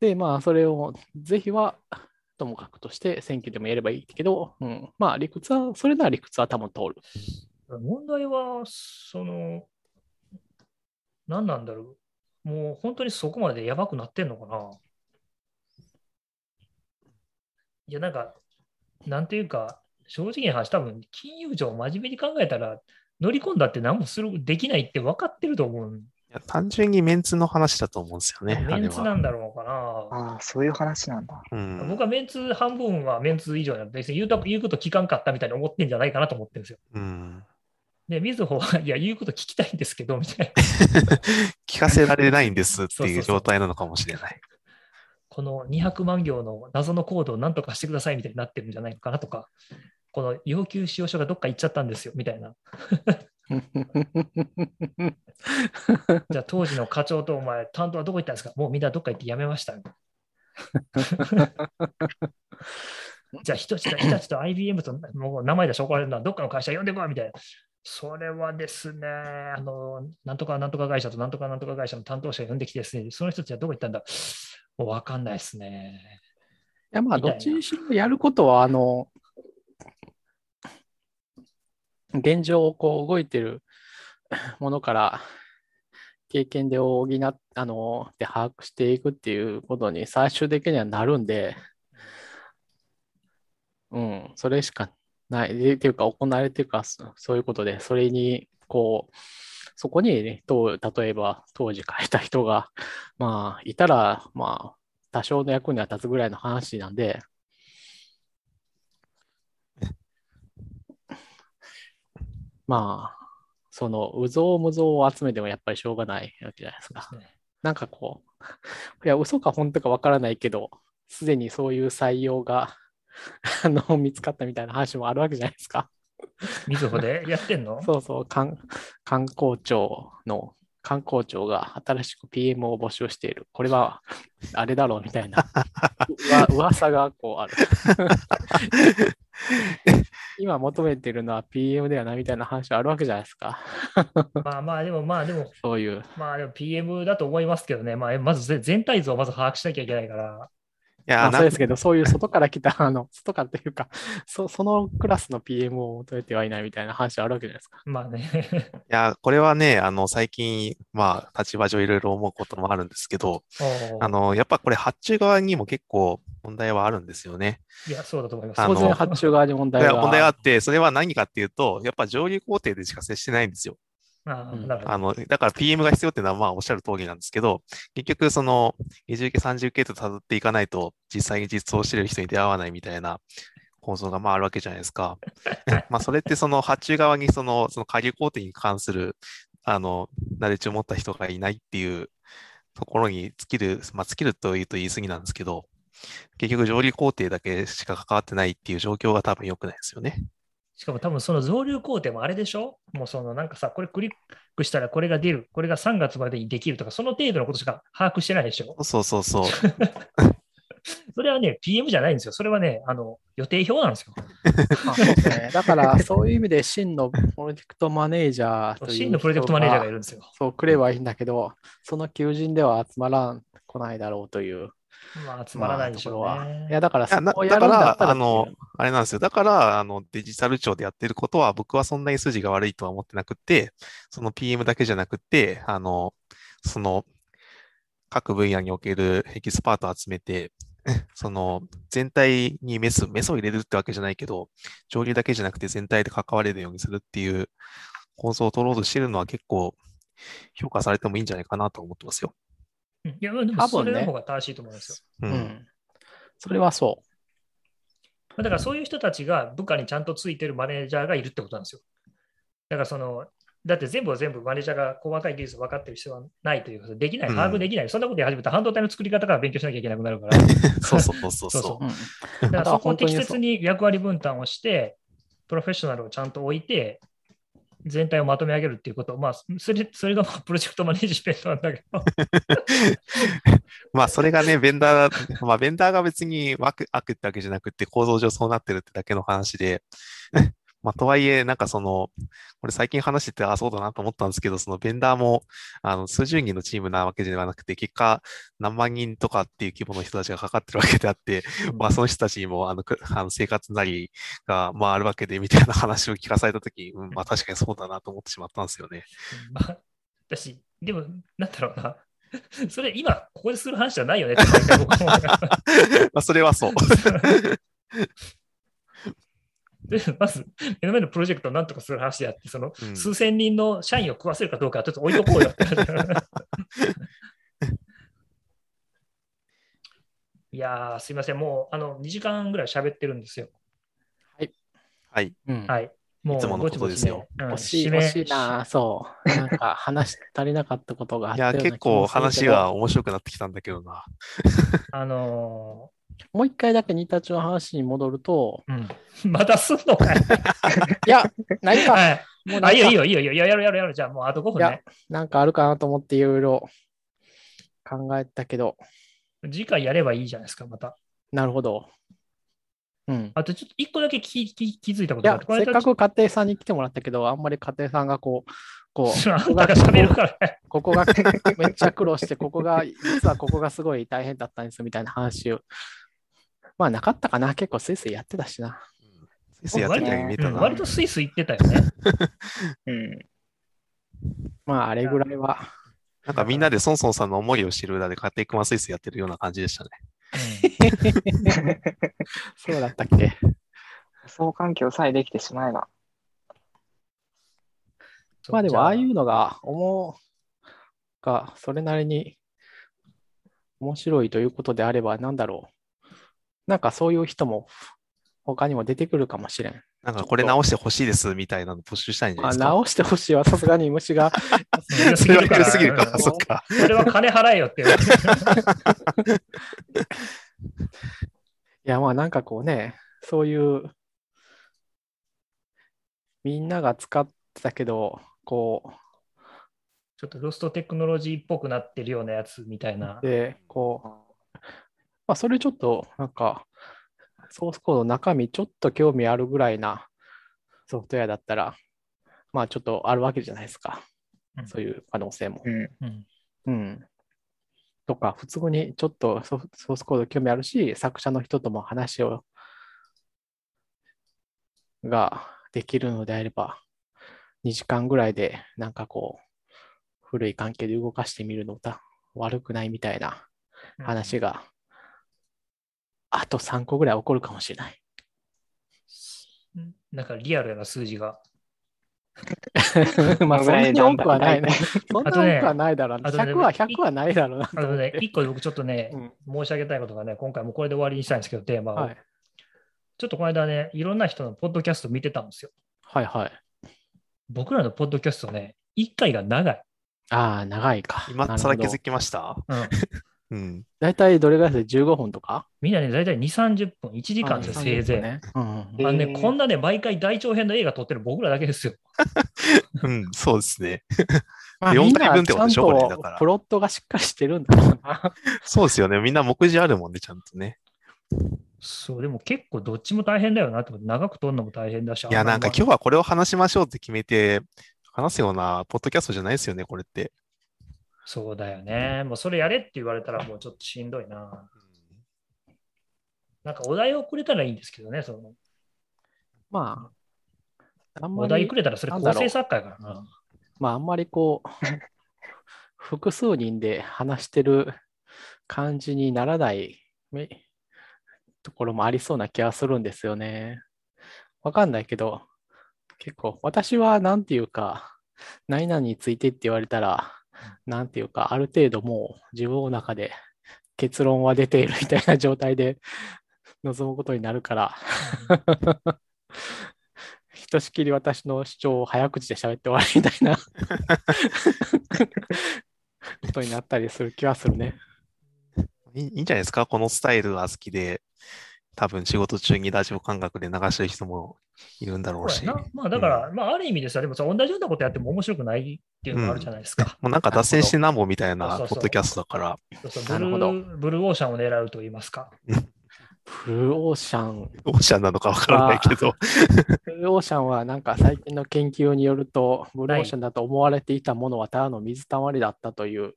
で、まあ、それを、是非はともかくとして選挙でもやればいいけど、うん、まあ、理屈は、それなら理屈は多分通る。
問題は、その、何なんだろう。もう本当にそこまでやばくなってんのかないや、なんか、なんていうか、正直な話、多分金融庁を真面目に考えたら、乗り込んだって何もするできないって分かってると思う。
いや単純にメンツの話だと思うんですよね。
メンツな
は。
んだろうかな。
ああ、そういう話なんだ。
うん。
僕はメンツ半分はメンツ以上なので、別に言うた言うこと聞かんかったみたいに思ってんじゃないかなと思ってるんですよ。
うん。
で、みずほは、いや、言うこと聞きたいんですけど、みたいな。
聞かせられないんですっていう状態なのかもしれない。
この200万行の謎のコードを何とかしてくださいみたいになってるんじゃないのかなとか、この要求使用書がどっか行っちゃったんですよみたいな。じゃあ当時の課長とお前、担当はどこ行ったんですか？もうみんなどっか行って辞めました。じゃあ日立と日立と IBM ともう名前出して怒られるのはどっかの会社呼んでこいみたいな。それはですね、あの、なんとかなんとか会社となんとかなんとか会社の担当者が呼んできてですね、その人たちはどこ行ったんだ？もう分かんないですね。
いや、まあ、どっちにしろやることは、あの、現状をこう動いてるものから経験で補っ、あの、で把握していくっていうことに最終的にはなるんで、うん、それしかない、でっていうか、行われてるか、そそういうことで、それに、こう、そこに、ね、と例えば当時書いた人が、まあ、いたら、まあ、多少の役には立つぐらいの話なんで、まあ、その、うぞうむぞうを集めてもやっぱりしょうがないわけじゃないですか。なんかこう、いや、嘘か本当かわからないけど、すでにそういう採用が あの見つかったみたいな話もあるわけじゃないですか。
みずほで？やってんの？
そうそう、観観光庁の、観光庁が新しく PM を募集している。これは、あれだろうみたいな、うわ 噂がこうある。今求めてるのは PM ではないみたいな話あるわけじゃないですか。
まあまあ、でもまあでも、
そういう。
まあでも PM だと思いますけどね、まあ、まずぜ全体像をまず把握しなきゃいけないから、
や、
まあ、
な
そうですけど、そういう外から来た、あの、外からというか、そそのクラスの PM を求めてはいないみたいな話あるわけじゃないですか。
まあね。
いや、これはね、あの、最近、まあ、立場上いろいろ思うこともあるんですけど、あの、やっぱこれ発注側にも結構問題はあるんなね。
いや、そうだと思います。
当然発注側に問題が。
問題があって、それは何かっていうと、やっぱ上流工程でしか接してないんですよ。
あ
の、だから PM が必要っていうのはまあおっしゃる通りなんですけど、結局その二重系三重系と辿っていかないと実際に実装してる人に出会わないみたいな構造がまああるわけじゃないですか。まあそれってその発注側にその、その下流工程に関する、あの、ナレッジを持った人がいないっていうところに尽きる、まあ尽きるというと言い過ぎなんですけど、結局上流工程だけしか関わってないっていう状況が多分良くないですよね。
しかも多分その増流工程もあれでしょ？もうそのなんかさ、これクリックしたらこれが出る、これが3月までにできるとか、その程度のことしか把握してないでしょ？
そうそうそう。
それはね、PM じゃないんですよ。それはね、あの予定表なんですよ。
あそうですね。だから、そういう意味で真のプロジェクトマネージャーという
真のプロジェクトマネージャーがい
る。
るんですよ。
そう、くればいいんだけど、その求人では集まらん、来ないだろうという。
まあ、つまらないでしょう
まあところは
ね。
いや、だから、
いやな
そこをやるんだったら
だからあのあれなんですよ。だから、あの、デジタル庁でやってることは、僕はそんなに筋が悪いとは思ってなくて、その PM だけじゃなくて、あの、その、各分野におけるエキスパートを集めて、その、全体にメス、メスを入れるってわけじゃないけど、上流だけじゃなくて全体で関われるようにするっていう構想を取ろうとしてるのは結構評価されてもいいんじゃないかなと思ってますよ。
うんいや、でもそれの方が正しいと思いますよ。
う。
うんん。それはそ
まあだからそういう人たちが部下にちゃんとついてるマネージャーがいるってことなんですよ。だからその、だって全部は全部マネージャーが細かい技術分かってる必要はないというか、できない、
うん
把握できない、そんなことや始めたら半導体の作り方から勉強しなきゃいけなくなるから、
そうそうそうそう
そう
そう
う。うん。
だからそこを適切に役割分担をして、プロフェッショナルをちゃんと置いて、全体をまとめ上げるっていうこと、まあ、それそれがまあプロジェクトマネジメントなんだけど、
まあ、それがね、ベンダー、まあ、ベンダーが別に悪、悪ってわけじゃなくて、構造上そうなってるってだけの話で、まあ、とはいえ、なんかその、これ最近話してて、あ、そうだなと思ったんですけど、そのベンダーも、あの、数十人のチームなわけではなくて、結果、何万人とかっていう規模の人たちがかかってるわけであって、まあ、その人たちにも、あの、くあの生活なりが、まあ、あるわけで、みたいな話を聞かされたとき、うん、まあ、確かにそうだなと思ってしまったんですよね。
まあ、だし、でも、なんだろうな、それ今、ここでする話じゃないよねって
まあ、それはそう。
で まず、目の前のプロジェクトをなんとかする話であって、その
うん
数千人の社員を食わせるかどうかはちょっと置いとこうよって。いやー、すいません、もうあの2時間ぐらい喋ってるんですよ。
はい。
うん。
はい。もう
いつものことですよ
惜しい、いな、そう。なんか 話足りなかったことがあっ
いや、
たような
結構
気もするけど
話が面白くなってきたんだけどな。
あの
もう一回だけニタチの話に戻ると、
ーうん、またすんのかい
いや、ないか。
はいあ、
もうなんか
いいよ、いいよ、いいよ、やろうやろうやろう。じゃあもうあと5分ね。
なんかあるかなと思っていろいろ考えたけど、
次回やればいいじゃないですか、また。
なるほど。うん。
あとちょっと1個だけ気気気づいたことがあっ
せっかく家庭さんに来てもらったけど、あんまり家庭さんがこう、こう、
あんたが喋るからね。
ここが めっちゃ苦労して、ここが、実はここがすごい大変だったんですみたいな話を。まあなかったかな。結構スイスイやってたしな。
先生やってるように見えたな。
うん割とスイス行ってたよね。
うん。
まああれぐらいは。
なんかみんなでソンソンさんの思いを知る裏で家庭クマスイスやってるような感じでしたね。
そうだったっけ。
仮想環境さえできてしまえば。
まあでもああい
う。
うのが思うが、それなりに面白いということであれば、なんだろう。なんかそういう人も他にも出てくるかもしれん。
なんかこれ直してほしいですみたいなの募集したいんじゃない
あ
ですか？
直してほしいはさすがに虫が。
ん
それは緩すぎるか。
うん
そっか。
それは金払えよって言われて。
いやまあなんかこうね、そういうみんなが使ってたけど、こ
ちょっとロストテクノロジーっぽくなってるようなやつみたいな
う、。で、こう、まあそれちょっとなんか、ソースコードの中身ちょっと興味あるぐらいなソフトウェアだったら、まあちょっとあるわけじゃないですか。
うん
そういう可能性も。
うん。
うん
うん。とか、普通にちょっとソースコード興味あるし、作者の人とも話をができるのであれば、2時間ぐらいでなんかこう、古い関係で動かしてみるのた悪くないみたいな話が、あと3個ぐらい起こるかもしれない。
うんなんかリアルな数字が。
まあ、そんなに多くはないね。そんな多くはないだろう
ね
100は100はないだろうなと
あのね
思っ、て。
一個僕ちょっとね、
うん
申し上げたいことがね、今回もこれで終わりにしたいんですけど、テーマを。
はい。
ちょっとこの間ね、いろんな人のポッドキャスト見てたんですよ。
はいはい。
僕らのポッドキャストね、1回が長い。
ああ、長いか。
今
なるほど
更気づきました？
うん、
うん。
大体どれぐらいで15分とか？
みんなね、大体2、30分、1時間で
あ
せいぜい。
ね。うんうん
あのね、こんなね、毎回大長編の映画撮ってる僕らだけですよ。
うん、そうですね。
まあ
4
みんな
回分ってことでしょ
ちゃんと
これだから
プロットがしっかりしてるんだろうな。
そうですよね。みんな目次あるもんね、ちゃんとね。
そう、でも結構どっちも大変だよなって、長く撮るのも大変だし。
いや、なんか今日
日
はこれを話しましょうって決めて、話すようなポッドキャストじゃないですよね、これって。
そうだよね。もうそれやれって言われたらもうちょっとしんどいな。なんかお題をくれたらいいんですけどね、その
まあ、あんま
お題
り
くれたらそれ構成作家やからな。
まあ、あんまりこう、複数人で話してる感じにならないめところもありそうな気がするんですよね。わかんないけど、結構、私はなんていうか、何々についてって言われたら、なんていうか、ある程度もう自分の中で結論は出ているみたいな状態で 臨むことになるから、ひとしきり私の主張を早口で喋って終わりみたいなことになったりする気はするね。
いいんじゃないですか？このスタイルが好きで、多分仕事中にラジオ感覚で流してる人もいるんだろうし。
まあだから、まあある意味でさ、でもさ、同じようなことやっても面白くないっていうのもあるじゃないですか。
もうなんか脱線してなんぼみたいなポッドキャストだから、
そうそう。
なるほど。
ブルーブルーオーシャンを狙うと言いますか。
ブルーオーシャン、
オーシャンなのかわからないけど、
ブルーオーシャンはなんか最近の研究によると、ブルーオーシャンだと思われていたものはただの水たまりだったという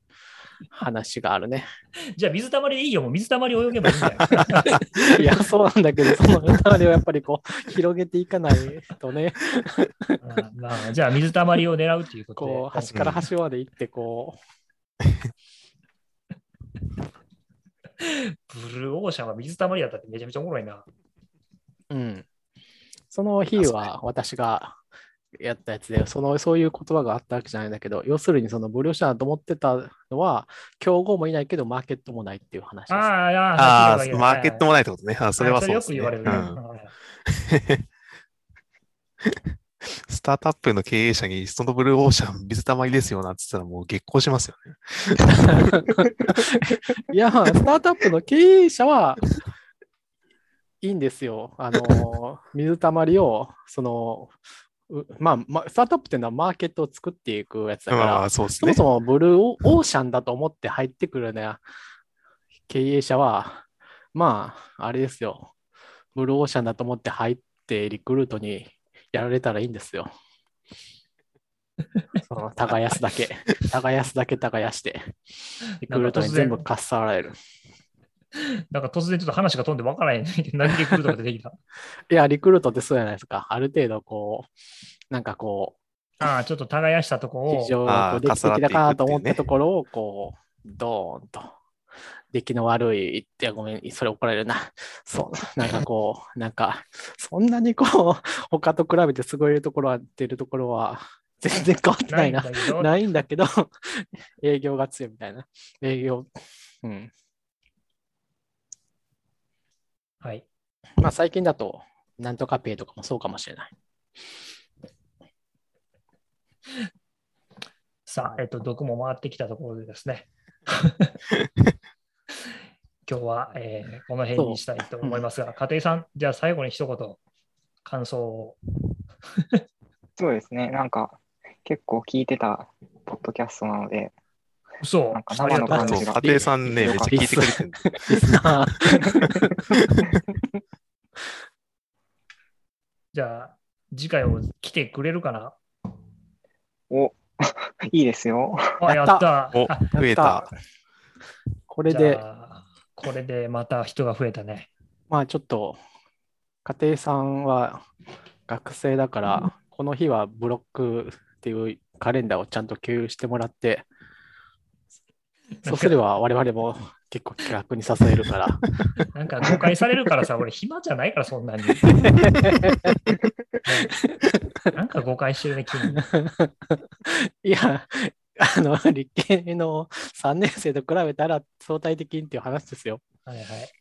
話があるね。
じゃあ水たまりでいいよ、もう水たまり泳げばいいんだよ。
いや、そうなんだけど、その水たまりをやっぱりこう、広げていかないとね、
うんまあ、じゃあ水たまりを狙うということで。
こう、端から端まで行って、こ
ブルーオーシャンは水たまりだったってめちゃめちゃおもろいな。
う、うん。その日は私がやったやつで、その、そういう言葉があったわけじゃないんだけど、要するにそのブルーオーシャンだと思ってたのは、競合もいないけど、マーケットもないっていう話です。
ああ、あ
マーケット
も
もないってことね。あそれはそうですね。
よく言われるね。
うん
はい
スタートアップの経営者に、そのブルーオーシャン水たまりですよなんて言ったらもう激高しますよね。
いや、スタートアップの経営者はいいんですよ。あの、水たまりを、その、うまあ、まあ、スタートアップっていうのはマーケットを作っていくやつだから、
ね。
そもそもブルーオーシャンだと思って入ってくるね、経営者は、まあ、あれですよ。ブルーオーシャンだと思って入ってリクルートにやられたらいいんですよ。その耕すだけ、耕すだけ耕して、リクルートに全部かっさられる。
なんか突然ちょっと話が飛んで分からへん。何で来るとか出てきた？
いや、リクルートってそうじゃないですか。ある程度、こう、なんかこ
ああ、ちょっと耕したとこ
う、
を
非。常にこうできてきたかなと思ったところを、こう、ドーンと、出来の悪いって、ごめん、それ怒られるな。そう、なんかこう、なんか、そんなにこう、他と比べてすごいところは、出るところは、全然変わってないな。
んだけど
ないんだけど、営業が強いみたいな。営業、うん。
はい。
まあ最近だと、なんとかペイとかもそうかもしれない。
さあ、えっと、毒も回ってきたところでですね。今日は、えーこの辺にしたいと思いますが、家庭さん、じゃあ最後に一言、感想を。
そうですね。なんか、結構聞いてたポッドキャストなので、
嘘
なんか
ありがとうございます
そう、家庭さんね、めっちゃ聞いてくれてる。
じゃあ、次回も来てくれるかな？
お、いいですよ。
あ、や
やっ
ったた。
お
あ、
増えた。
じ
これで、
これでまた人が増えたね。
まあちょっと、家庭さんは学生だから、この日はブロックっていうカレンダーをちゃんと共有してもらって、そうすれば我々も結構気楽に支えるから。
なんか誤解されるからさ、俺暇じゃないからそんなに。なんか誤解してるね、君。
いや、あの、理系の3年生と比べたら相対的にっていう話ですよ。
はいはい。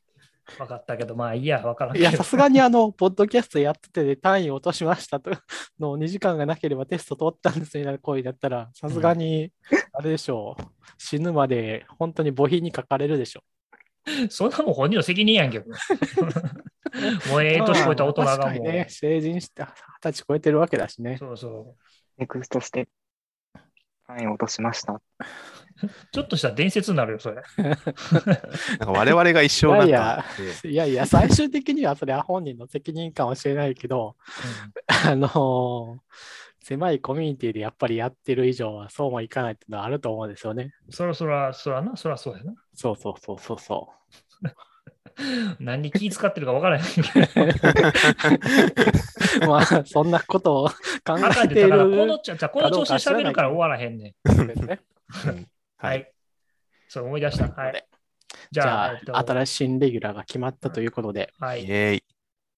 分かったけど、まあいいや、分からん
いや、
けど
さすがにあの、ポッドキャストやってて単位を落としましたと の2時間がなければテスト通ったんですみたいな声だったら、さすがに、あれでしょう、死ぬまで本当に母品に書かれるでしょ。
そんなもん本人の責任やんけど。もうええ年超えた大人
まあ
がもう。
確かにね、成人して二十歳超えてるわけだしね。
そうそ
ネクストして単位を落としました。
う。ちょっとした伝説になるよ、それ。
なんか我々が一生なん
いや
か、
いやいや、最終的にはそれは本人の責任かもしれないけど、あのー狭いコミュニティでやっぱりやってる以上はそうもいかないっていうのはあると思うんですよね。
うん、そらそら、そらな、そらそうやな。
そうそうそうそうそ
何に気使ってるか分からへんけど。
う。まあ、そんなことを考えてい
でだからこの
る
ちゃじゃあこの調子で喋るから終わらへんねん。
んですね。
は
はいい。。
そう思い出した。はい。じ
じゃあ、新しい新レギュラーが決まったということで、
はい。
イェーイ。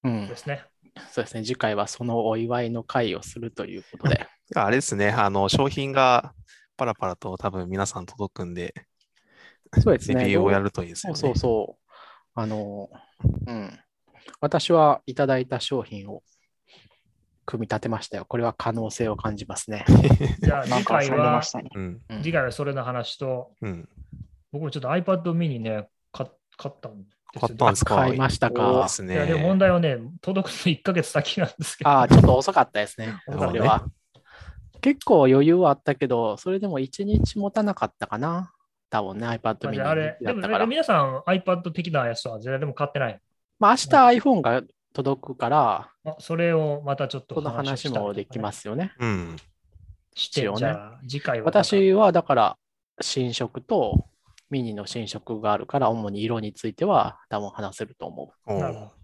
うん
で、すね。
そうですね、次回はそのお祝いの会をするということで、
あれですね、あの、商品がパラパラと多分皆さん届くんで、
そうですね。
レビューをやるといいですよね。
そうそうそう。あの、うん。私はいただいた商品を組み立てましたよ。これは可能性を感じますね。
じゃあ次回は
ね。
うん。
うん
次回はそれの話と、
うん。
僕もちょっと iPad mini ね、買買ったんですよ。
買ったんですか？
買いましたか
で。す
いや、でも
ね。
問題はね、届くの1ヶ月先なんですけど。
ああ、ちょっと遅かったですね。
なるほどね
それは。結構余裕はあったけど、それでも1日持たなかったかな。多分ね、iPad
まあ
mini
じゃああれ、でも
だったから。
皆さん iPad 的なやつは全然でも買ってない。
まあ、明日 iPhone が届くから、
あそれをまたちょっと
その話もできますすよね。
うん。
して、
一応ね
次回は。
私はだから新色とミニの新色があるから、主に色については多分話せると思う。
お
なるほど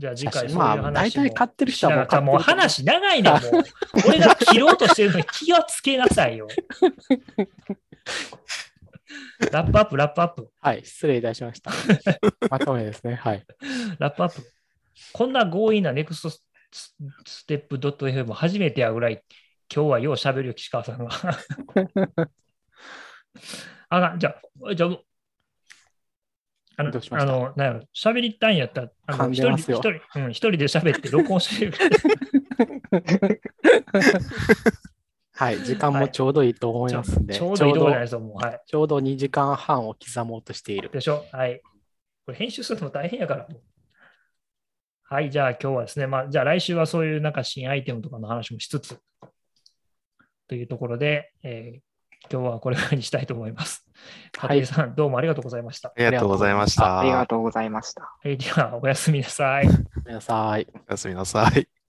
じゃあ次
だ
回
まあ、大体買ってる人はもう買ってる
もう話長いな、もう。俺が切ろうとしてるのに気をつけなさいよ。ラップアップ、ラップアップ、
はい、失礼いたしました。まとめですね。はい。
ラップアップ。こんな強引なネクストステップ .fm 初めてやぐらい、今日はよう喋るよ、岸川さんが。あが、じゃあ、じゃあ、あの、
し
あの、なんやろ、喋りたいんやったら、あの、一人一人、うん、一人で喋って録音してる。
はい、時間もちょうどいいと思いますんで、
ちょうどいいとこじゃない
ちょ
ですよ、もう。はい。
ちょうど2時間半を刻もうとしている。
でしょ？はい。これ編集するの大変やから。はい、じゃあ今日はですね、まあ、じゃあ来週はそういうなんか新アイテムとかの話もしつつ、というところで、えー今日はこれぐらいにしたいと思います。
はい
さん、どうもありがとうございました。
ありがとうございました。
ありがとうございました。
はい、ではおやすみなさい。
ごめんなさい。
おやすみなさい。